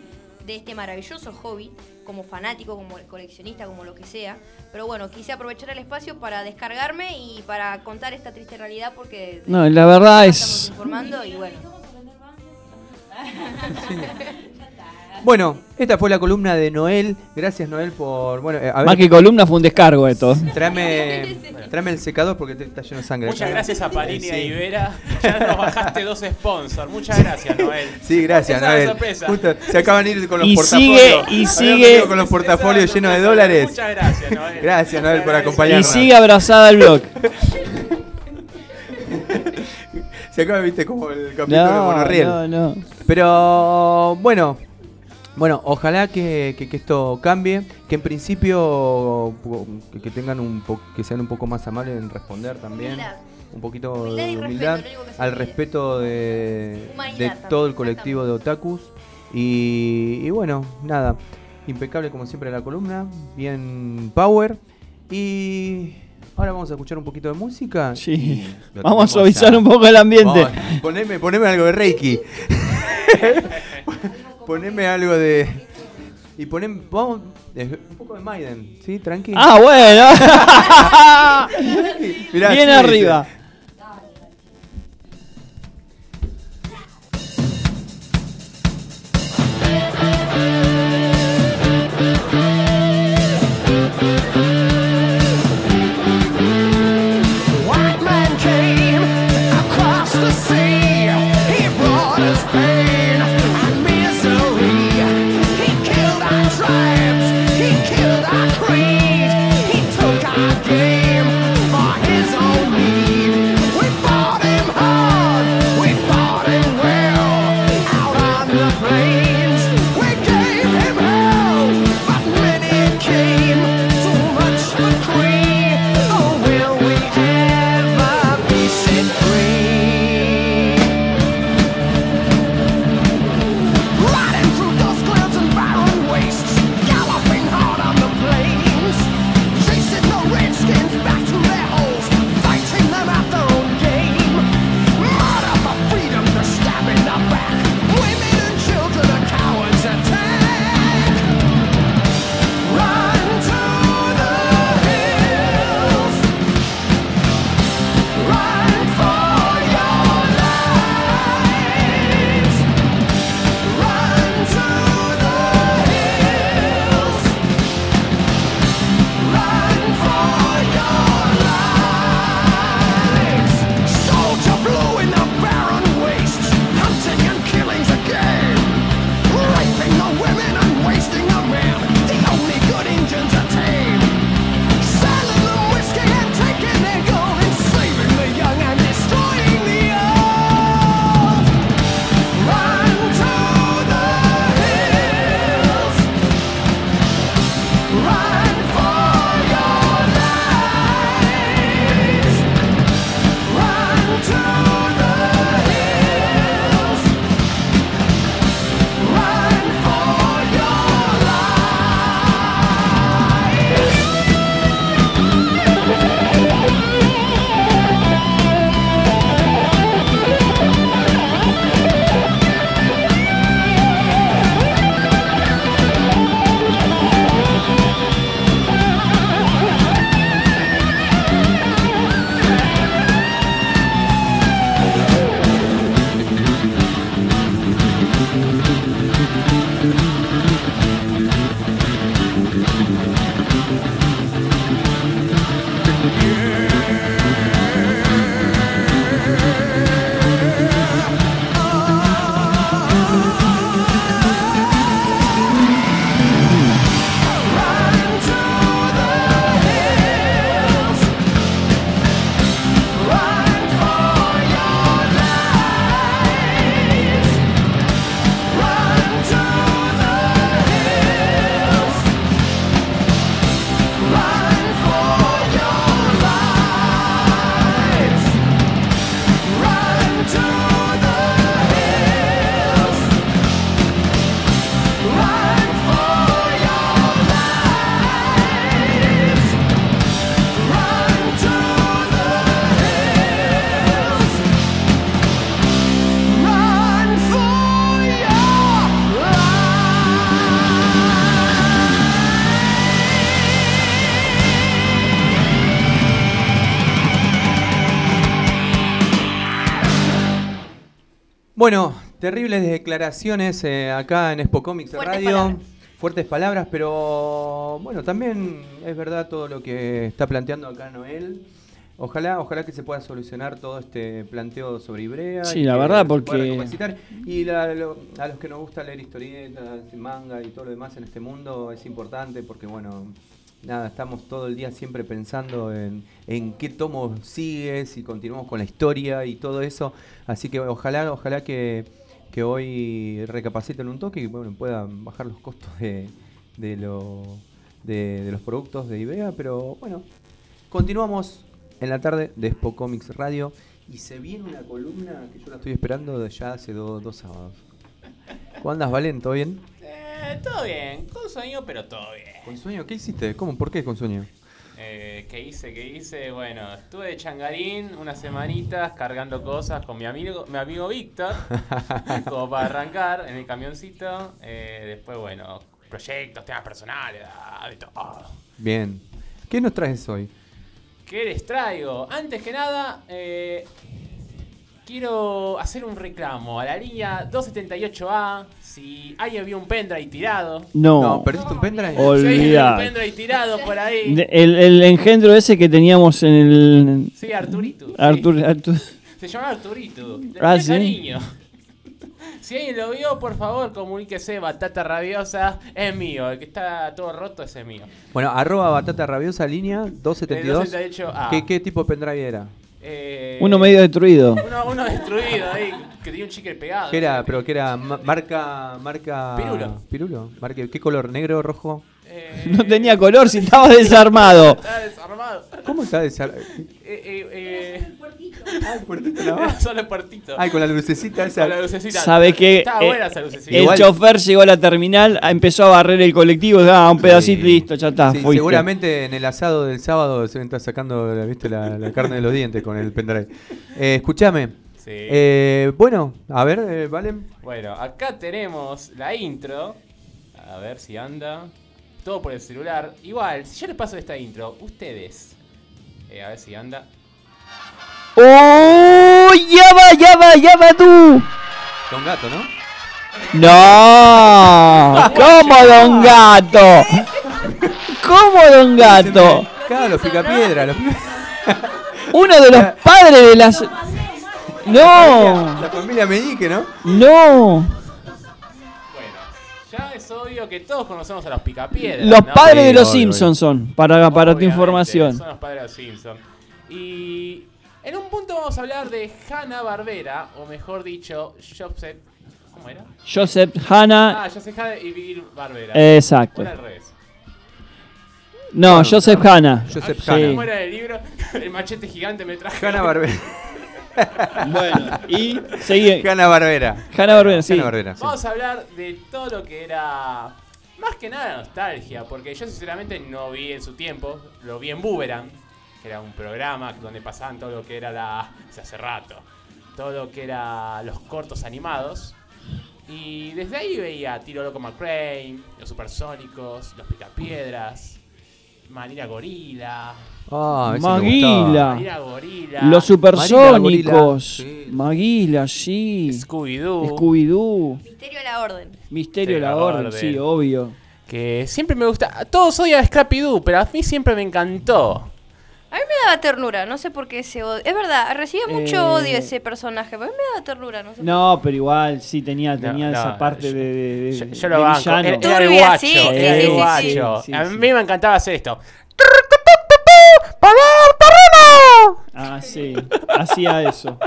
de este maravilloso hobby, como fanático, como coleccionista, como lo que sea. Pero bueno, quise aprovechar el espacio para descargarme y para contar esta triste realidad porque No, la verdad estamos es. informando y bueno. *laughs* Bueno, esta fue la columna de Noel. Gracias, Noel, por. Bueno, eh, a ver. Más que columna fue un descargo esto. Tráeme, tráeme el secador porque te- está lleno de sangre. Muchas gracias a Panini y a Sí. Ibera. Ya nos bajaste dos sponsors. Muchas gracias, Noel. Sí, gracias, Esa Noel. sorpresa. Justo se acaban de ir con los Y portafolios. sigue- y sigue- con los portafolios llenos de dólares. Muchas gracias, Noel. Gracias, Noel, por Muchas Y acompañarnos. sigue abrazada al blog. *laughs* Se acaba, viste, como el capítulo de No, Monorriel. no, no. Pero bueno, bueno, ojalá que, que- que esto cambie, que en principio que, que tengan un po- que sean un poco más amables en responder también, Humildad. un poquito Humildad de humildad al respeto de, de todo el colectivo de otakus y, y bueno, nada, impecable como siempre la columna, bien power y ahora vamos a escuchar un poquito de música. Sí. Vamos a suavizar un poco el ambiente. Vamos, poneme, poneme algo de Reiki. *laughs* poneme algo de. Y poneme. Vamos. Un poco de Maiden, ¿sí? Tranqui. Ah, bueno. *laughs* *laughs* Mirá, Bien sí, arriba. dice. Bueno, terribles declaraciones eh, acá en Expo Comics Fuertes Radio. palabras. Fuertes palabras, pero bueno, también es verdad todo lo que está planteando acá Noel. Ojalá, ojalá que se pueda solucionar todo este planteo sobre Ibrea. Sí, y la verdad, se pueda porque-. Y la- lo- a los que nos gusta leer historietas, manga y todo lo demás en este mundo es importante porque, bueno, nada, estamos todo el día siempre pensando en, en qué tomo sigue, si continuamos con la historia y todo eso. Así que ojalá, ojalá que, que hoy recapaciten un toque y bueno, puedan bajar los costos de, de, lo- de- de los productos de IBEA. Pero bueno, continuamos en la tarde de Expo Comics Radio y se viene una columna que yo la estoy esperando ya hace do- dos sábados. ¿Cómo andas, Valen? ¿Todo bien? Eh, todo bien, con sueño, pero todo bien. ¿Con sueño? ¿Qué hiciste? ¿Cómo? ¿Por qué con sueño? Eh, ¿Qué hice? ¿Qué hice? Bueno, estuve de changarín unas semanitas cargando cosas con mi amigo, mi amigo Víctor, *laughs* como para arrancar en el camioncito. Eh, después, bueno, proyectos, temas personales, ah, de todo. Bien. ¿Qué nos traes hoy? ¿Qué les traigo? Antes que nada, eh, quiero hacer un reclamo a la línea 278A. Si alguien vio un pendrive tirado. No. No, ¿perdiste un pendrive? *laughs* Vio un pendrive tirado por ahí. De- El, el engendro ese que teníamos en el. Sí, Arturito. sí. Artur, Artur- Se llama Arturito. Ah, tenía ¿sí? cariño. *laughs* Si alguien lo vio, por favor, comuníquese. Batata rabiosa es mío. El que está todo roto ese es mío. Bueno, arroba batata rabiosa línea 272. El 278A. ¿Qué, ¿Qué tipo de pendrive era? Eh, Uno medio destruido. Uno, uno destruido ahí, que tenía un chicle pegado. ¿Qué era? ¿Pero qué era? Ma- Marca... marca Pirulo. ¿Pirulo? Marca, ¿Qué color? ¿Negro, rojo? Eh, No tenía color si estaba desarmado. Está desarmado. ¿Cómo está esa? Eh, eh, eh, puertito más. Solo el puertito. Ay, con la lucecita esa. Con la lucecita. ¿Sabe que Estaba buena esa lucecita. el chofer llegó a la terminal, empezó a barrer el colectivo, ah, un pedacito y listo, ya está, Sí, fuiste. seguramente en el asado del sábado se está sacando ¿viste? La, la carne de los dientes con el pendrive. Eh, escúchame. Sí. Eh, bueno, a ver, eh, Valen. Bueno, acá tenemos la intro. A ver si anda. Todo por el celular. Igual, si yo les paso esta intro, ustedes. eh, a ver si anda. ¡Oh! ¡Ya va, ya va, ya va tú! Don Gato, ¿no? ¡No! ¿Cómo Don Gato? ¿Cómo Don Gato? Claro, los picapiedra. Los Uno de los padres de las... ¡No! La familia Meñique, ¿no? ¡No! Ya es obvio que todos conocemos a los picapiedras. Los ¿no? padres de los obvio, Simpsons son, para, para tu información. Son los padres de los Simpsons. Y en un punto vamos a hablar de Hanna Barbera, o mejor dicho, Joseph. ¿Cómo era? Joseph Hanna... Ah, Joseph Hanna y Bill Barbera. Exacto. Una al revés. No, Joseph Hanna. Joseph Sí. Hanna. ¿Cómo era el libro? *laughs* El machete gigante me traje. Hanna Barbera. *laughs* Bueno, y seguí. Hanna Barbera. Hanna Barbera, sí. Hanna Barbera, sí. Vamos a hablar de todo lo que era. Más que nada nostalgia, porque yo sinceramente no vi en su tiempo, lo vi en Boomerang, era un programa donde pasaban todo lo que era la. se hace rato, todo lo que era los cortos animados. Y desde ahí veía Tiro Loco McCrane, Los Supersónicos, Los Picapiedras, Marina Gorila, Ah, Maguila. Marina Gorila, Los supersónicos. Maguila, sí. Scooby-Doo. Misterio de la Orden. Misterio de Sí, la la Orden, Orden. sí, obvio. Que siempre me gusta. Todos odian a Scrappy Doo, pero a mí siempre me encantó. A mí me daba ternura, no sé por qué ese odio. Es verdad, recibía mucho Eh, odio ese personaje, pero a mí me daba ternura, no sé. No, pero igual sí tenía, tenía no, esa parte yo- de, de- de- Yo, yo de lo banco. Era, era el guacho. sí, era sí, el sí, sí, guacho. sí, a mí me encantaba hacer esto. Ah, sí, hacía eso.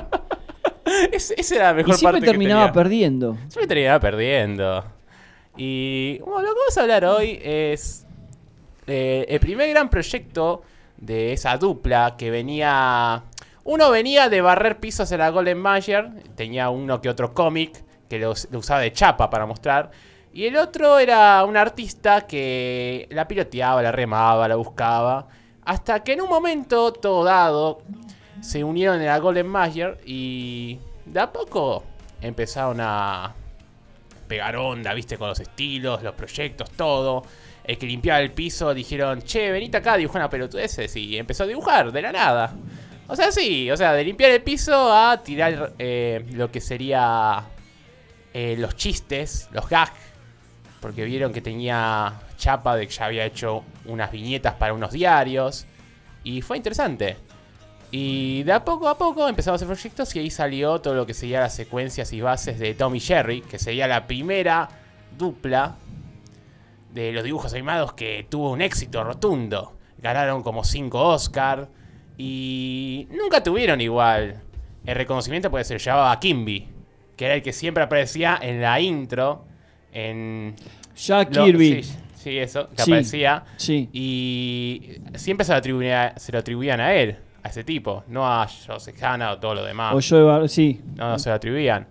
Ese- Esa era la Y mejor siempre parte que terminaba tenía. perdiendo. Siempre terminaba perdiendo. Y bueno, lo que vamos a hablar hoy es eh, el primer gran proyecto de esa dupla que venía... Uno venía de barrer pisos en la Golden Mayer, tenía uno que otro cómic que lo, us- lo usaba de chapa para mostrar. Y el otro era un artista que la piloteaba, la remaba, la buscaba. Hasta que en un momento, todo dado, se unieron en la Golden Mayer y de a poco empezaron a pegar onda, viste, con los estilos, los proyectos, todo. El que limpiaba el piso dijeron, che, venite acá a dibujar una pelotudeces y empezó a dibujar de la nada. O sea, sí, o sea, de limpiar el piso a tirar eh, lo que sería eh, los chistes, los gags. Porque vieron que tenía chapa de que ya había hecho unas viñetas para unos diarios. Y fue interesante. Y de a poco a poco empezamos a hacer proyectos y ahí salió todo lo que sería las secuencias y bases de Tommy Jerry, que sería la primera dupla de los dibujos animados que tuvo un éxito rotundo. Ganaron como 5 Oscar y nunca tuvieron igual el reconocimiento porque se llamaba Kimby, que era el que siempre aparecía en la intro en Jack lo- Kirby. Sí, sí, eso, que Sí, aparecía. sí. Y siempre se lo, atribuía- se lo atribuían a él, a ese tipo, no a Joseph Hanna o todo lo demás. O Bar- sí. No, no se lo atribuían.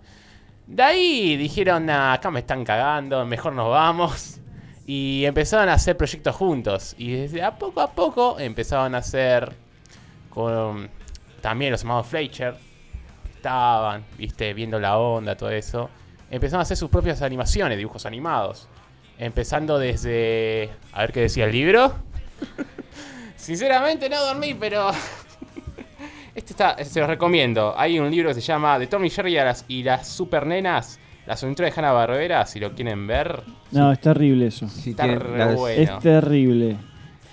De ahí dijeron, "Nah, acá me están cagando, mejor nos vamos. Y empezaron a hacer proyectos juntos. Y desde a poco a poco empezaron a hacer con también los hermanos Fleischer, estaban, viste, viendo la onda, todo eso. Empezaron a hacer sus propias animaciones, dibujos animados. Empezando desde... A ver qué decía el libro. *laughs* Sinceramente no dormí, pero *laughs* este está, se los recomiendo. Hay un libro que se llama De Tommy Jerry y las, y las Super Nenas. Las aventuras de Hanna Barbera, si lo quieren ver. No, es terrible eso. Está re bueno. Es terrible.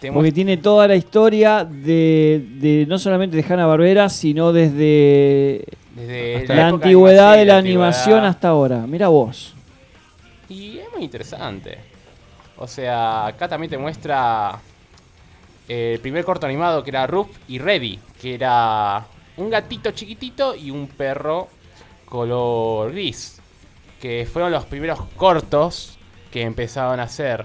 Te Porque tiene toda la historia de, de no solamente de Hanna Barbera, sino desde Desde la, antigüedad de la animación hasta ahora. Mira vos. Y es muy interesante. O sea, acá también te muestra eh, el primer corto animado que era Ruff y Reddy, que era un gatito chiquitito y un perro color gris, que fueron los primeros cortos que empezaron a hacer.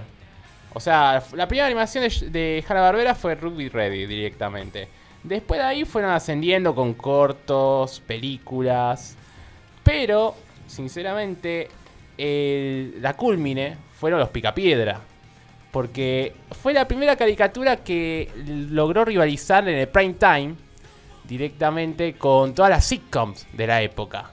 O sea, la primera animación de, de Hanna-Barbera fue Ruff y Reddy directamente. Después de ahí fueron ascendiendo con cortos, películas, pero, sinceramente, la culmine fueron los Picapiedra. Porque fue la primera caricatura que logró rivalizar en el prime time directamente con todas las sitcoms de la época.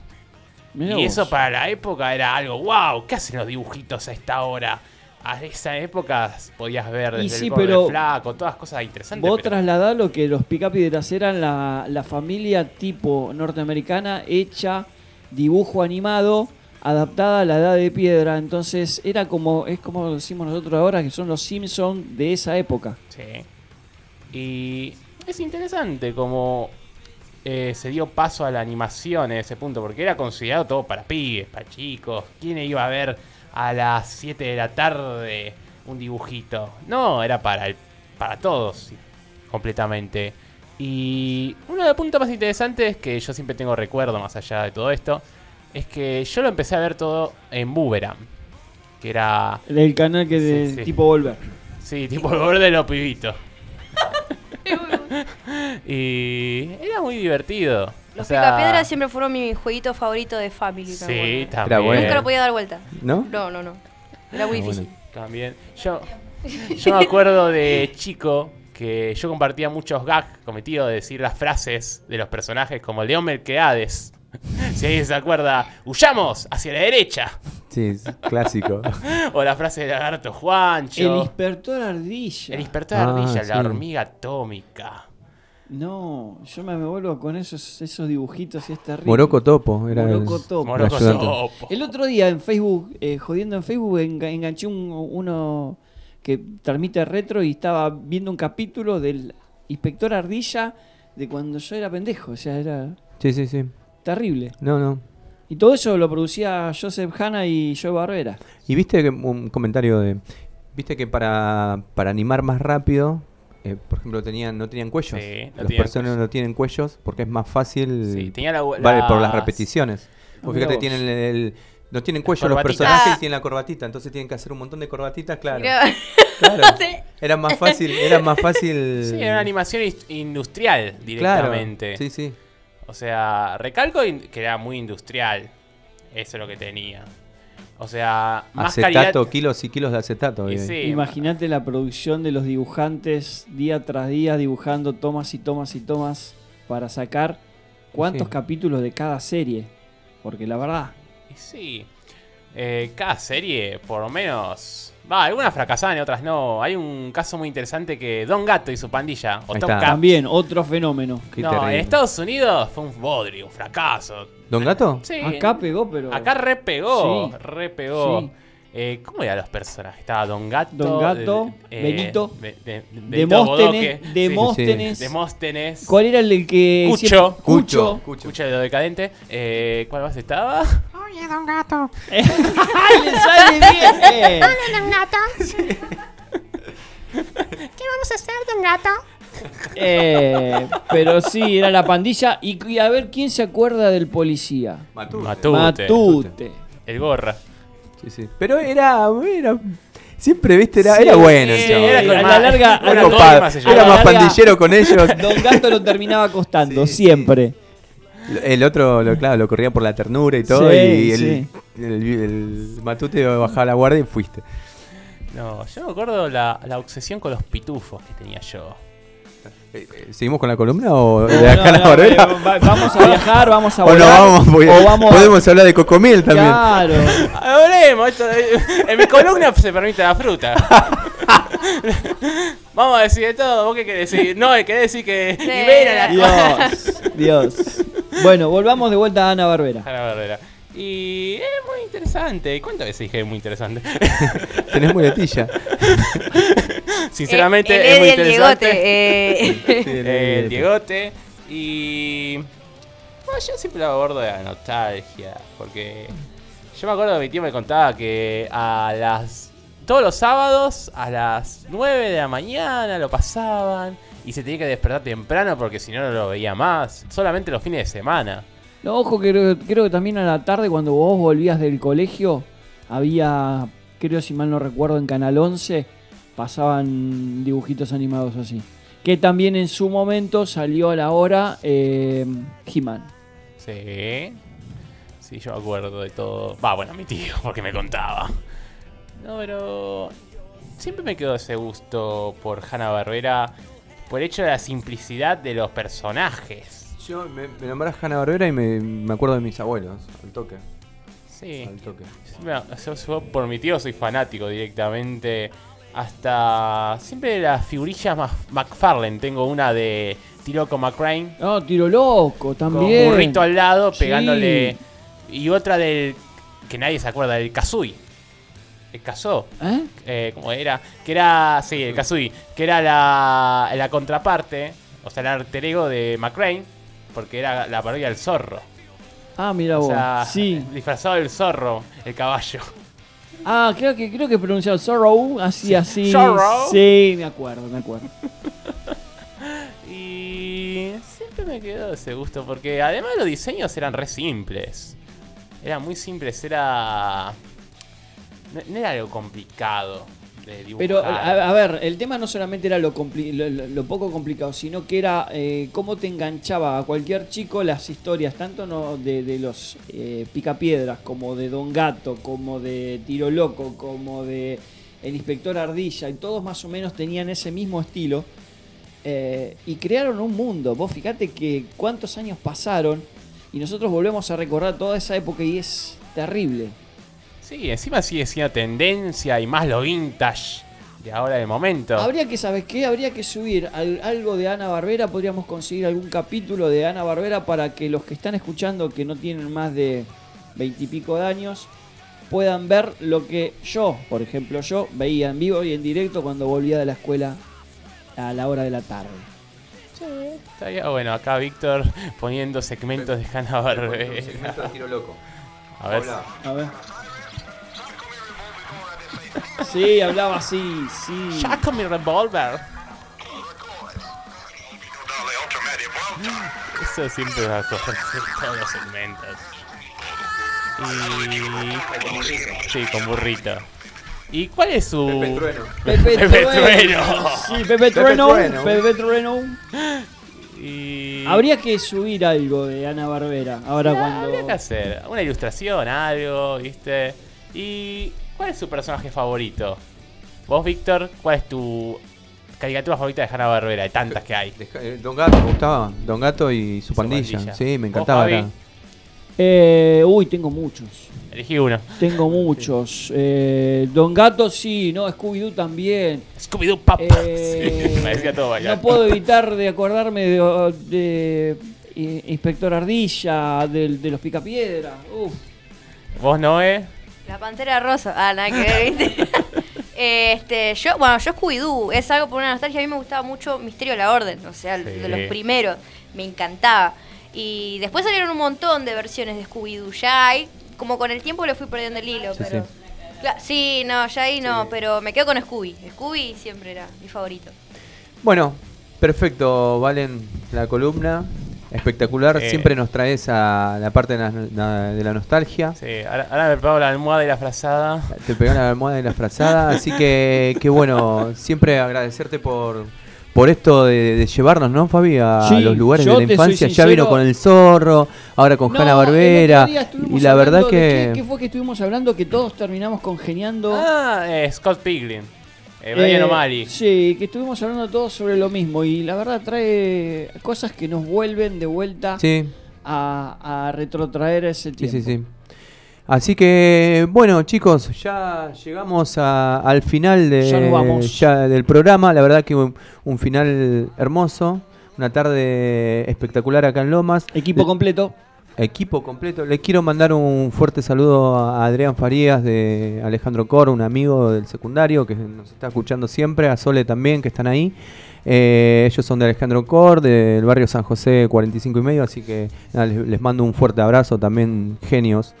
Mirá y vos. eso para la época era algo, wow, ¿qué hacen los dibujitos a esta hora? A esa época podías ver Y desde sí, el pero flaco, todas cosas interesantes. Vos pero- trasladás lo que los Picapiedras eran la, la familia tipo norteamericana hecha dibujo animado adaptada a la edad de piedra. Entonces era como, es como decimos nosotros ahora, que son los Simpsons de esa época. Sí. Y es interesante como eh, se dio paso a la animación en ese punto, porque era considerado todo para pibes, para chicos. ¿Quién iba a ver a las 7 de la tarde un dibujito? No, era para, el- para todos, completamente. Y uno de los puntos más interesantes que yo siempre tengo recuerdo, más allá de todo esto, es que yo lo empecé a ver todo en Boomerang, que era... El canal que de Sí, sí. tipo Volver. Sí, tipo borde de los pibitos. Y era muy divertido. Los o sea, picapiedras siempre fueron mi jueguito favorito de Family. Sí, también. bueno. Nunca lo podía dar vuelta. ¿No? No, no, no. Era muy Ah, difícil. También. Yo, yo me acuerdo de chico que yo compartía muchos gags cometidos de decir las frases de los personajes como el de Homer que Hades. *laughs* Si alguien se acuerda, huyamos hacia la derecha. Sí, es clásico. *laughs* O la frase de Lagarto Juancho. El inspector ardilla. El inspector Ah, ardilla, la sí. hormiga atómica. No, yo me, vuelvo con esos, esos dibujitos y es terrible. Moroco Topo era el- Moroco Topo. Moroco el. Topo. El otro día en Facebook, eh, jodiendo en Facebook, enga- enganché un- uno que transmite retro y estaba viendo un capítulo del inspector Ardilla de cuando yo era pendejo. O sea, era Sí, sí, sí. Terrible. No, no. Y todo eso lo producía Joseph Hanna y Joe Barbera. Y viste que un comentario de. Viste que para, para animar más rápido, eh, por ejemplo, tenían, no tenían cuellos. Sí, no Los tenían personajes no tienen cuellos porque es más fácil. Sí, tenía la- vale, por las repeticiones. Vos mirá fíjate, vos. tienen el, el- no tienen cuello los personajes y tienen la corbatita, entonces tienen que hacer un montón de corbatitas, claro. Claro. *laughs* Sí. Era más fácil, era más fácil. Sí, era una animación industrial Claro, directamente. Sí, sí. O sea, recalco que era muy industrial. Eso es lo que tenía. O sea, más Acetato, calidad. kilos y kilos de acetato. Y- sí, Imagínate la producción de los dibujantes día tras día dibujando tomas y tomas y tomas para sacar cuántos Sí. capítulos de cada serie. Porque la verdad, sí. Eh, cada serie, por lo menos, Va, algunas fracasaban y otras no. Hay un caso muy interesante que Don Gato y su pandilla, o Ahí Top está. Cap, También, otro fenómeno. Qué no, terrible. en Estados Unidos fue un bodrio, un fracaso. ¿Don Gato? Sí. Acá pegó, pero. Acá repegó, Sí. repegó. Sí. Eh, ¿Cómo eran los personajes? Estaba Don Gato, Don Gato, eh, Benito, Be- de- Benito Demóstenes, Bodoque, Demóstenes. sí, Demóstenes. ¿Cuál era el que. Cucho. siempre- Cucho. Escucha de lo decadente. Eh, ¿Cuál más estaba? Oye, don gato. *laughs* ¡Ay, le sale bien! Hola, don gato. ¿Qué vamos a hacer, don gato? Eh, pero sí, era la pandilla. Y, y a ver, ¿quién se acuerda del policía? Matute. Matute. Matute. El gorra. Sí, sí. Pero era, era siempre, viste, era, Sí, era bueno. el sí, era a con la más- larga, era a la- más Era a pandillero con ellos. Don Gato lo terminaba costando, Sí, sí, siempre. El otro, lo, claro, lo corría por la ternura y todo. Sí, y el, sí. el, el matute bajaba la guardia y fuiste. No, yo me acuerdo la, la obsesión con los pitufos que tenía yo. Eh, eh, ¿Seguimos con la columna o No, de acá no, la barbera? eh, va- vamos a *laughs* viajar, vamos a O no volar. vamos, porque o vamos a- podemos hablar de Cocomiel también. Claro. *laughs* Hablemos, esto, eh, en mi columna se permite la fruta. *laughs* *laughs* Vamos a decir de todo, ¿vos qué querés decir? No, querés decir que Sí. libera la Dios, Dios. Bueno, volvamos de vuelta a Ana Barbera. Ana Barbera. Y es muy interesante. ¿Cuántas veces dije muy interesante? *laughs* Tenés muletilla. *laughs* Sinceramente El- es muy el interesante. Diegote, eh. El- Eh, el Diegote. Y. Bueno, yo siempre lo abordo de la nostalgia. Porque. Yo me acuerdo que mi tío me contaba que a las. Todos los sábados a las 9 de la mañana lo pasaban. Y se tenía que despertar temprano porque si no, no lo veía más. Solamente los fines de semana. No, ojo, que creo, creo que también a la tarde cuando vos volvías del colegio, había, creo si mal no recuerdo, en Canal 11, pasaban dibujitos animados así. Que también en su momento salió a la hora eh, He-Man. Sí. Sí, yo me acuerdo de todo. Va, bueno, mi tío, porque me contaba. No, pero. Siempre me quedó ese gusto por Hanna Barbera. Por el hecho de la simplicidad de los personajes. Yo me, me nombrás Hanna Barbera y me, me acuerdo de mis abuelos, al toque. Sí. Al toque. Siempre- yo- yo por mi tío soy fanático directamente. Hasta. Siempre de las figurillas más McFarlane. Tengo una de Tiroco McCrane. No, tiro loco Con también. burrito al lado, Sí. pegándole. Y otra del. que nadie se acuerda, del Kazooie. El Kazoo. ¿Eh? Eh, ¿Cómo era? Que era. Sí, el Kazooie. Que era la, la contraparte. O sea, el alter ego de McCrane. Porque era la parodia del zorro. Ah, mira O vos. sea, sí. *laughs* disfrazado del zorro, el caballo. Ah, creo que creo que pronunciado Sorrow, así, Sí. así. Sorrow. Sí, me acuerdo, me acuerdo. *laughs* Y siempre me quedó ese gusto porque además los diseños eran re simples. Eran muy simples, era... No, era algo complicado de dibujar. Pero, a, a ver, el tema no solamente era lo, lo, poco complicado, sino que era eh, cómo te enganchaba a cualquier chico las historias, tanto no de, de los eh, Picapiedras, como de Don Gato, como de Tiro Loco, como de El Inspector Ardilla, y todos más o menos tenían ese mismo estilo. eh, y crearon un mundo. Vos fíjate que cuántos años pasaron y nosotros volvemos a recordar toda esa época y es terrible. Sí, encima sigue siendo tendencia y más lo vintage de ahora del momento. Habría que, ¿sabes qué? Habría que subir al- algo de Ana Barbera. Podríamos conseguir algún capítulo de Ana Barbera para que los que están escuchando, que no tienen más de veintipico de años, puedan ver lo que yo, por ejemplo, yo veía en vivo y en directo cuando volvía de la escuela a la hora de la tarde. Sí, estaría bueno. Acá Víctor poniendo segmentos de Hanna Barbera. Tiro loco. A ver. Hola. A ver. Sí, hablaba así, sí. Saca mi revólver. Eso siempre va a coger todos los segmentos. Y. Sí, con burrito. ¿Y cuál es su. Pepe Trueno. Pepe *laughs* Pepe Trueno. Sí, Pepe Trueno. Pepe Trueno. Y. Habría que subir algo de Ana Barbera. Ahora Ah, cuando. Habría que hacer una ilustración, algo, ¿viste? ¿Y cuál es su personaje favorito? Vos, Víctor, ¿cuál es tu caricatura favorita de Hanna Barbera? De tantas que hay. Eh, Don Gato, me gustaba. Don Gato y su Su pandilla. pandilla. Sí, me ¿Vos, encantaba. Eh, uy, tengo muchos. Elegí uno. Tengo *laughs* muchos. Eh, Don Gato sí, no, Scooby-Doo también. Scooby-Doo Papa. Eh, *laughs* Me decía todo bailar. No puedo evitar de acordarme de, de, Inspector Ardilla, de, los Picapiedra. Uf. ¿Vos, Noé? La pantera rosa. Ah, nada que *laughs* este, yo, bueno, yo Scooby-Doo, es algo por una nostalgia. A mí me gustaba mucho Misterio de la Orden, o sea, de los primeros. Me encantaba. Y después salieron un montón de versiones de Scooby-Doo. Ya hay, como con el tiempo le fui perdiendo el hilo, Sí, pero. sí. Sí, no, ya ahí no, pero me quedo con Scooby. Scooby siempre era mi favorito. Bueno, perfecto, Valen, la columna. Espectacular, Eh. siempre nos traes a la parte de la, la- de la nostalgia. Sí, ahora, ahora me pego la almohada y la frazada. Te pegó la almohada y la frazada, *laughs* así que, que bueno, siempre agradecerte por, por esto de, de llevarnos, ¿no, Fabi? A Sí, los lugares de la infancia. Ya vino con el zorro, ahora con No, Hanna Barbera. Y la verdad que. ¿qué, qué fue que estuvimos hablando? Que todos terminamos congeniando. Ah, eh, Scott Pilgrim. Eh, Brian Eh, O'Malley. Sí, que estuvimos hablando todos sobre lo mismo y la verdad trae cosas que nos vuelven de vuelta Sí. a, a retrotraer ese Sí, tiempo. sí, sí. Así que, bueno, chicos, ya llegamos a- al final de, Ya nos vamos. ya del programa. La verdad que un, un final hermoso. Una tarde espectacular acá en Lomas. Equipo completo. Equipo completo. Le quiero mandar un fuerte saludo a Adrián Farías de Alejandro Cor, un amigo del secundario que nos está escuchando siempre, a Sole también, que están ahí. Eh, ellos son de Alejandro Cor, del barrio San José 45 y medio, así que nada, les, les mando un fuerte abrazo, también genios.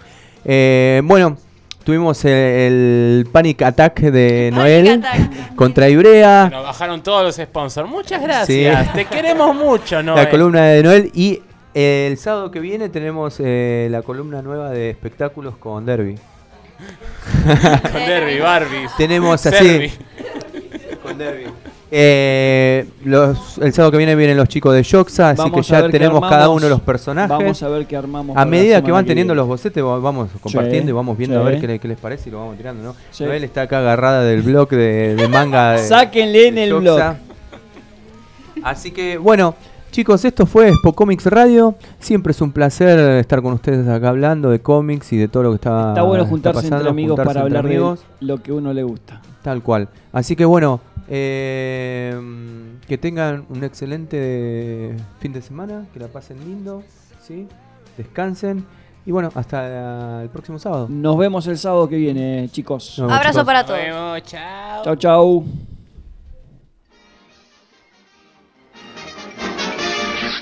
Eh, bueno, tuvimos el, el Panic Attack de Noel *laughs* contra Ibrea. Nos bajaron todos los sponsors. Muchas gracias. Sí. Te queremos mucho, ¿no? La columna de Noel y el sábado que viene tenemos eh, la columna nueva de espectáculos con Derby. *laughs* Con Derby, Barbie. Tenemos así. Con Derby. Eh, los, el sábado que viene vienen los chicos de Yoxa, así Vamos que ya tenemos cada uno de los personajes. Vamos a ver qué armamos A medida que van que teniendo viene. los bocetes, va- vamos compartiendo y vamos viendo a ver qué, le- qué les parece y lo vamos tirando, ¿no? Sí. Noel está acá agarrada del blog de, de manga. de- Sáquenle en el blog. Así que, bueno, chicos, esto fue Spocomics Radio. Siempre es un placer estar con ustedes acá hablando de cómics y de todo lo que está Está bueno está juntarse entre amigos juntarse para entre hablar amigos. de lo que a uno le gusta. Tal cual. Así que bueno, eh, que tengan un excelente fin de semana, que la pasen lindo, ¿sí? Descansen y bueno, hasta el próximo sábado. Nos vemos el sábado que viene, chicos. Nos vemos, Abrazo chicos. para Nos todos. vemos, chao. Chau, chau.